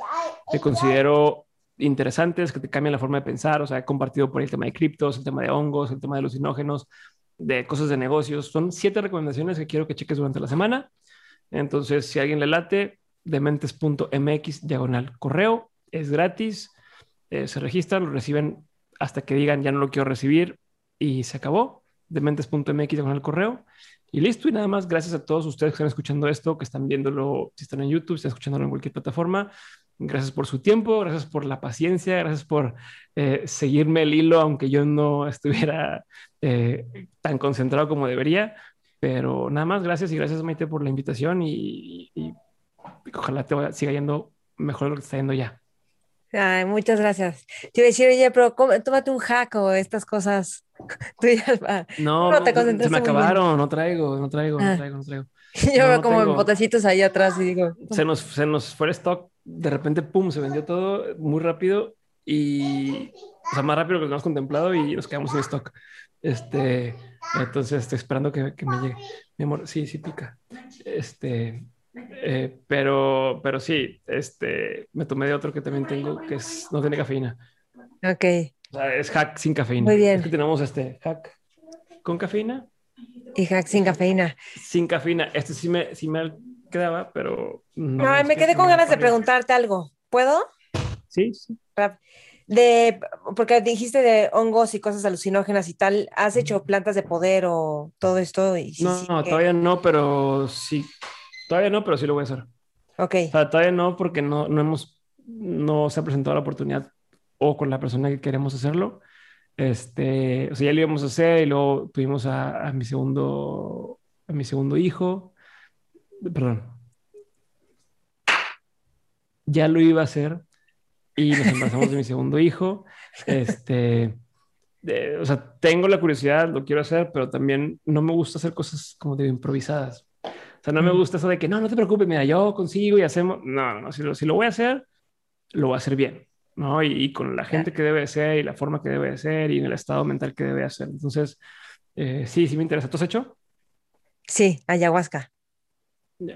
que considero interesantes que te cambian la forma de pensar. O sea, he compartido por el tema de criptos, el tema de hongos, el tema de alucinógenos, de cosas de negocios. Son siete recomendaciones que quiero que cheques durante la semana. Entonces, si alguien le late, dementes.mx diagonal correo, es gratis, eh, se registran, lo reciben hasta que digan ya no lo quiero recibir y se acabó. Dementes.mx diagonal correo y listo. Y nada más, gracias a todos ustedes que están escuchando esto, que están viéndolo, si están en YouTube, si están escuchándolo en cualquier plataforma. Gracias por su tiempo, gracias por la paciencia, gracias por eh, seguirme el hilo, aunque yo no estuviera eh, tan concentrado como debería. Pero nada más, gracias y gracias Maite por la invitación y, ojalá te siga yendo mejor lo que está yendo ya. Ay, muchas gracias. Te iba a decir, oye, pero tómate un hack o estas cosas No, no te se me acabaron, no traigo, no traigo, no ah. traigo, no traigo. Yo veo como en botecitos ahí atrás y digo. Se nos, se nos fue el stock, de repente, pum, se vendió todo muy rápido y, o sea, más rápido que lo hemos contemplado y nos quedamos sin stock. Este, entonces estoy esperando que, que me llegue. Mi amor, sí, sí pica. Este, eh, pero, pero sí, este, me tomé de otro que también tengo, que es, no tiene cafeína. Ok. O sea, es hack sin cafeína. Muy bien. Es que tenemos este hack con cafeína. Y hack sin cafeína. Sin cafeína. Este sí me, sí me quedaba, pero... No, me quedé con ganas de preguntarte algo. ¿Puedo? Sí, sí. De, porque dijiste de hongos y cosas alucinógenas y tal, ¿has hecho plantas de poder o todo esto? Y no, no todavía no, pero sí, Todavía no, pero sí lo voy a hacer. Ok. O sea, todavía no, porque no, no hemos, no se ha presentado la oportunidad o con la persona que queremos hacerlo. Este, o sea, ya lo íbamos a hacer y luego tuvimos a, a mi segundo, a mi segundo hijo. Perdón. Ya lo iba a hacer y nos embarazamos de mi segundo hijo. Este, o sea, tengo la curiosidad, lo quiero hacer, pero también no me gusta hacer cosas como de improvisadas sea, no me gusta eso de que no, no te preocupes, mira, yo consigo y hacemos. No, no, no si, lo, si lo voy a hacer, lo voy a hacer bien, ¿no? Y, con la gente que debe ser y la forma que debe ser y en el estado mental que debe hacer. Entonces, eh, sí, sí me interesa. ¿Tú has hecho? Sí, ayahuasca.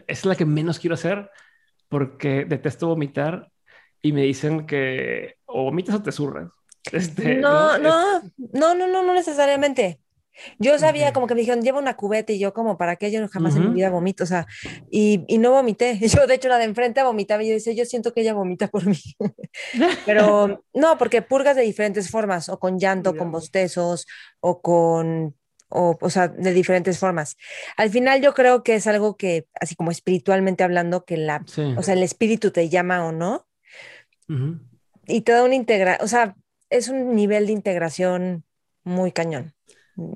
Es la que menos quiero hacer porque detesto vomitar y me dicen que o vomitas o te zurras. Este, no, no, no, no, no, no necesariamente. Yo sabía como que me dijeron, lleva una cubeta y yo como, ¿para qué? Yo jamás en mi vida vomito, o sea, y, y, no vomité. Yo de hecho la de enfrente vomitaba y yo decía, yo siento que ella vomita por mí. Pero no, porque purgas de diferentes formas, o con llanto, con bostezos, o con, o, o sea, de diferentes formas. Al final yo creo que es algo que, así como espiritualmente hablando, que la, o sea, el espíritu te llama o no. Y te da una integra, o sea, es un nivel de integración muy cañón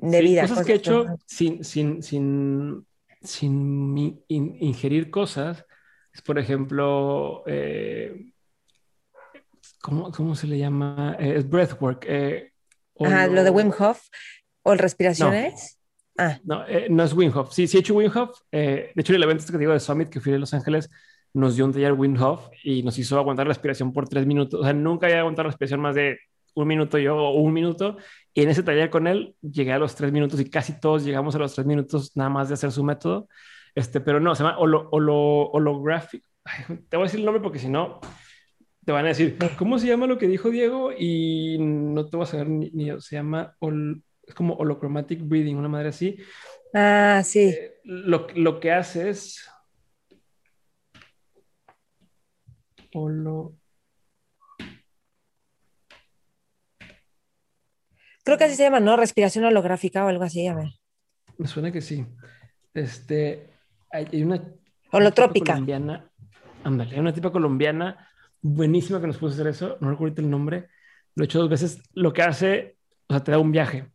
de vida. Cosas, que he hecho sin, sin, sin, sin ingerir cosas, es por ejemplo, eh, ¿cómo, ¿cómo, se le llama? Eh, es breathwork. Eh, Ajá, lo... de Wim Hof o el respiraciones. No. Ah. No, no es Wim Hof. Sí, sí he hecho Wim Hof. de hecho, el evento este que digo de Summit que fui a Los Ángeles nos dio un taller Wim Hof y nos hizo aguantar la respiración por tres minutos. O sea, nunca había aguantado la respiración más de un minuto yo o un minuto. Y en ese taller con él llegué a los tres minutos y casi todos llegamos a los tres minutos nada más de hacer su método. Este, pero no, se llama holo, holo, holographic. te voy a decir el nombre porque si no, te van a decir, ¿cómo se llama lo que dijo Diego? Y no te voy a saber ni, se llama, es como holochromatic breathing, una madre así. Ah, sí. Eh, lo, lo, que hace es... Holo... Creo que así se llama, ¿no? Respiración holográfica o algo así, a ver. Me suena que sí. Este, hay una... Holotrópica. Colombiana, ándale, hay una tipa colombiana buenísima que nos puso hacer eso, no recuerdo el nombre, lo he hecho dos veces, lo que hace, o sea, te da un viaje,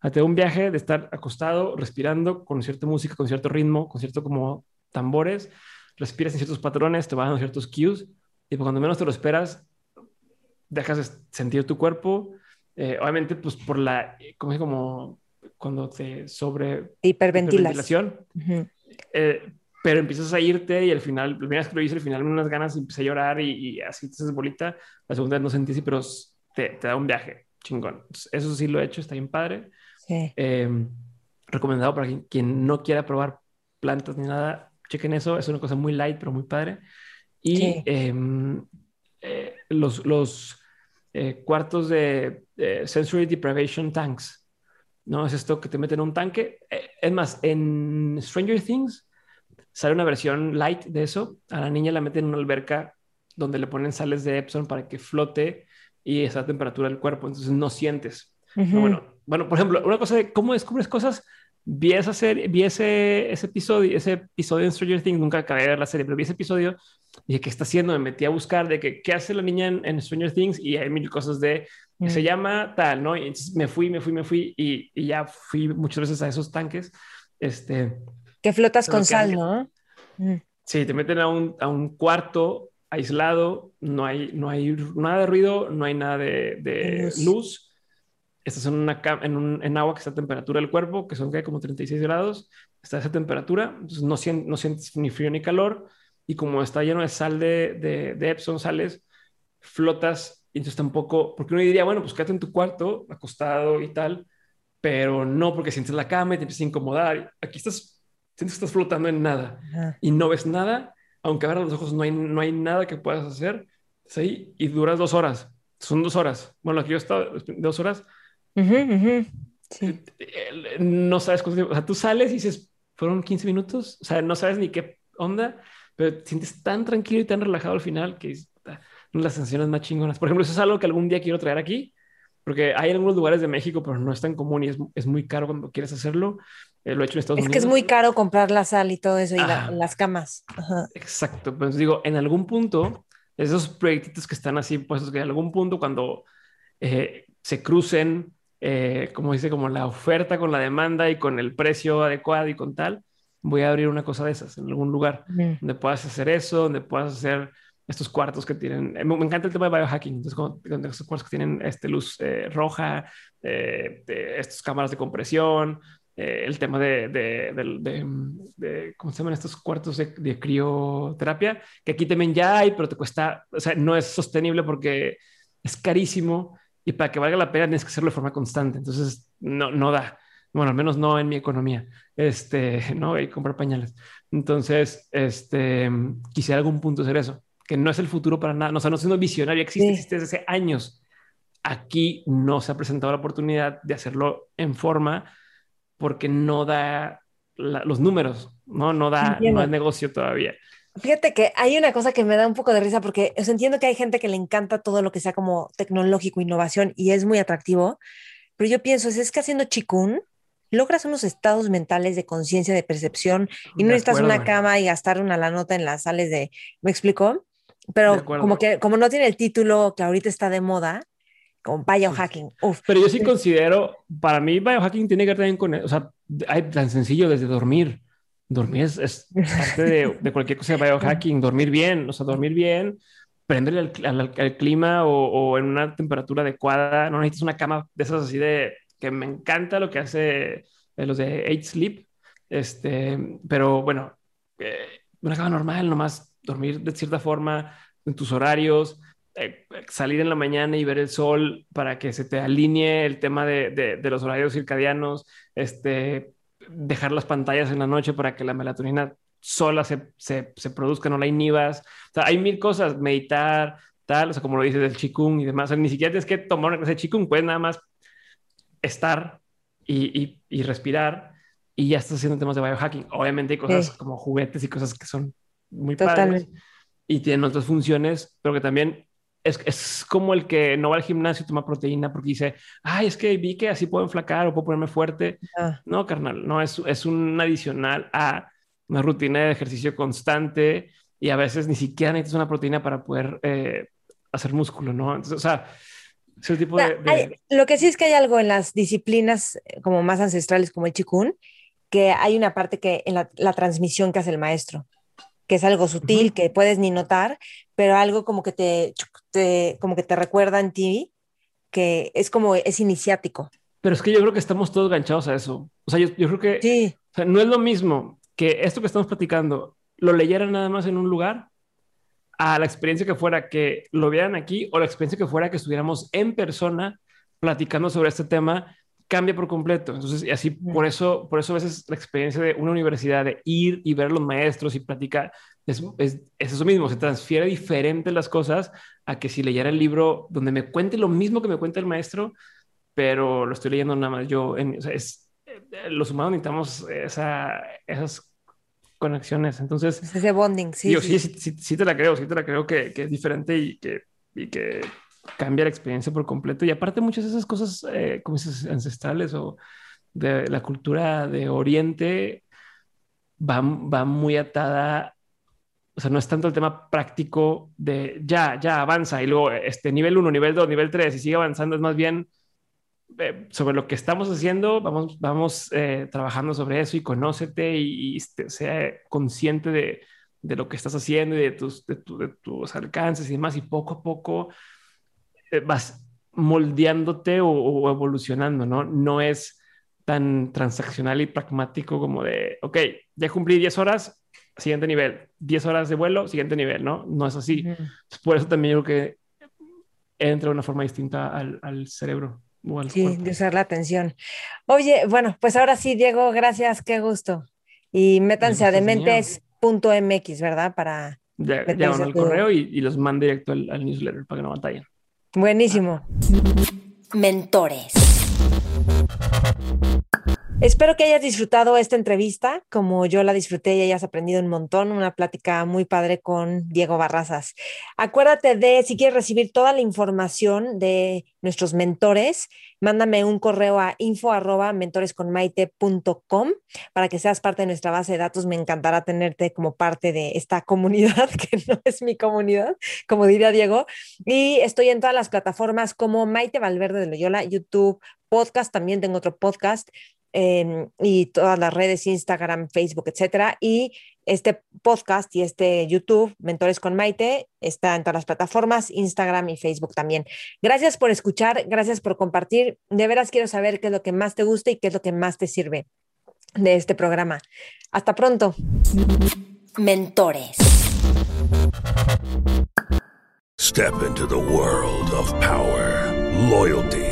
te da un viaje de estar acostado, respirando, con cierta música, con cierto ritmo, con cierto como tambores, respiras en ciertos patrones, te dando ciertos cues, y cuando menos te lo esperas, dejas de sentir tu cuerpo, eh, obviamente, pues por la, como, como cuando te sobre hiperventilación, eh, pero empiezas a irte y al final, la primera vez que lo hice, al final unas ganas y empecé a llorar y, así te haces bolita. La segunda vez no sentí así, pero te, te, da un viaje chingón. Eso sí lo he hecho, está bien padre. Em, recomendado para quien, quien, no quiera probar plantas ni nada, chequen eso, es una cosa muy light, pero muy padre. Y em, eh, los, los eh, cuartos de sensory deprivation tanks. ¿no? Es esto que te meten en un tanque. Eh, es más, en Stranger Things sale una versión light de eso. A la niña la meten en una alberca donde le ponen sales de Epson para que flote y esa temperatura del cuerpo, entonces no sientes. bueno, bueno, por ejemplo, una cosa de cómo descubres cosas vi esa serie, vi ese, ese episodio, ese episodio en Stranger Things, nunca acabé de ver la serie, pero vi ese episodio y dije, ¿qué está haciendo? Me metí a buscar de que, qué hace la niña en, Stranger Things y hay mil cosas de, que se mm. llama tal, ¿no? Y entonces me fui, me fui, me fui y, y ya fui muchas veces a esos tanques. Este, que flotas con sal, ¿no? Mm. Sí, te meten a un, a un cuarto aislado, no hay, no hay nada de ruido, no hay nada de, de luz estás en, una en, un, en, agua que está a temperatura del cuerpo, que son que como 36 grados, está a esa temperatura, entonces no, no sientes ni frío ni calor, y como está lleno de sal de, de, de, Epsom, sales, flotas, y entonces tampoco, porque uno diría, bueno, pues quédate en tu cuarto, acostado y tal, pero no, porque sientes la cama y te empiezas a incomodar. Aquí estás, sientes que estás flotando en nada y no ves nada, aunque abras los ojos no hay, no hay nada que puedas hacer, ¿sí? y duras dos horas. Son dos horas. Bueno, aquí yo he estado dos horas eh, eh, no sabes cuánto O sea, tú sales y dices, fueron 15 minutos. O sea, no sabes ni qué onda, pero te sientes tan tranquilo y tan relajado al final que es una de las sensaciones más chingonas. Por ejemplo, eso es algo que algún día quiero traer aquí, porque hay algunos lugares de México, pero no es tan común y es, es muy caro cuando quieres hacerlo. Eh, lo he hecho en Estados es Unidos. Es que es muy caro comprar la sal y todo eso y las camas. Exacto. Pues digo, en algún punto, esos proyectitos que están así puestos, que en algún punto cuando se crucen eh, como dice, como la oferta con la demanda y con el precio adecuado y con tal, voy a abrir una cosa de esas en algún lugar donde puedas hacer eso, donde puedas hacer estos cuartos que tienen. Eh, me, encanta el tema de biohacking. Entonces, donde estos cuartos que tienen este, luz eh, roja, eh, estas cámaras de compresión, el tema de, de, de, ¿cómo se llaman estos cuartos de, crioterapia? Que aquí también ya hay, pero te cuesta, o sea, no es sostenible porque es carísimo y para que valga la pena tienes que hacerlo de forma constante. Entonces, no, no da. Bueno, al menos no en mi economía. Este, no, y comprar pañales. Entonces, este, quisiera algún punto hacer eso, que no es el futuro para nada. No, o sea, no siendo visionario, existe, existe desde hace años. Aquí no se ha presentado la oportunidad de hacerlo en forma porque no da los números, no, no da, no es negocio todavía. Fíjate que hay una cosa que me da un poco de risa porque entiendo que hay gente que le encanta todo lo que sea como tecnológico, innovación y es muy atractivo, pero yo pienso, es que haciendo chikun logras unos estados mentales de conciencia, de percepción y no necesitas una cama y gastar una la nota en las sales de, ¿me explico? Pero como que como no tiene el título que ahorita está de moda, como biohacking. Pero yo sí considero, para mí biohacking tiene que ver también con, o sea, hay tan sencillo desde dormir. Dormir es, parte de, cualquier cosa de biohacking, dormir bien, o sea, dormir bien, prenderle al, clima o, en una temperatura adecuada, no necesitas una cama de esas así de, que me encanta lo que hace eh, los de Eight Sleep, este, pero bueno, eh, una cama normal, nomás dormir de cierta forma en tus horarios, eh, salir en la mañana y ver el sol para que se te alinee el tema de, de, de los horarios circadianos, este, dejar las pantallas en la noche para que la melatonina sola se, se, se produzca, no la inhibas. O sea, hay mil cosas, meditar, tal, o sea, como lo dices del chikung y demás. O sea, ni siquiera tienes que tomar una clase de chikung, puedes nada más estar y, y, y, respirar y ya estás haciendo temas de biohacking. Obviamente hay cosas como juguetes y cosas que son muy Totalmente. padres y tienen otras funciones, pero que también es, es, como el que no va al gimnasio y toma proteína porque dice, ay, es que vi que así puedo enflacar o puedo ponerme fuerte. Ah. No, carnal, no, es, es un adicional a una rutina de ejercicio constante y a veces ni siquiera necesitas una proteína para poder eh, hacer músculo, ¿no? Entonces, o sea, ese tipo de, lo que sí es que hay algo en las disciplinas eh, como más ancestrales como el chikun, que hay una parte que en la, la transmisión que hace el maestro que es algo sutil, que puedes ni notar, pero algo como que te, como que te recuerda en ti, que es como, es iniciático. Pero es que yo creo que estamos todos ganchados a eso. O sea, yo, yo creo que sí. o sea, no es lo mismo que esto que estamos platicando lo leyeran nada más en un lugar a la experiencia que fuera que lo vieran aquí o la experiencia que fuera que estuviéramos en persona platicando sobre este tema cambia por completo. Entonces, y así por eso, por eso a veces la experiencia de una universidad de ir y ver a los maestros y platicar es, es, es, eso mismo. Se transfiere diferente las cosas a que si leyera el libro donde me cuente lo mismo que me cuenta el maestro, pero lo estoy leyendo nada más yo. En, o sea, es, eh, los humanos necesitamos esa, esas conexiones. Entonces, ese bonding, sí, yo, sí. Sí, sí, sí, te la creo, sí te la creo que, que es diferente y que, y que cambia la experiencia por completo. Y aparte muchas de esas cosas eh, como dices, ancestrales o de la cultura de Oriente va, va muy atada, o sea, no es tanto el tema práctico de ya, ya avanza y luego este nivel 1, nivel 2, nivel 3 y sigue avanzando, es más bien eh, sobre lo que estamos haciendo, vamos, vamos eh, trabajando sobre eso y conócete y, y este, sea consciente de, de, lo que estás haciendo y de tus, de, tu, de tus alcances y demás y poco a poco vas moldeándote o, o, evolucionando, ¿no? No es tan transaccional y pragmático como de, ok, ya cumplí 10 horas, siguiente nivel, 10 horas de vuelo, siguiente nivel, ¿no? No es así. Uh -huh. Por eso también yo creo que entra de una forma distinta al, al cerebro. O al sí, cuerpo. de usar la atención. Oye, bueno, pues ahora sí, Diego, gracias, qué gusto. Y métanse a dementes.mx, ¿verdad? Para... Ya, ya el correo y, y, los mande directo al, al newsletter para que no batallen. Buenísimo. Mentores. Espero que hayas disfrutado esta entrevista como yo la disfruté y hayas aprendido un montón, una plática muy padre con Diego Barrazas. Acuérdate de, si quieres recibir toda la información de nuestros mentores, mándame un correo a info arroba mentoresconmaite.com para que seas parte de nuestra base de datos. Me encantará tenerte como parte de esta comunidad, que no es mi comunidad, como diría Diego. Y estoy en todas las plataformas como Maite Valverde de Loyola, YouTube, podcast, también tengo otro podcast eh, y todas las redes, Instagram, Facebook, etcétera. Y este podcast y este YouTube, Mentores con Maite, está en todas las plataformas, Instagram y Facebook también. Gracias por escuchar, gracias por compartir. De veras quiero saber qué es lo que más te gusta y qué es lo que más te sirve de este programa. Hasta pronto. Mentores. Step into the world of power, loyalty.